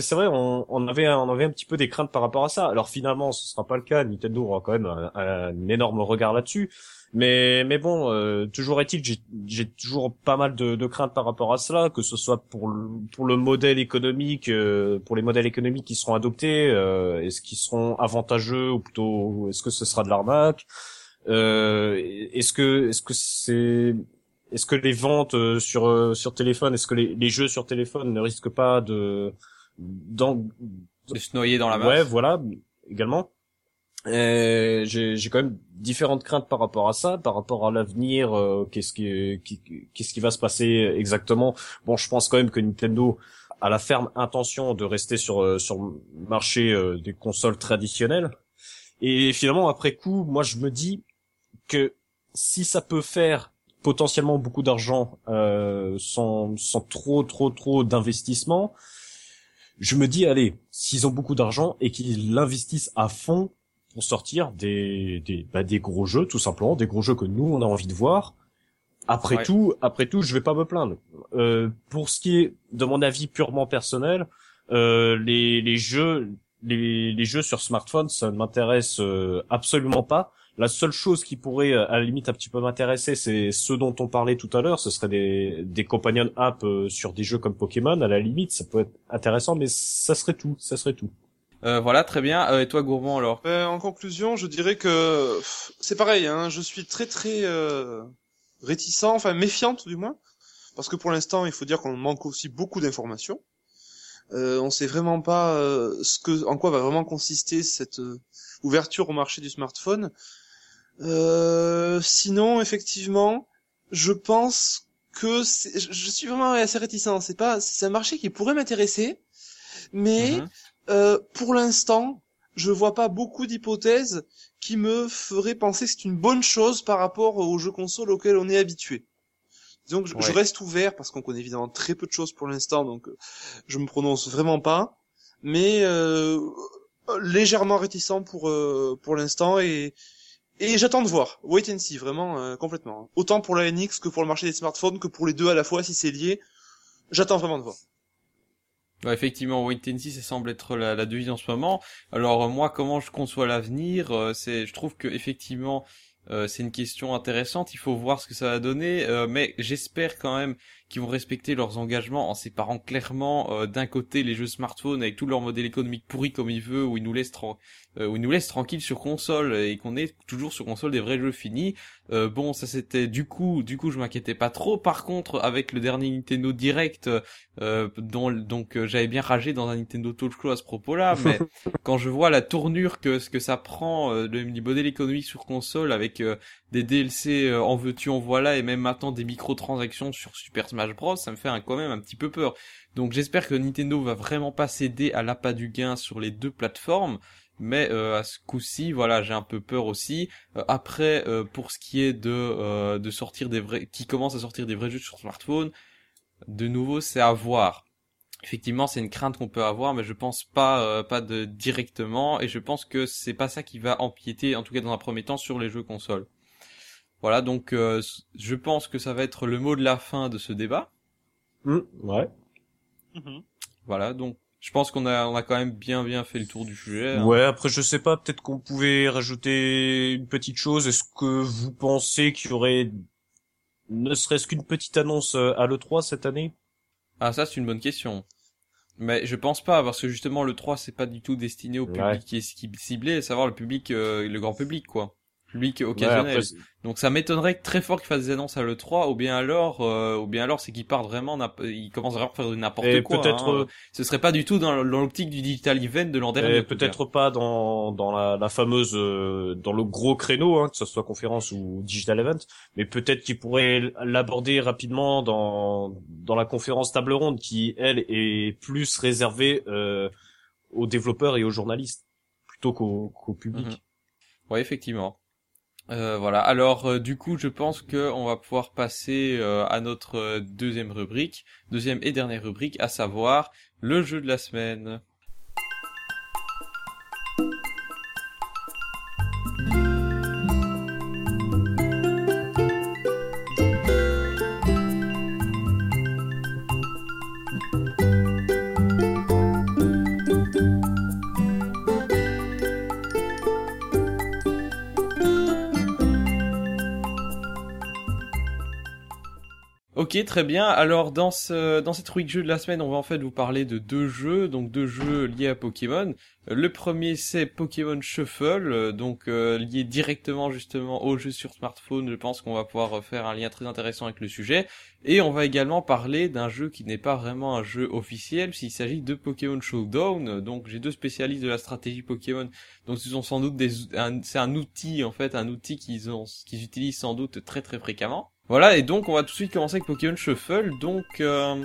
c'est vrai on, on avait on avait un petit peu des craintes par rapport à ça. Alors finalement ce sera pas le cas. Nintendo aura quand même un, un énorme regard là-dessus. Mais mais bon euh, toujours est-il j'ai toujours pas mal de, de craintes par rapport à cela que ce soit pour le, pour le modèle économique euh, pour les modèles économiques qui seront adoptés euh, est-ce qu'ils seront avantageux ou plutôt est-ce que ce sera de l'arnaque? Euh, est-ce que est-ce que c'est est-ce que les ventes euh, sur euh, sur téléphone, est-ce que les, les, jeux sur téléphone ne risquent pas de dans, de se noyer dans la masse Ouais, voilà, également. J'ai quand même différentes craintes par rapport à ça, par rapport à l'avenir. qu'est-ce qui qu'est-ce qui va se passer exactement Bon, je pense quand même que Nintendo a la ferme intention de rester sur sur le marché des consoles traditionnelles. Et finalement, après coup, moi, je me dis que si ça peut faire potentiellement beaucoup d'argent euh, sans, sans trop trop trop d'investissement, je me dis allez, s'ils ont beaucoup d'argent et qu'ils l'investissent à fond pour sortir des des, bah, des gros jeux tout simplement, des gros jeux que nous on a envie de voir. Après tout, après tout, je vais pas me plaindre. Euh, pour ce qui est de mon avis purement personnel, euh, les les jeux les, les jeux sur smartphone, ça ne m'intéresse euh, absolument pas. La seule chose qui pourrait euh, à la limite un petit peu m'intéresser, c'est ce dont on parlait tout à l'heure. Ce serait des, des companion apps euh, sur des jeux comme Pokémon. À la limite, ça peut être intéressant, mais ça serait tout. Ça serait tout. Euh, voilà, très bien. Euh, et toi, Gourmand, alors? Euh, En conclusion, je dirais que c'est pareil. Hein, je suis très très réticent, enfin méfiante du moins, parce que pour l'instant, il faut dire qu'on manque aussi beaucoup d'informations. Euh, on sait vraiment pas ce que, en quoi va vraiment consister cette ouverture au marché du smartphone. Euh, sinon, effectivement, je pense que je suis vraiment assez réticent. C'est pas, c'est un marché qui pourrait m'intéresser, mais mhm. euh, pour l'instant, je vois pas beaucoup d'hypothèses qui me feraient penser que c'est une bonne chose par rapport aux jeux consoles auxquels on est habitué. Donc je, reste ouvert parce qu'on connaît évidemment très peu de choses pour l'instant, donc euh, je me prononce vraiment pas. Mais euh, légèrement réticent pour euh, pour l'instant et et j'attends de voir. Wait and see, vraiment, euh, complètement. Autant pour la NX que pour le marché des smartphones, que pour les deux à la fois, si c'est lié. J'attends vraiment de voir. Ouais, effectivement, wait and see, ça semble être la, la devise en ce moment. Alors moi, comment je conçois l'avenir euh, C'est, je trouve que effectivement, euh, c'est une question intéressante. Il faut voir ce que ça va donner, mais j'espère quand même qui vont respecter leurs engagements en séparant clairement euh, d'un côté les jeux smartphones avec tout leur modèle économique pourri comme il veut, où ils nous laissent euh, où ils nous laissent tranquilles sur console et qu'on est toujours sur console des vrais jeux finis. Euh, bon, ça c'était du coup, du coup je m'inquiétais pas trop. Par contre, avec le dernier Nintendo Direct, dont donc j'avais bien ragé dans un Nintendo Talk Show à ce propos-là, mais quand je vois la tournure que ce que ça prend le modèle économique sur console avec des DLC en veux-tu en voilà et même maintenant des microtransactions sur Super Smash Bros, ça me fait quand même un petit peu peur. Donc j'espère que Nintendo va vraiment pas céder à l'appât du gain sur les deux plateformes. Mais euh, à ce coup-ci, voilà, j'ai un peu peur aussi. Euh, après, euh, pour ce qui est de de sortir des vrais, qui commence à sortir des vrais jeux sur smartphone, de nouveau, c'est à voir. Effectivement, c'est une crainte qu'on peut avoir, mais je pense pas pas de directement, et je pense que c'est pas ça qui va empiéter, en tout cas dans un premier temps, sur les jeux consoles. Voilà, donc euh, je pense que ça va être le mot de la fin de ce débat. Mmh, ouais. Mmh. Voilà, donc je pense qu'on a on a quand même bien bien fait le tour du sujet. Hein. Ouais, après je sais pas, peut-être qu'on pouvait rajouter une petite chose. Est-ce que vous pensez qu'il y aurait ne serait-ce qu'une petite annonce euh, à l'E3 cette année? Ah ça c'est une bonne question. Mais je pense pas parce que justement le 3 c'est pas du tout destiné au public qui est ciblé, à savoir le public euh, le grand public quoi public occasionnel. Donc ça m'étonnerait très fort qu'il fasse des annonces à l'E3, ou bien alors, euh, ou bien alors c'est qu'il part vraiment, il commence vraiment à faire n'importe quoi. Peut-être, hein. ce serait pas du tout dans, l'optique du digital event de l'an dernier. Peut-être pas dans dans la, la fameuse, euh, dans le gros créneau, hein, que ce soit conférence ou digital event, mais peut-être qu'il pourrait l'aborder rapidement dans dans la conférence table ronde qui elle est plus réservée euh, aux développeurs et aux journalistes plutôt qu'au qu'au public. Mhm. Oui, effectivement. Euh, voilà. Alors euh, du coup, je pense que on va pouvoir passer euh, à notre deuxième rubrique, deuxième et dernière rubrique, à savoir le jeu de la semaine. Très bien. Alors dans ce dans cette rubrique jeu de la semaine, on va en fait vous parler de deux jeux, donc deux jeux liés à Pokémon. Euh, le premier c'est Pokémon Shuffle, euh, donc euh, lié directement justement au jeu sur smartphone. Je pense qu'on va pouvoir faire un lien très intéressant avec le sujet. Et on va également parler d'un jeu qui n'est pas vraiment un jeu officiel, s'il s'agit de Pokémon Showdown. Donc j'ai deux spécialistes de la stratégie Pokémon, donc ce sont sans doute des c'est un outil en fait, un outil qu'ils ont qu'ils utilisent sans doute très très fréquemment. Voilà, et donc on va tout de suite commencer avec Pokémon Shuffle. Donc, euh,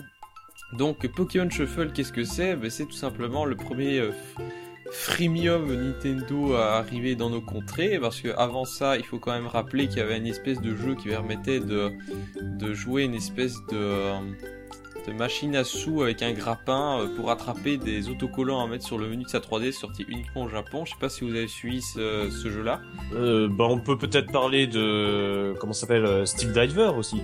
donc Pokémon Shuffle, qu'est-ce que c'est? Ben, C'est tout simplement le premier euh, freemium Nintendo à arriver dans nos contrées. Parce que avant ça, il faut quand même rappeler qu'il y avait une espèce de jeu qui permettait de, de jouer une espèce de... Euh, machine à sous avec un grappin euh, pour attraper des autocollants à mettre sur le menu de sa 3D sorti uniquement au Japon. Je sais pas si vous avez suivi ce, ce jeu-là. Euh, bah on peut peut-être parler de comment ça s'appelle euh, Steel Diver aussi.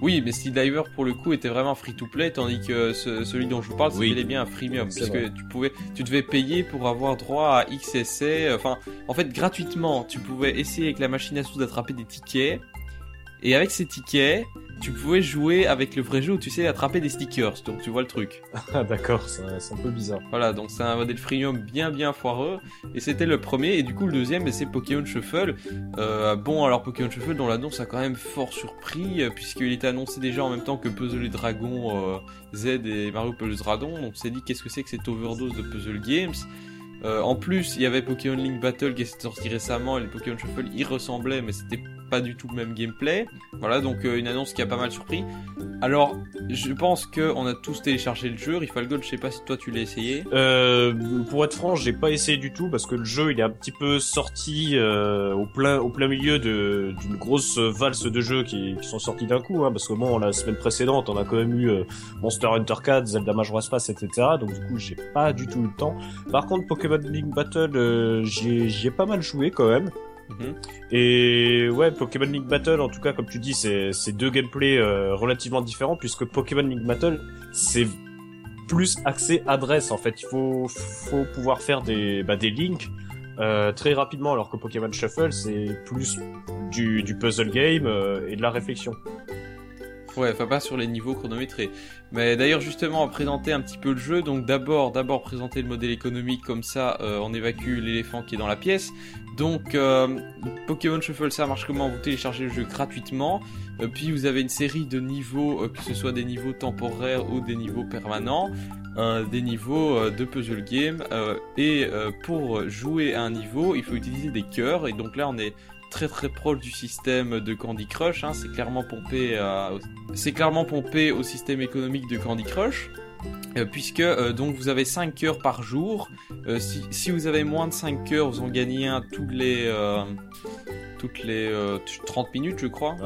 Oui, mais Steel Diver pour le coup était vraiment free to play, tandis que ce, celui dont je vous parle c'était bien un freemium, puisque vrai. tu pouvais, tu devais payer pour avoir droit à X essais. Enfin, en fait gratuitement, tu pouvais essayer avec la machine à sous d'attraper des tickets. Et avec ces tickets, tu pouvais jouer avec le vrai jeu où tu sais attraper des stickers. Donc tu vois le truc. Ah d'accord, c'est un peu bizarre. Voilà, donc c'est un modèle freemium bien bien foireux. Et c'était le premier. Et du coup le deuxième, c'est Pokémon Shuffle. Euh, bon alors Pokémon Shuffle dont l'annonce a quand même fort surpris puisqu'il était annoncé déjà en même temps que Puzzle et Dragon euh, Z et Mario Puzzle Dragon. Donc on s'est dit qu'est-ce que c'est que cette overdose de puzzle games? Euh, en plus, il y avait Pokémon Link Battle qui est sorti récemment et le Pokémon Shuffle y ressemblait, mais c'était pas du tout le même gameplay. Voilà, donc euh, une annonce qui a pas mal surpris. Alors, je pense que on a tous téléchargé le jeu. Rifalgold, je sais pas si toi tu l'as essayé. Euh, pour être franc, j'ai pas essayé du tout parce que le jeu il est un petit peu sorti euh, au plein au plein milieu d'une grosse valse de jeux qui, sont sortis d'un coup. Hein, parce que bon, la semaine précédente, on a quand même eu Monster Hunter 4, Zelda Majora's Mask, etc. Donc du coup, j'ai pas du tout eu le temps. Par contre, Pokémon Link Battle, euh, j'y ai pas mal joué quand même. Mhm. Et ouais, Pokémon Link Battle, en tout cas, comme tu dis, c'est deux gameplays euh, relativement différents puisque Pokémon Link Battle, c'est plus axé adresse en fait. Il faut faut pouvoir faire des bah, des links euh, très rapidement, alors que Pokémon Shuffle, c'est plus du du puzzle game euh, et de la réflexion. Ouais, enfin pas sur les niveaux chronométrés. Mais d'ailleurs justement, présenter un petit peu le jeu. Donc d'abord, d'abord présenter le modèle économique comme ça, euh, on évacue l'éléphant qui est dans la pièce. Donc euh, Pokémon Shuffle, ça marche comment? Vous téléchargez le jeu gratuitement. Euh, puis vous avez une série de niveaux, que ce soit des niveaux temporaires ou des niveaux permanents, des niveaux de puzzle game. et pour jouer à un niveau, il faut utiliser des cœurs. Et donc là, on est très très proche du système de Candy Crush. Hein. C'est clairement pompé, c'est clairement pompé au système économique de Candy Crush. Euh, puisque euh, donc vous avez 5 cœurs par jour. Euh, si, vous avez moins de 5 cœurs, vous en gagnez un tous les toutes les 30 minutes, je crois.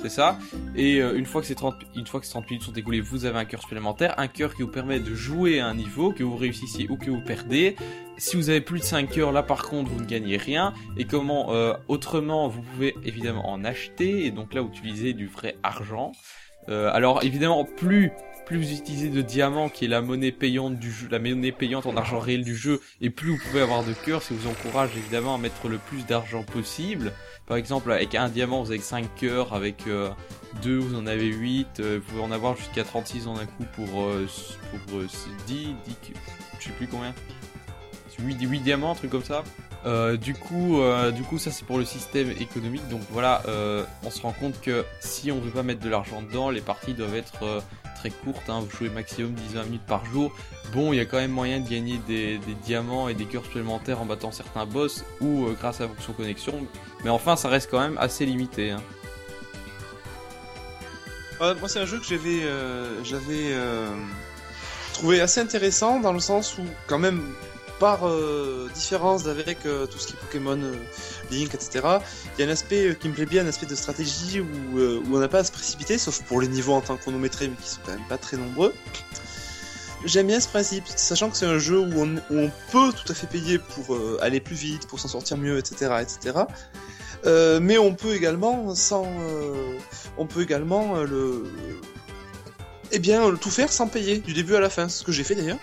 C'est ça. Et une fois que ces 30 une fois que ces 30 minutes sont écoulées, vous avez un cœur supplémentaire, un cœur qui vous permet de jouer à un niveau que vous réussissiez ou que vous perdez. Si vous avez plus de 5 cœurs, là par contre, vous ne gagnez rien. Et comment autrement, vous pouvez évidemment en acheter et donc là utiliser du vrai argent. alors évidemment, plus plus vous utilisez de diamants, qui est la monnaie payante du jeu, la monnaie payante en argent réel du jeu, et plus vous pouvez avoir de cœurs, ça vous encourage évidemment à mettre le plus d'argent possible. Par exemple, avec un diamant, vous avez 5 cœurs, avec euh, 2, vous en avez 8, euh, vous pouvez en avoir jusqu'à 36 en un coup pour, euh, pour 10, 10, je sais plus combien. 8, 8 diamants, un truc comme ça. Euh, du coup, euh, du coup, ça c'est pour le système économique. Donc voilà, euh, on se rend compte que si on veut pas mettre de l'argent dedans, les parties doivent être très. Hein, vous jouez maximum 10-20 minutes par jour. Bon, il y a quand même moyen de gagner des, diamants et des cœurs supplémentaires en battant certains boss ou grâce à fonction connexion. Mais enfin, ça reste quand même assez limité. Hein. moi, c'est un jeu que j'avais, j'avais trouvé assez intéressant dans le sens où quand même par euh, différence avec euh, tout ce qui est Pokémon, euh, Link, etc. Il y a un aspect qui me plaît bien, un aspect de stratégie où, on n'a pas à se précipiter, sauf pour les niveaux en tant que chronométrés, mais qui sont quand même pas très nombreux. J'aime bien ce principe, sachant que c'est un jeu où on, peut tout à fait payer pour aller plus vite, pour s'en sortir mieux, etc., etc. mais on peut également, sans, on peut également le, eh bien, tout faire sans payer, du début à la fin. Ce que j'ai fait d'ailleurs.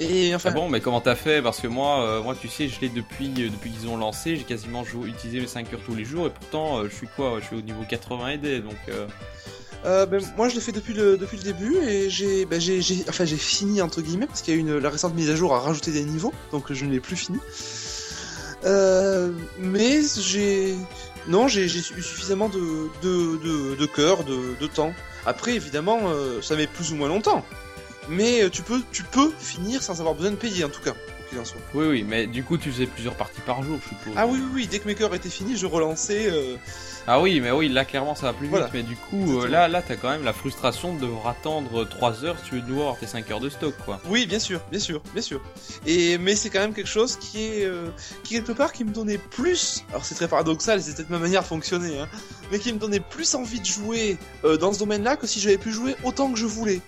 Et enfin, Ah bon, mais comment t'as fait? Parce que moi, euh, moi, tu sais, je l'ai depuis euh, depuis qu'ils ont lancé. J'ai quasiment joué, utilisé mes 5 heures tous les jours, et pourtant, euh, je suis quoi? Je suis au niveau 80 et des, donc. euh, Euh, ben, moi je l'ai fait depuis le depuis le début et j'ai ben, j'ai enfin j'ai fini entre guillemets parce qu'il y a eu une la récente mise à jour a rajouté des niveaux donc je ne l'ai plus fini. Mais j'ai non j'ai eu suffisamment de de de, de cœur de, de temps. Après évidemment ça met plus ou moins longtemps. Mais euh, tu peux tu peux finir sans avoir besoin de payer en tout cas en soit. Oui, oui, mais du coup, tu faisais plusieurs parties par jour, je suppose. Ah oui oui oui dès que mes cœurs étaient finis je relançais. euh, Ah oui, mais oui, là, clairement, ça va plus vite. Mais du coup, euh, là, là, t'as quand même la frustration de devoir attendre 3 heures si tu veux de nouveau avoir tes 5 heures de stock, quoi. Oui, bien sûr, bien sûr, bien sûr. Et mais c'est quand même quelque chose qui est euh, qui quelque part qui me donnait plus. Alors c'est très paradoxal, c'est peut-être ma manière de fonctionner, hein, mais qui me donnait plus envie de jouer dans ce domaine-là que si j'avais pu jouer autant que je voulais.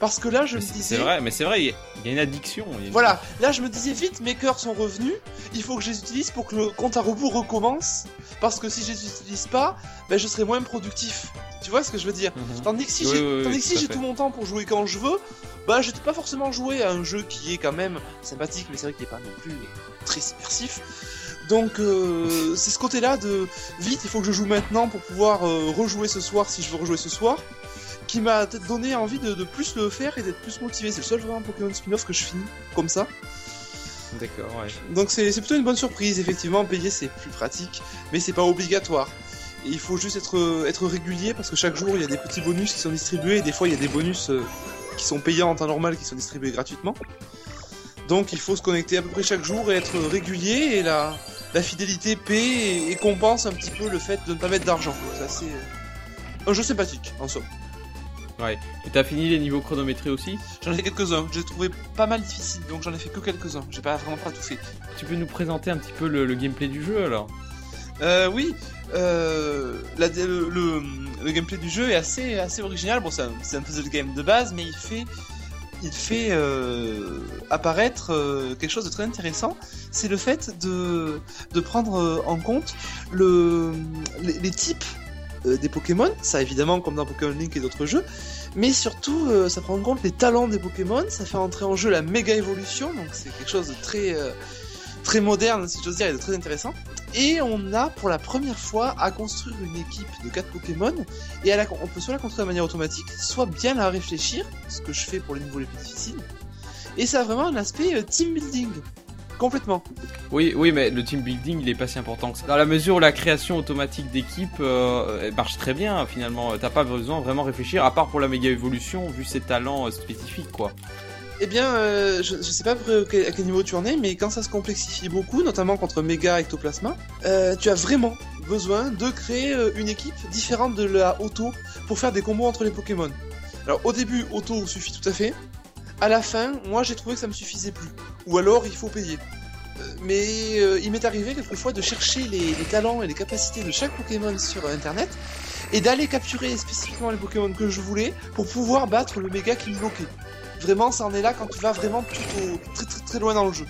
Parce que là, je Mais me C'est disais, c'est vrai, mais c'est vrai, il y, a- il y a une addiction. a une- voilà, là je me disais vite, mes cœurs sont revenus, il faut que je les utilise pour que le compte à rebours recommence. Parce que si je les utilise pas, ben je serai moins productif. Tu vois ce que je veux dire Mhm. Tandis que si Oui, j'ai oui, oui, tandis que si tout mon temps pour jouer quand je veux, bah je vais pas forcément jouer à un jeu qui est quand même sympathique, mais c'est vrai qu'il est pas non plus très immersif. Donc euh, c'est ce côté-là de vite, il faut que je joue maintenant pour pouvoir euh, rejouer ce soir si je veux rejouer ce soir, qui m'a donné envie de, de plus le faire et d'être plus motivé. C'est le seul vraiment Pokémon spin-off que je finis comme ça. D'accord, ouais. Donc c'est plutôt une bonne surprise, effectivement, payer c'est plus pratique, mais c'est pas obligatoire. Et il faut juste être, être régulier parce que chaque jour il y a des petits bonus qui sont distribués et des fois il y a des bonus euh, qui sont payants en temps normal qui sont distribués gratuitement. Donc il faut se connecter à peu près chaque jour et être régulier et la, la fidélité paie et, et compense un petit peu le fait de ne pas mettre d'argent. C'est assez... euh, un jeu sympathique en somme. Ouais. Et t'as fini les niveaux chronométrés aussi J'en ai fait quelques-uns, j'ai trouvé pas mal difficile donc j'en ai fait que quelques-uns, j'ai pas vraiment pas tout fait. Tu peux nous présenter un petit peu le, le gameplay du jeu alors? Euh, oui, euh, la- le, le, le gameplay du jeu est assez, assez original. Bon, c'est un, puzzle game de base, mais il fait, il fait euh, apparaître euh, quelque chose de très intéressant. C'est le fait de, de prendre euh, en compte le, les, les types euh, des Pokémon. Ça, évidemment, comme dans Pokémon Link et d'autres jeux. Mais surtout, euh, ça prend en compte les talents des Pokémon. Ça fait entrer en jeu la méga évolution. Donc, c'est quelque chose de très, euh, très moderne, si j'ose dire, et de très intéressant. Et on a pour la première fois à construire une équipe de 4 Pokémon et on peut soit la construire de manière automatique, soit bien la réfléchir, ce que je fais pour les niveaux les plus difficiles. Et ça a vraiment un aspect team building. Complètement. Oui, oui, mais le team building, il est pas si important que ça. Dans la mesure où la création automatique d'équipe euh, marche très bien, finalement, t'as pas besoin de vraiment réfléchir, à part pour la méga évolution, vu ses talents euh, spécifiques, quoi. Eh bien, euh, je, je sais pas à quel- niveau tu en es, mais quand ça se complexifie beaucoup, notamment contre Mega Ectoplasma, euh, tu as vraiment besoin de créer une équipe différente de la auto pour faire des combos entre les Pokémon. Alors au début, auto suffit tout à fait. À la fin, moi j'ai trouvé que ça me suffisait plus. Ou alors il faut payer. Euh, Mais euh, il m'est arrivé quelquefois de chercher les, talents et les capacités de chaque Pokémon sur Internet et d'aller capturer spécifiquement les Pokémon que je voulais pour pouvoir battre le méga qui me bloquait. Vraiment, ça en est là quand tu vas vraiment plutôt très très très loin dans le jeu.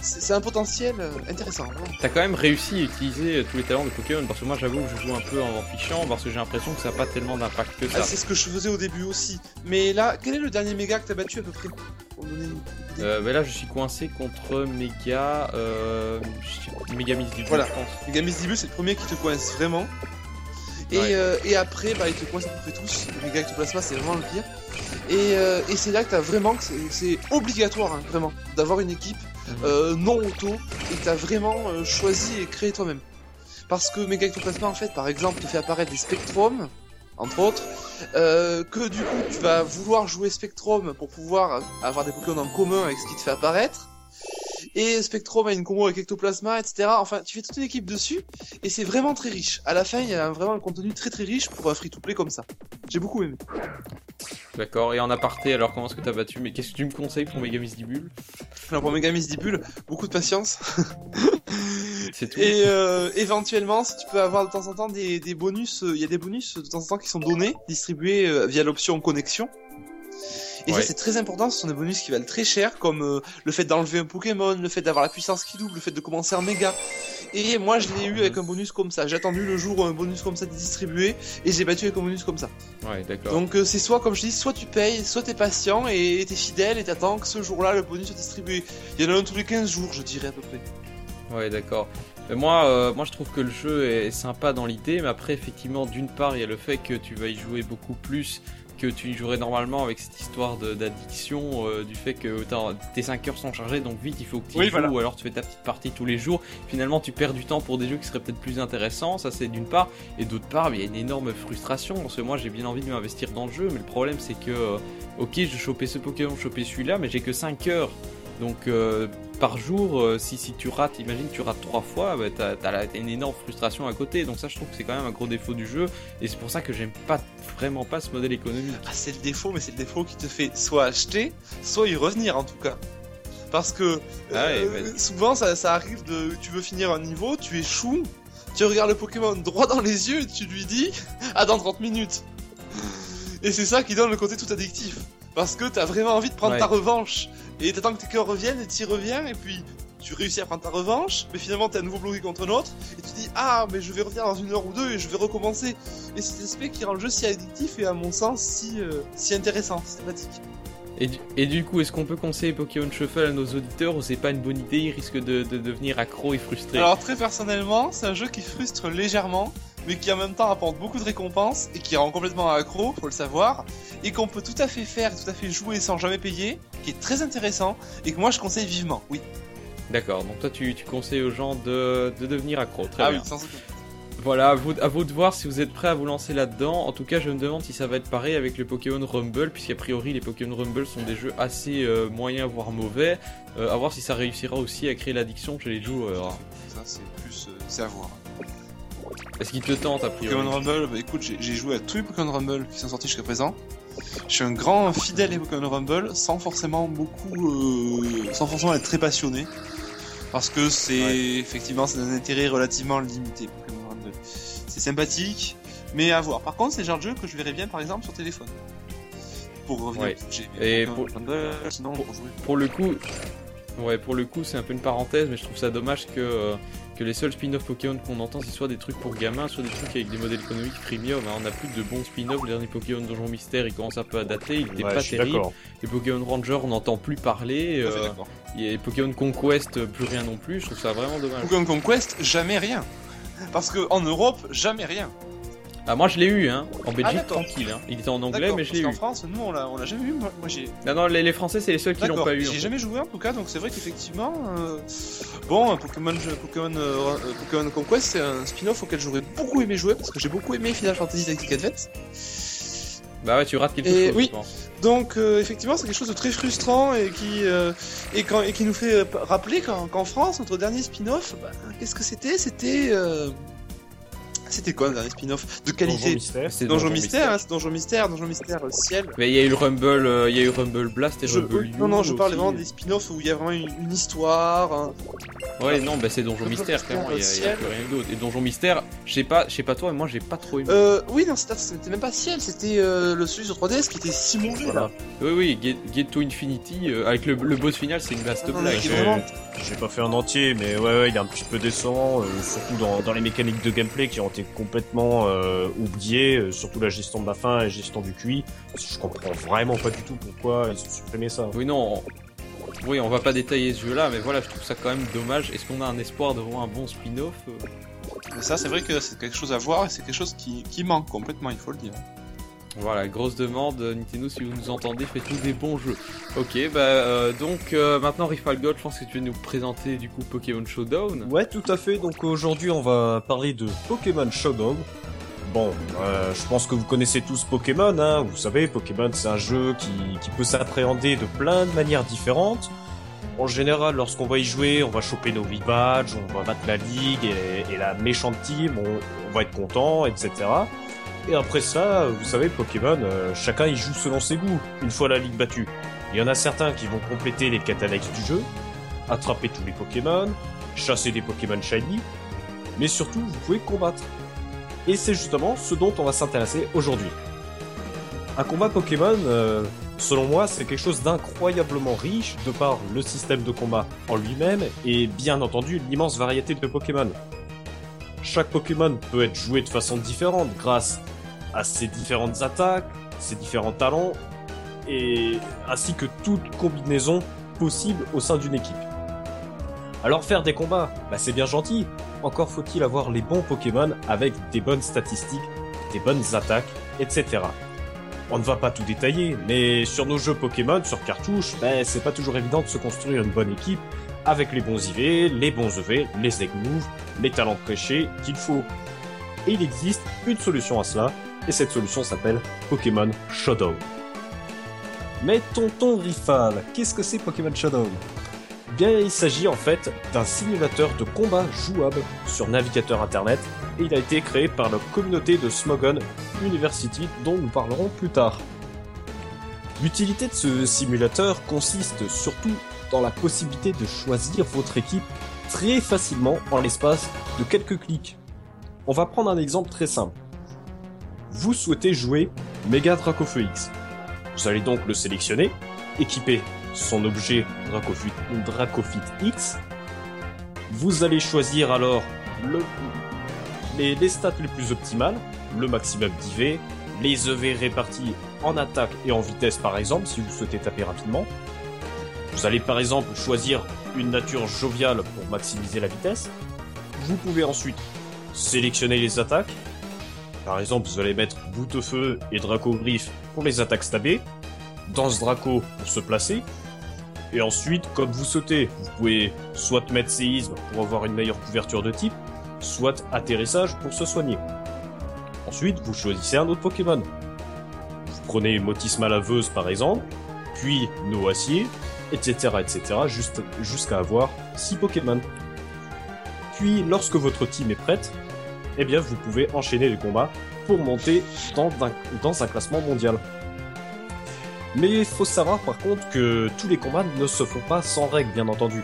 C'est un potentiel euh, intéressant. T'as quand même réussi à utiliser euh, tous les talents de Pokémon, parce que moi j'avoue que je joue un peu en fichant, parce que j'ai l'impression que ça n'a pas tellement d'impact que Ah, ça. c'est ce que je faisais au début aussi. Mais là, quel est le dernier méga que t'as battu à peu près Pour me donner une idée? Euh, mais là je suis coincé contre Mega... Euh, Miss du Voilà. je pense. Dibul, c'est le premier qui te coince vraiment. Et, Ouais. euh, et après, bah, ils te coincent à peu près tous. Le méga Ectoplasma, c'est vraiment le pire. Et, euh, et c'est là que t'as vraiment, c'est- obligatoire, hein, vraiment, d'avoir une équipe. Euh, non auto et t'as vraiment euh, choisi et créé toi-même. Parce que Mega Ectoplasma, en fait, par exemple, te fait apparaître des Spectrum, entre autres, euh, que du coup, tu vas vouloir jouer Spectrum pour pouvoir avoir des Pokémon en commun avec ce qui te fait apparaître. Et Spectrum a une combo avec Ectoplasma, etc. Enfin, tu fais toute une équipe dessus, et c'est vraiment très riche. À la fin, il y a vraiment un contenu très très riche pour un free-to-play comme ça. J'ai beaucoup aimé. D'accord, et en aparté, alors comment est-ce que t'as battu? Mais qu'est-ce que tu me conseilles pour Mega Miss Dibule Alors pour Mega Miss Dipul, beaucoup de patience. C'est tout Et euh, éventuellement, si tu peux avoir de temps en temps des, des bonus, euh, il y a des bonus de temps en temps qui sont donnés, distribués euh, via l'option connexion. Et Ouais. ça c'est très important, ce sont des bonus qui valent très cher, comme euh, le fait d'enlever un Pokémon, le fait d'avoir la puissance qui double, le fait de commencer en méga. Et moi, je l'ai eu avec un bonus comme ça. J'ai attendu le jour où un bonus comme ça est distribué, et j'ai battu avec un bonus comme ça. Ouais, d'accord. Donc euh, c'est soit, comme je dis, soit tu payes, soit t'es patient et t'es fidèle et t'attends que ce jour-là le bonus soit distribué. Il y en a un tous les 15 jours, je dirais à peu près. Ouais, d'accord. Mais moi, euh, moi, je trouve que le jeu est sympa dans l'idée, mais après, effectivement, d'une part, il y a le fait que tu vas y jouer beaucoup plus que tu y jouerais normalement avec cette histoire d'addiction, euh, du fait que tes 5 heures sont chargées, donc vite, il faut que tu Oui, joues, voilà. ou alors tu fais ta petite partie tous les jours. Finalement, tu perds du temps pour des jeux qui seraient peut-être plus intéressants, ça c'est d'une part. Et d'autre part, il y a une énorme frustration, parce que moi, j'ai bien envie de m'investir dans le jeu, mais le problème, c'est que, euh, ok, je chopais ce Pokémon, je chopais celui-là, mais j'ai que 5 heures. Donc euh, par jour, euh, si, si tu rates, imagine tu rates trois fois, bah, t'as t'as la- t'as une énorme frustration à côté. Donc ça, je trouve que c'est quand même un gros défaut du jeu, et c'est pour ça que j'aime pas vraiment pas ce modèle économique. Ah, c'est le défaut, mais c'est le défaut qui te fait soit acheter, soit y revenir en tout cas. Parce que Ah ouais, euh, souvent ça, ça arrive de tu veux finir un niveau, tu échoues, tu regardes le Pokémon droit dans les yeux et tu lui dis ah dans 30 minutes. Et c'est ça qui donne le côté tout addictif. Parce que t'as vraiment envie de prendre Ouais. ta revanche. Et t'attends que tes cœurs reviennent et t'y reviens et puis tu réussis à prendre ta revanche, mais finalement t'es à nouveau bloqué contre un autre, et tu dis ah mais je vais revenir dans une heure ou deux et je vais recommencer. Et c'est cet aspect qui rend le jeu si addictif et à mon sens si, euh, si intéressant, si sympathique. Et du, et du coup, est-ce qu'on peut conseiller Pokémon Shuffle à nos auditeurs ou c'est pas une bonne idée Ils risquent de, de devenir accro et frustrés. Alors très personnellement, c'est un jeu qui frustre légèrement, mais qui en même temps apporte beaucoup de récompenses et qui rend complètement accro, faut le savoir, et qu'on peut tout à fait faire, tout à fait jouer sans jamais payer, qui est très intéressant et que moi je conseille vivement. Oui. D'accord, donc toi tu, tu conseilles aux gens de, de devenir accro. Très ah bien. oui, sans aucun Voilà, à vous, à vous de voir si vous êtes prêts à vous lancer là-dedans. En tout cas, je me demande si ça va être pareil avec le Pokémon Rumble, puisqu'a priori les Pokémon Rumble sont des jeux assez euh, moyens, voire mauvais. Euh, à voir si ça réussira aussi à créer l'addiction chez les joueurs. Ça c'est plus, euh, c'est à voir. Est-ce qu'il te tente a priori Pokémon Rumble, bah écoute, j'ai joué à tous les Pokémon Rumble qui sont sortis jusqu'à présent. Je suis un grand fidèle des Pokémon Rumble, sans forcément beaucoup, euh, sans forcément être très passionné, parce que c'est Ouais. effectivement c'est d'un intérêt relativement limité Pokémon Rumble. C'est sympathique, mais à voir. Par contre, c'est le genre de jeu que je verrais bien par exemple sur téléphone. Pour revenir, Ouais. Et pour- Rumble, sinon pour. Pour le coup, ouais, pour le coup, c'est un peu une parenthèse, mais je trouve ça dommage que, euh, que les seuls spin-off Pokémon qu'on entend, c'est soit des trucs pour gamins, soit des trucs avec des modèles économiques premium. hein. On a plus de bons spin-off. Le dernier Pokémon Donjon Mystère, il commence un peu à dater, il était Ouais, pas terrible. Les Pokémon Ranger, on n'entend plus parler. Euh, les Pokémon Conquest, plus rien non plus. Je trouve ça vraiment dommage. Pokémon Conquest, jamais rien. Parce que en Europe, jamais rien. Ah, moi je l'ai eu, hein. En Belgique, d'accord. tranquille. Hein. Il était en anglais, mais je l'ai eu. France, nous on l'a, on l'a jamais eu. Moi, moi, j'ai, Non, non, les, les Français, c'est les seuls qui l'ont pas eu. en J'ai jamais joué en tout cas, donc c'est vrai qu'effectivement, euh, bon, Pokémon, Pokémon, euh, euh, Pokémon Conquest, c'est un spin-off auquel j'aurais beaucoup aimé jouer parce que j'ai beaucoup aimé Final Fantasy Tactics Advance. Bah ouais, tu rates quelque Et chose, oui. Donc euh, effectivement, c'est quelque chose de très frustrant et qui euh, et, quand, et qui nous fait rappeler qu'en, France, notre dernier spin-off, bah, qu'est-ce que c'était? C'était c'était quoi le dernier spin-off de Donjon qualité Mystère. C'est Donjon Mystère, hein, c'est Donjon Mystère, Donjon Mystère euh, Ciel. Mais il y a eu le Rumble, euh, il y a eu Rumble Blast et Je- Rumble non, non, je aussi. vraiment des spin-offs où il y a vraiment une, une histoire, un, Ouais, non, bah c'est Donjon Donjon Mystère, Mystère, clairement, il y a, plus rien d'autre. Et Donjon Mystère, je sais pas, je sais pas toi, mais moi j'ai pas trop aimé. Euh, oui, non, c'était même pas ciel, c'était euh, le celui sur 3DS qui était si mauvais Voilà. là. Oui, oui, Get, Get to Infinity, euh, avec le, le boss final, c'est une vaste non, blague. J'ai pas fait en entier, mais ouais, ouais, il est un petit peu décevant, euh, surtout dans, dans les mécaniques de gameplay qui ont été complètement euh, oubliées, euh, surtout la gestion de la fin et la gestion du QI. Je comprends vraiment pas du tout pourquoi ils ont supprimé ça. Oui, non, on- oui, on va pas détailler ce jeu-là, mais voilà, je trouve ça quand même dommage. Est-ce qu'on a un espoir de voir un bon spin-off euh? Mais ça, c'est vrai que c'est quelque chose à voir et c'est quelque chose qui, qui manque complètement, il faut le dire. Voilà, grosse demande, euh, Nintendo, si vous nous entendez, faites-nous des bons jeux. Ok, bah euh, donc euh, maintenant Rifal je pense que tu vas nous présenter du coup Pokémon Showdown. Ouais, tout à fait. Donc aujourd'hui, on va parler de Pokémon Showdown. Bon, je pense que vous connaissez tous Pokémon, hein. Vous savez, Pokémon, c'est un jeu qui, peut s'appréhender de plein de manières différentes. En général, lorsqu'on va y jouer, on va choper nos 8 badges, on va battre la ligue et, la méchante team, on va être content, etc. Et après ça, vous savez, Pokémon, euh, chacun y joue selon ses goûts, une fois la ligue battue. Il y en a certains qui vont compléter les quêtes annexes du jeu, attraper tous les Pokémon, chasser des Pokémon shiny, mais surtout vous pouvez combattre. Et c'est justement ce dont on va s'intéresser aujourd'hui. Un combat Pokémon, euh, Selon moi, c'est quelque chose d'incroyablement riche de par le système de combat en lui-même et bien entendu l'immense variété de Pokémon. Chaque Pokémon peut être joué de façon différente grâce à ses différentes attaques, ses différents talents et ainsi que toute combinaison possible au sein d'une équipe. Alors faire des combats, bah c'est bien gentil, encore faut-il avoir les bons Pokémon avec des bonnes statistiques, des bonnes attaques, etc. On ne va pas tout détailler, mais sur nos jeux Pokémon, sur cartouche, bah, c'est pas toujours évident de se construire une bonne équipe avec les bons IV, les bons EV, les egg moves, les talents prêchés qu'il faut. Et il existe une solution à cela, et cette solution s'appelle Pokémon Showdown. Mais tonton Rifal, qu'est-ce que c'est Pokémon Showdown? Bien, il s'agit en fait d'un simulateur de combat jouable sur navigateur internet et il a été créé par la communauté de Smogon University dont nous parlerons plus tard. L'utilité de ce simulateur consiste surtout dans la possibilité de choisir votre équipe très facilement en l'espace de quelques clics. On va prendre un exemple très simple. Vous souhaitez jouer Mega Dracofeu X. Vous allez donc le sélectionner, équiper son objet Dracofit, X. Vous allez choisir alors le, les, les stats les plus optimales, le maximum d'IV, les EV répartis en attaque et en vitesse par exemple, si vous souhaitez taper rapidement. Vous allez par exemple choisir une nature joviale pour maximiser la vitesse. Vous pouvez ensuite sélectionner les attaques. Par exemple, vous allez mettre Boutefeu et Draco Griffe pour les attaques stabées. Danse Draco pour se placer. Et ensuite, comme vous sautez, vous pouvez soit mettre séisme pour avoir une meilleure couverture de type, soit atterrissage pour se soigner. Ensuite, vous choisissez un autre Pokémon. Vous prenez Motisma laveuse par exemple, puis Noacier, etc. etc. jusqu'à avoir 6 Pokémon. Puis, lorsque votre team est prête, eh bien vous pouvez enchaîner les combats pour monter dans un, classement mondial. Mais il faut savoir par contre que tous les combats ne se font pas sans règles, bien entendu.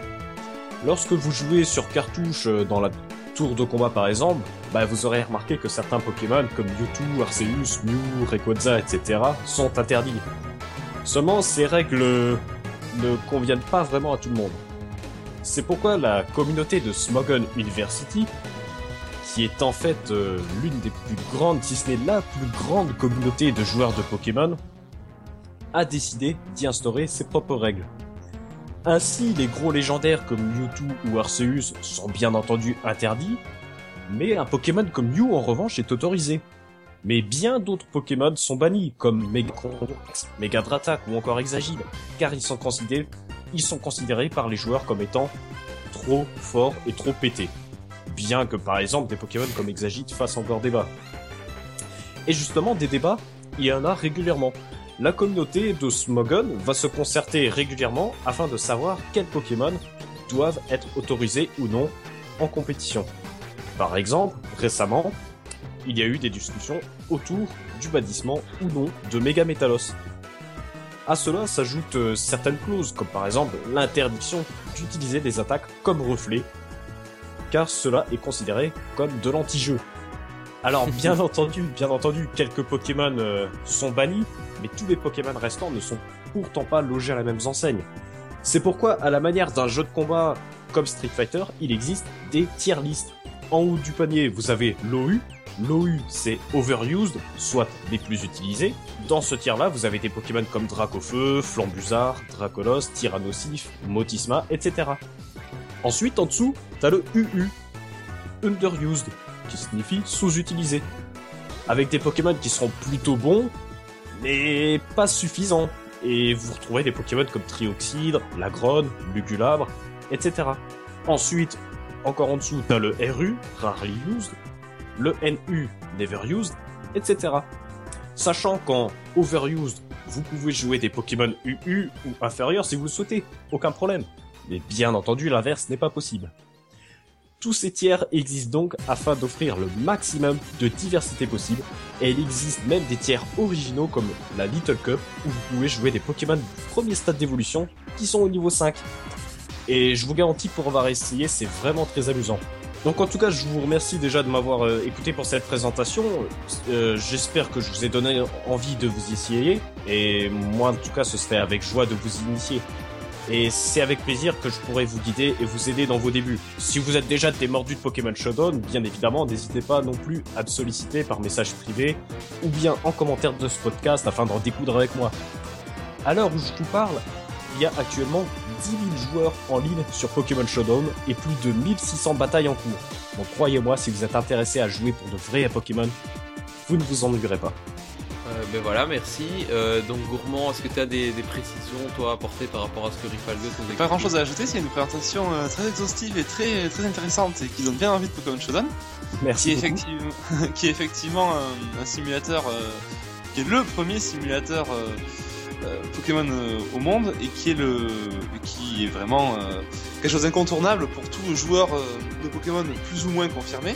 Lorsque vous jouez sur cartouche euh, dans la tour de combat par exemple, bah vous aurez remarqué que certains Pokémon comme Mewtwo, Arceus, Mew, Rayquaza, etc. sont interdits. Seulement ces règles ne conviennent pas vraiment à tout le monde. C'est pourquoi la communauté de Smogon University, qui est en fait euh, l'une des plus grandes, si ce n'est la plus grande communauté de joueurs de Pokémon, a décidé d'y instaurer ses propres règles. Ainsi, les gros légendaires comme Mewtwo ou Arceus sont bien entendu interdits, mais un Pokémon comme Mew en revanche est autorisé. Mais bien d'autres Pokémon sont bannis, comme Megacrondrax, Megadratak ou encore Exagile, car ils sont considérés, ils sont considérés par les joueurs comme étant trop forts et trop pétés. Bien que par exemple des Pokémon comme Exagite fassent encore débat. Et justement, des débats, il y en a régulièrement. La communauté de Smogon va se concerter régulièrement afin de savoir quels Pokémon doivent être autorisés ou non en compétition. Par exemple, récemment, il y a eu des discussions autour du bannissement ou non de Mega Metalos. À cela s'ajoutent euh, certaines clauses, comme par exemple l'interdiction d'utiliser des attaques comme reflet, car cela est considéré comme de l'anti-jeu. Alors bien entendu, bien entendu, quelques Pokémon euh, sont bannis, mais tous les Pokémon restants ne sont pourtant pas logés à la même enseigne. C'est pourquoi, à la manière d'un jeu de combat comme Street Fighter, il existe des tier lists. En haut du panier, vous avez l'OU. L'OU, c'est Overused, soit les plus utilisés. Dans ce tiers-là, vous avez des Pokémon comme Dracofeu, Flambuzard, Dracolos, Tyrannosif, Motisma, etc. Ensuite, en dessous, t'as le UU, Underused, qui signifie sous-utilisé. Avec des Pokémon qui seront plutôt bons, mais pas suffisants. Et vous retrouvez des Pokémon comme Trioxydre, Lagrone, Lugulabre, etc. Ensuite, encore en dessous, t'as le RU, Rarely Used, le NU, Never Used, etc. Sachant qu'en Overused, vous pouvez jouer des Pokémon UU ou inférieurs si vous le souhaitez, aucun problème. Mais bien entendu, l'inverse n'est pas possible. Tous ces tiers existent donc afin d'offrir le maximum de diversité possible, et il existe même des tiers originaux comme la Little Cup, où vous pouvez jouer des Pokémon du premier stade d'évolution qui sont au niveau 5. Et je vous garantis pour avoir essayé, c'est vraiment très amusant. Donc en tout cas, je vous remercie déjà de m'avoir euh, écouté pour cette présentation. Euh, J'espère que je vous ai donné envie de vous essayer. Et moi, en tout cas, ce serait avec joie de vous initier. Et c'est avec plaisir que je pourrai vous guider et vous aider dans vos débuts. Si vous êtes déjà des mordus de Pokémon Showdown, bien évidemment, n'hésitez pas non plus à me solliciter par message privé ou bien en commentaire de ce podcast afin d'en découdre avec moi. À l'heure où je vous parle, il y a actuellement 10 000 joueurs en ligne sur Pokémon Showdown et plus de 1600 batailles en cours. Donc croyez-moi, si vous êtes intéressé à jouer pour de vrais Pokémon, vous ne vous ennuierez pas. Euh, ben voilà, merci. Euh, donc Gourmand, est-ce que tu as des, des précisions, toi, à apporter par rapport à ce que Rifalgo nous Pas grand chose à ajouter, c'est une présentation euh, très exhaustive et très, très intéressante et qui donne bien envie de Pokémon Showdown. Merci Qui est effectivement, qui est effectivement un, un simulateur, euh, qui est le premier simulateur Pokémon euh, au monde et qui est le, qui est vraiment euh, quelque chose d'incontournable pour tout joueur euh, de Pokémon plus ou moins confirmé.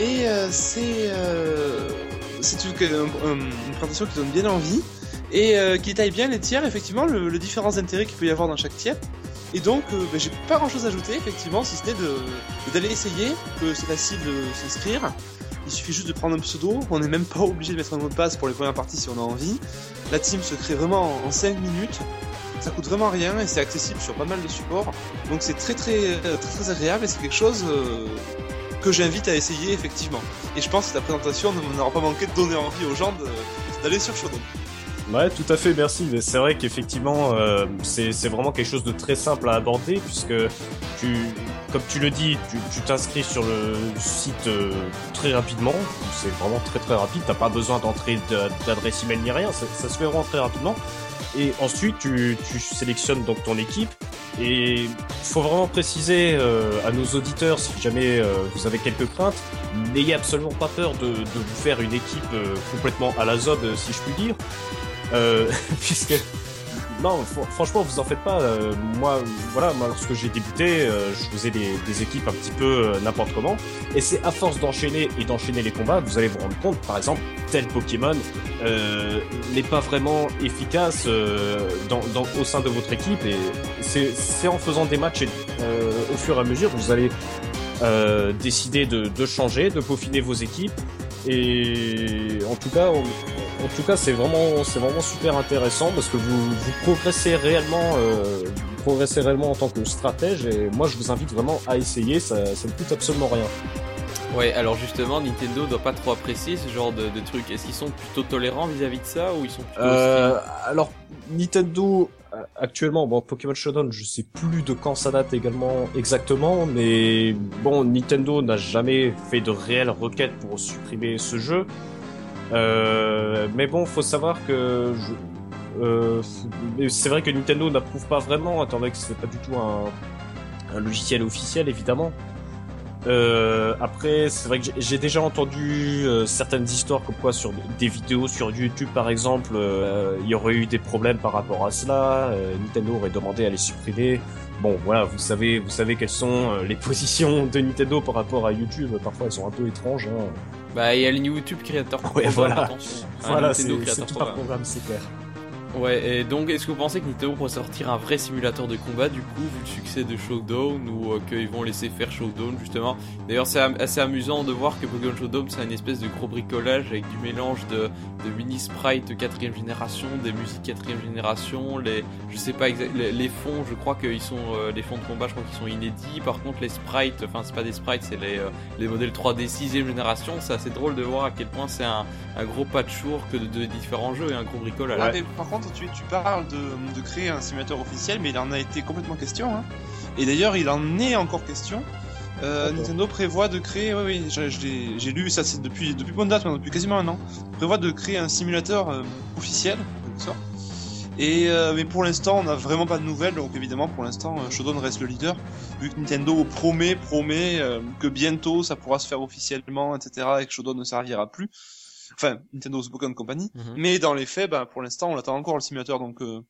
Et euh, c'est euh, c'est un- une présentation qui donne bien envie et euh, qui détaille bien les tiers, effectivement, le, différents intérêts qu'il peut y avoir dans chaque tiers. Et donc, euh, ben, j'ai pas grand chose à ajouter, effectivement, si ce d'aller essayer, que c'est facile de s'inscrire. Il suffit juste de prendre un pseudo, on n'est même pas obligé de mettre un mot de passe pour les premières parties si on a envie. La team se crée vraiment en 5 minutes, ça coûte vraiment rien et c'est accessible sur pas mal de supports. Donc c'est très très, euh, très très agréable et c'est quelque chose euh, que j'invite à essayer effectivement. Et je pense que ta présentation n'aura pas manqué de donner envie aux gens d'aller sur Shodown. Ouais, tout à fait, merci. C'est vrai qu'effectivement, euh, c'est vraiment quelque chose de très simple à aborder puisque tu, comme tu le dis, tu t'inscris sur le site euh, très rapidement. C'est vraiment très très rapide. T'as pas besoin d'entrer d'a- d'adresse email ni rien. Ça, ça se fait vraiment très rapidement. Et ensuite, tu, tu sélectionnes donc ton équipe. Et faut vraiment préciser euh, à nos auditeurs, si jamais euh, vous avez quelques craintes, n'ayez absolument pas peur de, de vous faire une équipe euh, complètement à la zob, si je puis dire. Euh, puisque non, fr- franchement, vous en faites pas. euh, moi, voilà, moi, lorsque j'ai débuté, euh, je faisais des, équipes un petit peu euh, n'importe comment. Et c'est à force d'enchaîner et d'enchaîner les combats, vous allez vous rendre compte, par exemple, tel Pokémon n'est pas vraiment efficace au sein de votre équipe. Et c'est en faisant des matchs au fur et à mesure, vous allez décider de, de changer, de peaufiner vos équipes. Et en tout cas, on- en tout cas, c'est vraiment, c'est vraiment super intéressant parce que vous, vous progressez réellement, euh, vous progressez réellement en tant que stratège. Et moi, je vous invite vraiment à essayer. Ça, ça ne coûte absolument rien. Ouais, alors justement, Nintendo doit pas trop apprécier ce genre de, de trucs. Est-ce qu'ils sont plutôt tolérants vis-à-vis de ça ou ils sont plutôt Euh, alors, Nintendo euh, actuellement, bon, Pokémon Showdown, je sais plus de quand ça date également exactement, mais bon, Nintendo n'a jamais fait de réelle requête pour supprimer ce jeu. Euh, mais bon, faut savoir que euh, c'est vrai que Nintendo n'approuve pas vraiment, étant donné que c'est pas du tout un, logiciel officiel, évidemment. Euh, après, c'est vrai que j'ai- déjà entendu certaines histoires comme quoi sur des vidéos sur YouTube, par exemple, il y aurait eu des problèmes par rapport à cela. Nintendo aurait demandé à les supprimer. Bon, voilà, vous savez, vous savez quelles sont les positions de Nintendo par rapport à YouTube. Parfois, elles sont un peu étranges. Hein. Bah, il y a le YouTube Creator Ouais, voilà. attention. Voilà, c'est c'est tout Programme. programme, c'est clair. Ouais, et donc est-ce que vous pensez que Nintendo pourrait sortir un vrai simulateur de combat du coup, vu le succès de Showdown, ou euh, qu'ils vont laisser faire Showdown justement? D'ailleurs, c'est am- assez amusant de voir que Pokémon Showdown c'est une espèce de gros bricolage avec du mélange de, de mini sprites quatrième génération, des musiques quatrième génération, les, je sais pas exact, les, les fonds, je crois qu'ils sont, euh, les fonds de combat, je crois qu'ils sont inédits. Par contre, les sprites, enfin c'est pas des sprites, c'est les, euh, les modèles 3D sixième génération. C'est assez drôle de voir à quel point c'est un, un gros patchwork de, de différents jeux et un gros bricolage. Ouais, mais par contre, tu, tu parles de, de créer un simulateur officiel, mais il en a été complètement question. Hein. Et d'ailleurs, il en est encore question. Euh. Nintendo prévoit de créer, oui, oui, j'ai lu ça, c'est depuis depuis bonne date, depuis quasiment un an. Prévoit de créer un simulateur euh, officiel, quelque sorte. Et euh, mais pour l'instant, on n'a vraiment pas de nouvelles, donc évidemment, pour l'instant, euh, Shodown reste le leader, vu que Nintendo promet, promet euh, que bientôt ça pourra se faire officiellement, etc., et que Shodown ne servira plus. Enfin, Nintendo The Pokémon Company. Mhm. Mais dans les faits, bah, pour l'instant, on attend encore le simulateur, donc euh,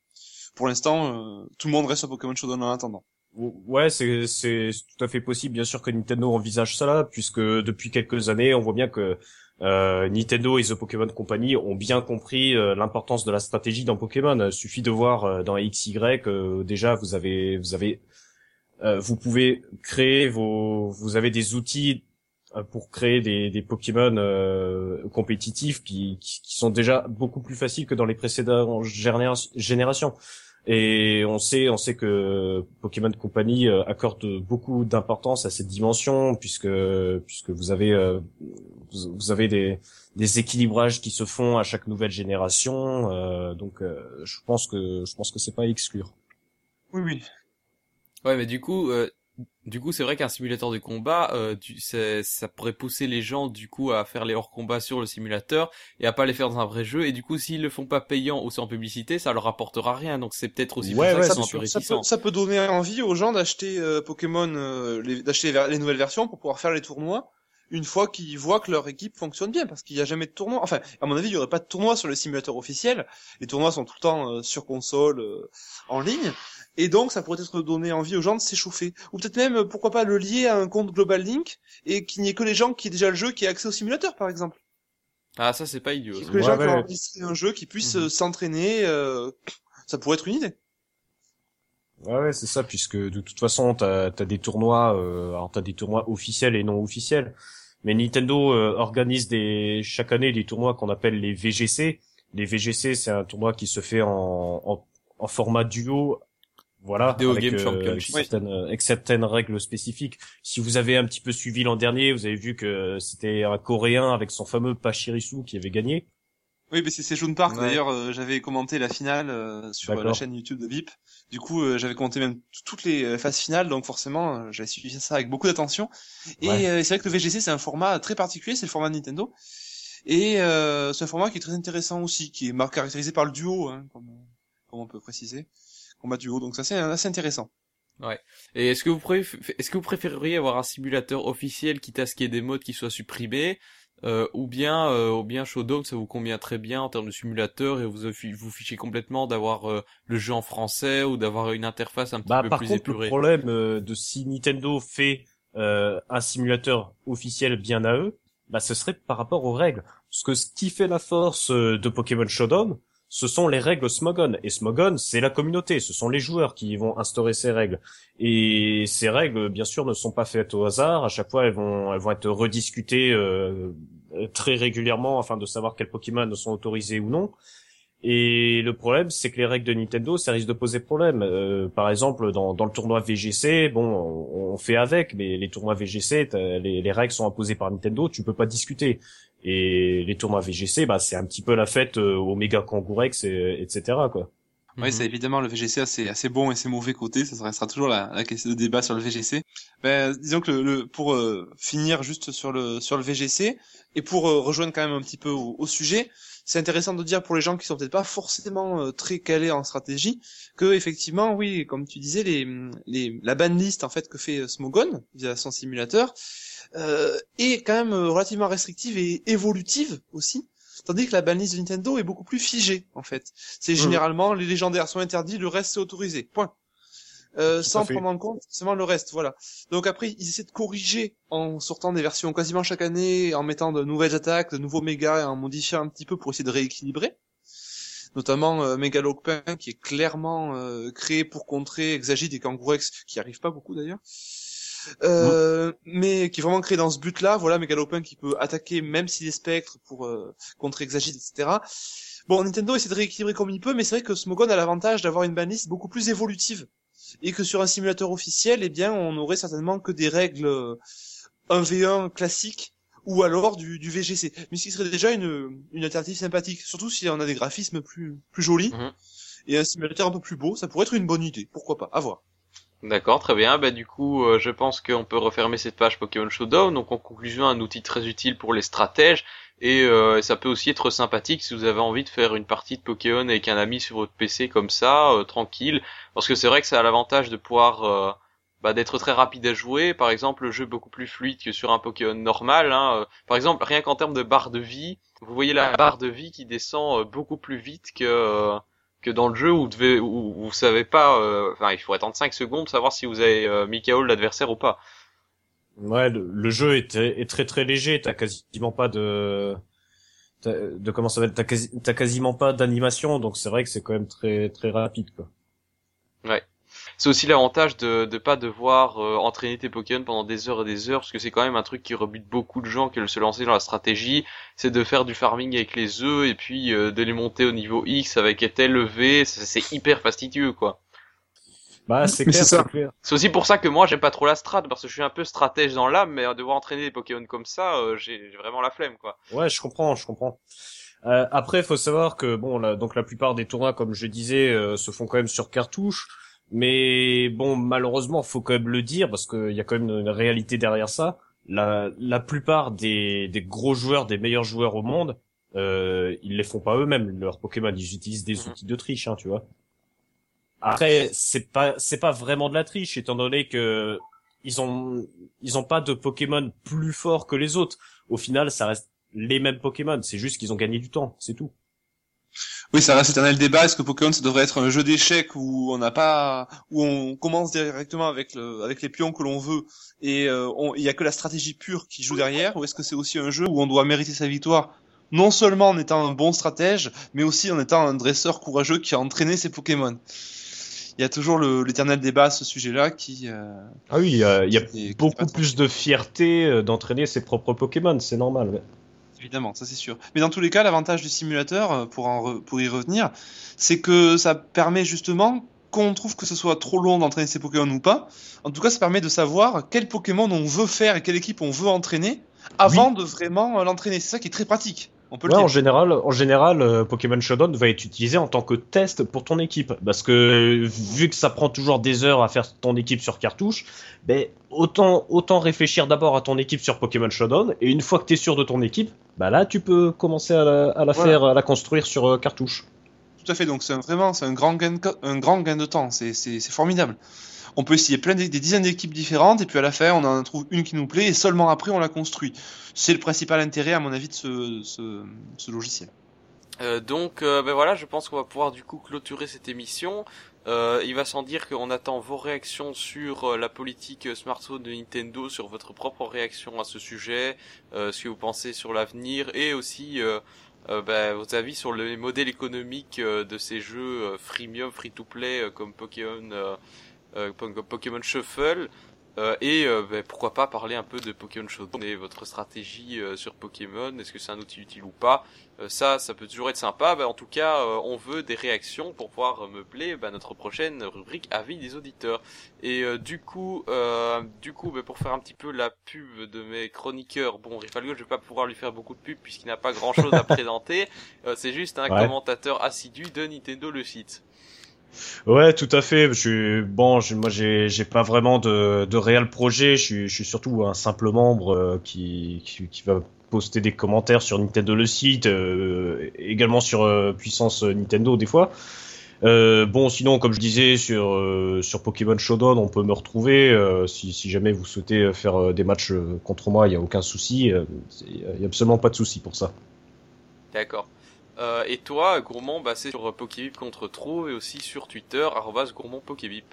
pour l'instant, euh, tout le monde reste sur Pokémon Showdown en attendant. Ouais, c'est c'est tout à fait possible. Bien sûr que Nintendo envisage cela, puisque depuis quelques années, on voit bien que euh, Nintendo et The Pokémon Company ont bien compris euh, l'importance de la stratégie dans Pokémon. Il suffit de voir euh, dans XY, euh, déjà vous avez vous avez euh, vous pouvez créer vos, vous avez des outils pour créer des, des Pokémon euh, compétitifs qui, qui, sont déjà beaucoup plus faciles que dans les précédentes générations. Et on sait, on sait que Pokémon Company accorde beaucoup d'importance à cette dimension puisque puisque vous avez vous, avez des, des équilibrages qui se font à chaque nouvelle génération. donc je pense que je pense que c'est pas à exclure. Oui, oui. Ouais, mais du coup, euh, du coup, c'est vrai qu'un simulateur de combat, euh, ça pourrait pousser les gens du coup à faire les hors combats sur le simulateur et à pas les faire dans un vrai jeu. Et du coup, s'ils le font pas payant ou sans publicité, ça leur apportera rien. Donc c'est peut-être aussi ouais, pour ça, ça, peut, ça, peut, donner envie aux gens d'acheter euh, Pokémon, euh, d'acheter les, nouvelles versions pour pouvoir faire les tournois une fois qu'ils voient que leur équipe fonctionne bien, parce qu'il n'y a jamais de tournoi. Enfin, à mon avis, il n'y aurait pas de tournoi sur le simulateur officiel. Les tournois sont tout le temps sur console, en ligne. Et donc, ça pourrait être donner envie aux gens de s'échauffer. Ou peut-être même, pourquoi pas, le lier à un compte Global Link et qu'il n'y ait que les gens qui aient déjà le jeu qui aient accès au simulateur, par exemple. Ah, ça, c'est pas idiot. Que les gens qui ont enregistré un jeu qui puissent mhm. euh, s'entraîner, euh, ça pourrait être une idée. Ouais, ouais c'est ça, puisque de toute façon, t'as as des tournois, euh, alors t'as des tournois officiels et non officiels. Mais Nintendo euh, organise des chaque année des tournois qu'on appelle les VGC. Les VGC, c'est un tournoi qui se fait en, en, en format duo voilà, avec, Game euh, certaines, euh, avec, certaines, règles spécifiques. Si vous avez un petit peu suivi l'an dernier, vous avez vu que c'était un Coréen avec son fameux Pachirisu qui avait gagné. Oui, mais c'est June Park. D'ailleurs, euh, j'avais commenté la finale sur la chaîne YouTube de VIP. Du coup, j'avais commenté même toutes les phases finales, donc forcément, j'avais suivi ça avec beaucoup d'attention. Et c'est vrai que le VGC, c'est un format très particulier, c'est le format Nintendo. Et c'est un format qui est très intéressant aussi, qui est caractérisé par le duo, hein, comme, comme on peut préciser combat duo. Donc ça c'est assez intéressant. Ouais. Et est-ce que vous préférez, est-ce que vous préféreriez avoir un simulateur officiel qui tasquait des modes qui soient supprimés, euh, ou bien, euh, ou bien Showdown, ça vous convient très bien en termes de simulateur et vous vous fichez complètement d'avoir euh, le jeu en français ou d'avoir une interface un petit bah, peu par plus contre, épurée. Le problème euh, de si Nintendo fait euh, un simulateur officiel bien à eux, bah ce serait par rapport aux règles. Parce que ce qui fait la force de Pokémon Showdown, ce sont les règles Smogon. Et Smogon, c'est la communauté, ce sont les joueurs qui vont instaurer ces règles. Et ces règles, bien sûr, ne sont pas faites au hasard. À chaque fois, elles vont, être rediscutées euh, très régulièrement afin de savoir quels Pokémon sont autorisés ou non. Et le problème, c'est que les règles de Nintendo, ça risque de poser problème. Euh, par exemple, dans, dans le tournoi VGC, bon, on, fait avec, mais les tournois VGC, les, les, règles sont imposées par Nintendo, tu peux pas discuter. Et les tournois VGC, bah, c'est un petit peu la fête euh, au méga Kangourex, et, etc. quoi. Oui, c'est mhm. évidemment le VGC c'est assez bon et c'est mauvais côté, ça restera toujours la, la, question de débat sur le VGC. Ben, disons que le, pour euh, finir juste sur le sur le VGC et pour euh, rejoindre quand même un petit peu au, au sujet, c'est intéressant de dire pour les gens qui sont peut-être pas forcément très calés en stratégie que effectivement oui, comme tu disais les les la banlist en fait que fait Smogon via son simulateur, euh, est quand même euh, relativement restrictive et évolutive aussi. Tandis que la banlist de Nintendo est beaucoup plus figée, en fait. C'est généralement, les légendaires sont interdits, le reste c'est autorisé. Point. Euh, sans prendre en compte seulement le reste, voilà. Donc après, ils essaient de corriger en sortant des versions quasiment chaque année, en mettant de nouvelles attaques, de nouveaux mégas, et en modifiant un petit peu pour essayer de rééquilibrer. Notamment euh, qui est clairement euh, créé pour contrer Exagid et Kangourex, qui arrivent pas beaucoup d'ailleurs. Euh, mais qui est vraiment créé dans ce but-là. Voilà, Megalopin qui peut attaquer même s'il est spectre pour euh, contrer Exagite, etc. Bon, Nintendo essaie de rééquilibrer comme il peut, mais c'est vrai que Smogon a l'avantage d'avoir une banlist beaucoup plus évolutive. Et que sur un simulateur officiel, eh bien, on aurait certainement que des règles 1v1 euh, classiques ou alors du, du VGC. Mais ce qui serait déjà une, une alternative sympathique, surtout si on a des graphismes plus, plus jolis mhm. et un simulateur un peu plus beau, ça pourrait être une bonne idée. Pourquoi pas À voir. D'accord, très bien. Bah du coup, euh, je pense qu'on peut refermer cette page Pokémon Showdown. Donc en conclusion, un outil très utile pour les stratèges et euh, ça peut aussi être sympathique si vous avez envie de faire une partie de Pokémon avec un ami sur votre PC comme ça, euh, tranquille. Parce que c'est vrai que ça a l'avantage de pouvoir bah, d'être très rapide à jouer. Par exemple, le jeu est beaucoup plus fluide que sur un Pokémon normal. Hein. Par exemple, rien qu'en termes de barre de vie, vous voyez la barre de vie qui descend beaucoup plus vite que que dans le jeu où, devez, où, vous savez pas, euh, enfin il faut attendre 5 secondes pour savoir si vous avez euh, l'adversaire ou pas. Ouais, le, jeu est, est, très très léger, t'as quasiment pas de de comment ça va t'as quasi, quasiment pas d'animation, donc c'est vrai que c'est quand même très très rapide quoi. Ouais. C'est aussi l'avantage de de pas devoir euh, entraîner tes Pokémon pendant des heures et des heures parce que c'est quand même un truc qui rebute beaucoup de gens qui veulent se lancer dans la stratégie, c'est de faire du farming avec les œufs et puis euh, de les monter au niveau X avec tel levé, c'est hyper fastidieux quoi. Bah, c'est clair, c'est aussi pour ça que moi j'aime pas trop la strat parce que je suis un peu stratège dans l'âme mais devoir entraîner des Pokémon comme ça, euh, j'ai j'ai vraiment la flemme quoi. Ouais, je comprends, je comprends. Euh, après, faut savoir que bon, la, donc la plupart des tournois, comme je disais, euh, se font quand même sur cartouche. Mais bon, malheureusement, faut quand même le dire parce qu'il y a quand même une réalité derrière ça. La, la plupart des, des gros joueurs, des meilleurs joueurs au monde, euh, ils les font pas eux-mêmes. Leurs Pokémon, ils utilisent des Mhm. outils de triche, hein, tu vois. Après, c'est pas c'est pas vraiment de la triche, étant donné que ils ont ils ont pas de Pokémon plus forts que les autres. Au final, ça reste les mêmes Pokémon. C'est juste qu'ils ont gagné du temps, c'est tout. Oui, ça reste éternel débat. Est-ce que Pokémon ça devrait être un jeu d'échecs où on n'a pas, où on commence directement avec le, avec les pions que l'on veut et euh, il y a que la stratégie pure qui joue derrière, ou est-ce que c'est aussi un jeu où on doit mériter sa victoire non seulement en étant un bon stratège, mais aussi en étant un dresseur courageux qui a entraîné ses Pokémon. Il y a toujours l'éternel débat à ce sujet-là qui. euh, Ah oui, il y a, y beaucoup plus de fierté euh, d'entraîner ses propres Pokémon, c'est normal. Évidemment, ça c'est sûr. Mais dans tous les cas, l'avantage du simulateur, euh, pour, en re- pour y revenir, c'est que ça permet justement qu'on trouve que ce soit trop long d'entraîner ses Pokémon ou pas. En tout cas, ça permet de savoir quel Pokémon on veut faire et quelle équipe on veut entraîner avant de vraiment euh, l'entraîner. C'est ça qui est très pratique. On peut Ouais, le en général, en général, euh, Pokémon Showdown va être utilisé en tant que test pour ton équipe, parce que vu que ça prend toujours des heures à faire ton équipe sur cartouche, ben autant autant réfléchir d'abord à ton équipe sur Pokémon Showdown, et une fois que t'es sûr de ton équipe, bah là tu peux commencer à la, à la Voilà. faire, à la construire sur euh, cartouche. Tout à fait. Donc c'est vraiment c'est un grand gain un grand gain de temps. C'est formidable. On peut essayer plein des dizaines d'équipes différentes et puis à la fin on en trouve une qui nous plaît et seulement après on la construit. C'est le principal intérêt à mon avis de ce, ce, ce logiciel. Euh, donc euh, ben voilà, je pense qu'on va pouvoir du coup clôturer cette émission. Euh, il va sans dire qu'on attend vos réactions sur euh, la politique euh, smartphone de Nintendo, sur votre propre réaction à ce sujet, ce que vous pensez sur l'avenir et aussi ben, vos avis sur le modèle économique euh, de ces jeux freemium, free-to-play comme Pokémon, Pokémon Shuffle. Euh, et euh, ben, pourquoi pas parler un peu de Pokémon Showdown et votre stratégie euh, sur Pokémon, est-ce que c'est un outil utile ou pas euh, ça, ça peut toujours être sympa. Bah, en tout cas, euh, on veut des réactions pour pouvoir euh, meubler bah, notre prochaine rubrique avis des auditeurs. Et euh, du coup, euh, du coup, pour faire un petit peu la pub de mes chroniqueurs, bon, Rifalgo, je vais pas pouvoir lui faire beaucoup de pub puisqu'il n'a pas grand-chose à présenter. Euh, c'est juste un Ouais. commentateur assidu de Nintendo le site. Ouais, tout à fait. Je bon. moi, j'ai j'ai pas vraiment de de réel projet. Je suis je suis surtout un simple membre euh, qui, qui va poster des commentaires sur Nintendo le site, euh, également sur euh, Puissance Nintendo des fois. Bon, sinon, comme je disais sur sur Pokémon Showdown, on peut me retrouver si si jamais vous souhaitez faire des matchs contre moi, il y a aucun souci. Il y a absolument pas de souci pour ça. D'accord. Euh, et toi, Gourmand, bah, c'est sur Pokébip qu'on te retrouve et aussi sur Twitter, arrobas Gourmand Pokébip.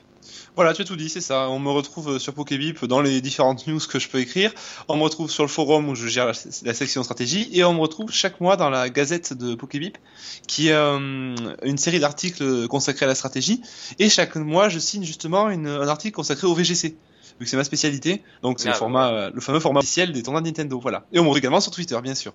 Voilà, tu as tout dit, c'est ça. On me retrouve sur Pokébip dans les différentes news que je peux écrire. On me retrouve sur le forum où je gère la, la section stratégie. Et on me retrouve chaque mois dans la gazette de Pokébip, qui est euh, une série d'articles consacrés à la stratégie. Et chaque mois, je signe justement une, un article consacré au VGC. Vu que c'est ma spécialité. Donc c'est Ah, le format, euh, le fameux format officiel des tournois de Nintendo. Voilà. Et on me retrouve également sur Twitter, bien sûr.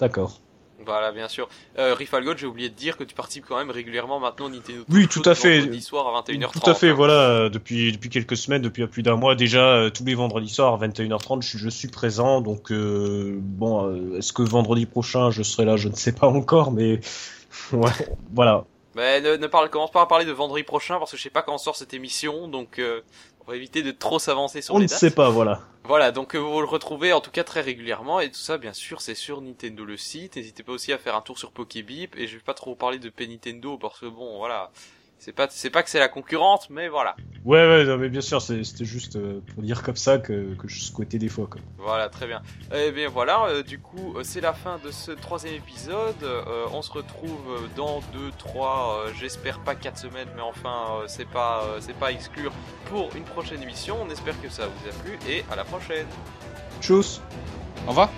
D'accord. Voilà, bien sûr. Euh, Rifalgot, j'ai oublié de dire que tu participes quand même régulièrement maintenant au Nintendo. Oui, tout à fait. Vendredi soir à 21h30. Tout à fait, hein. voilà, depuis depuis quelques semaines, depuis plus d'un mois déjà, euh, tous les vendredis soirs à 21h30, je, suis- je suis présent. Donc euh, bon, euh, est-ce que vendredi prochain je serai là Je ne sais pas encore, mais ouais, voilà. Mais ne, ne parle, commence pas à parler de vendredi prochain parce que je sais pas quand sort cette émission, donc euh, on va éviter de trop s'avancer sur On les ne dates. sait pas, voilà. Voilà, donc euh, vous le retrouvez en tout cas très régulièrement et tout ça bien sûr c'est sur Nintendo le site. N'hésitez pas aussi à faire un tour sur Pokébip et je vais pas trop vous parler de Nintendo parce que bon voilà, c'est pas c'est pas que c'est la concurrente mais voilà. Ouais, ouais, non, mais bien sûr, c'était juste euh, pour dire comme ça que, que je souhaitais des fois. Quoi. Voilà, très bien. Eh bien voilà, euh, du coup, euh, c'est la fin de ce troisième épisode. Euh, on se retrouve dans deux, trois, euh, j'espère pas quatre semaines, mais enfin, euh, c'est pas, euh, c'est pas à exclure pour une prochaine émission. On espère que ça vous a plu et à la prochaine. Tchuss Au revoir.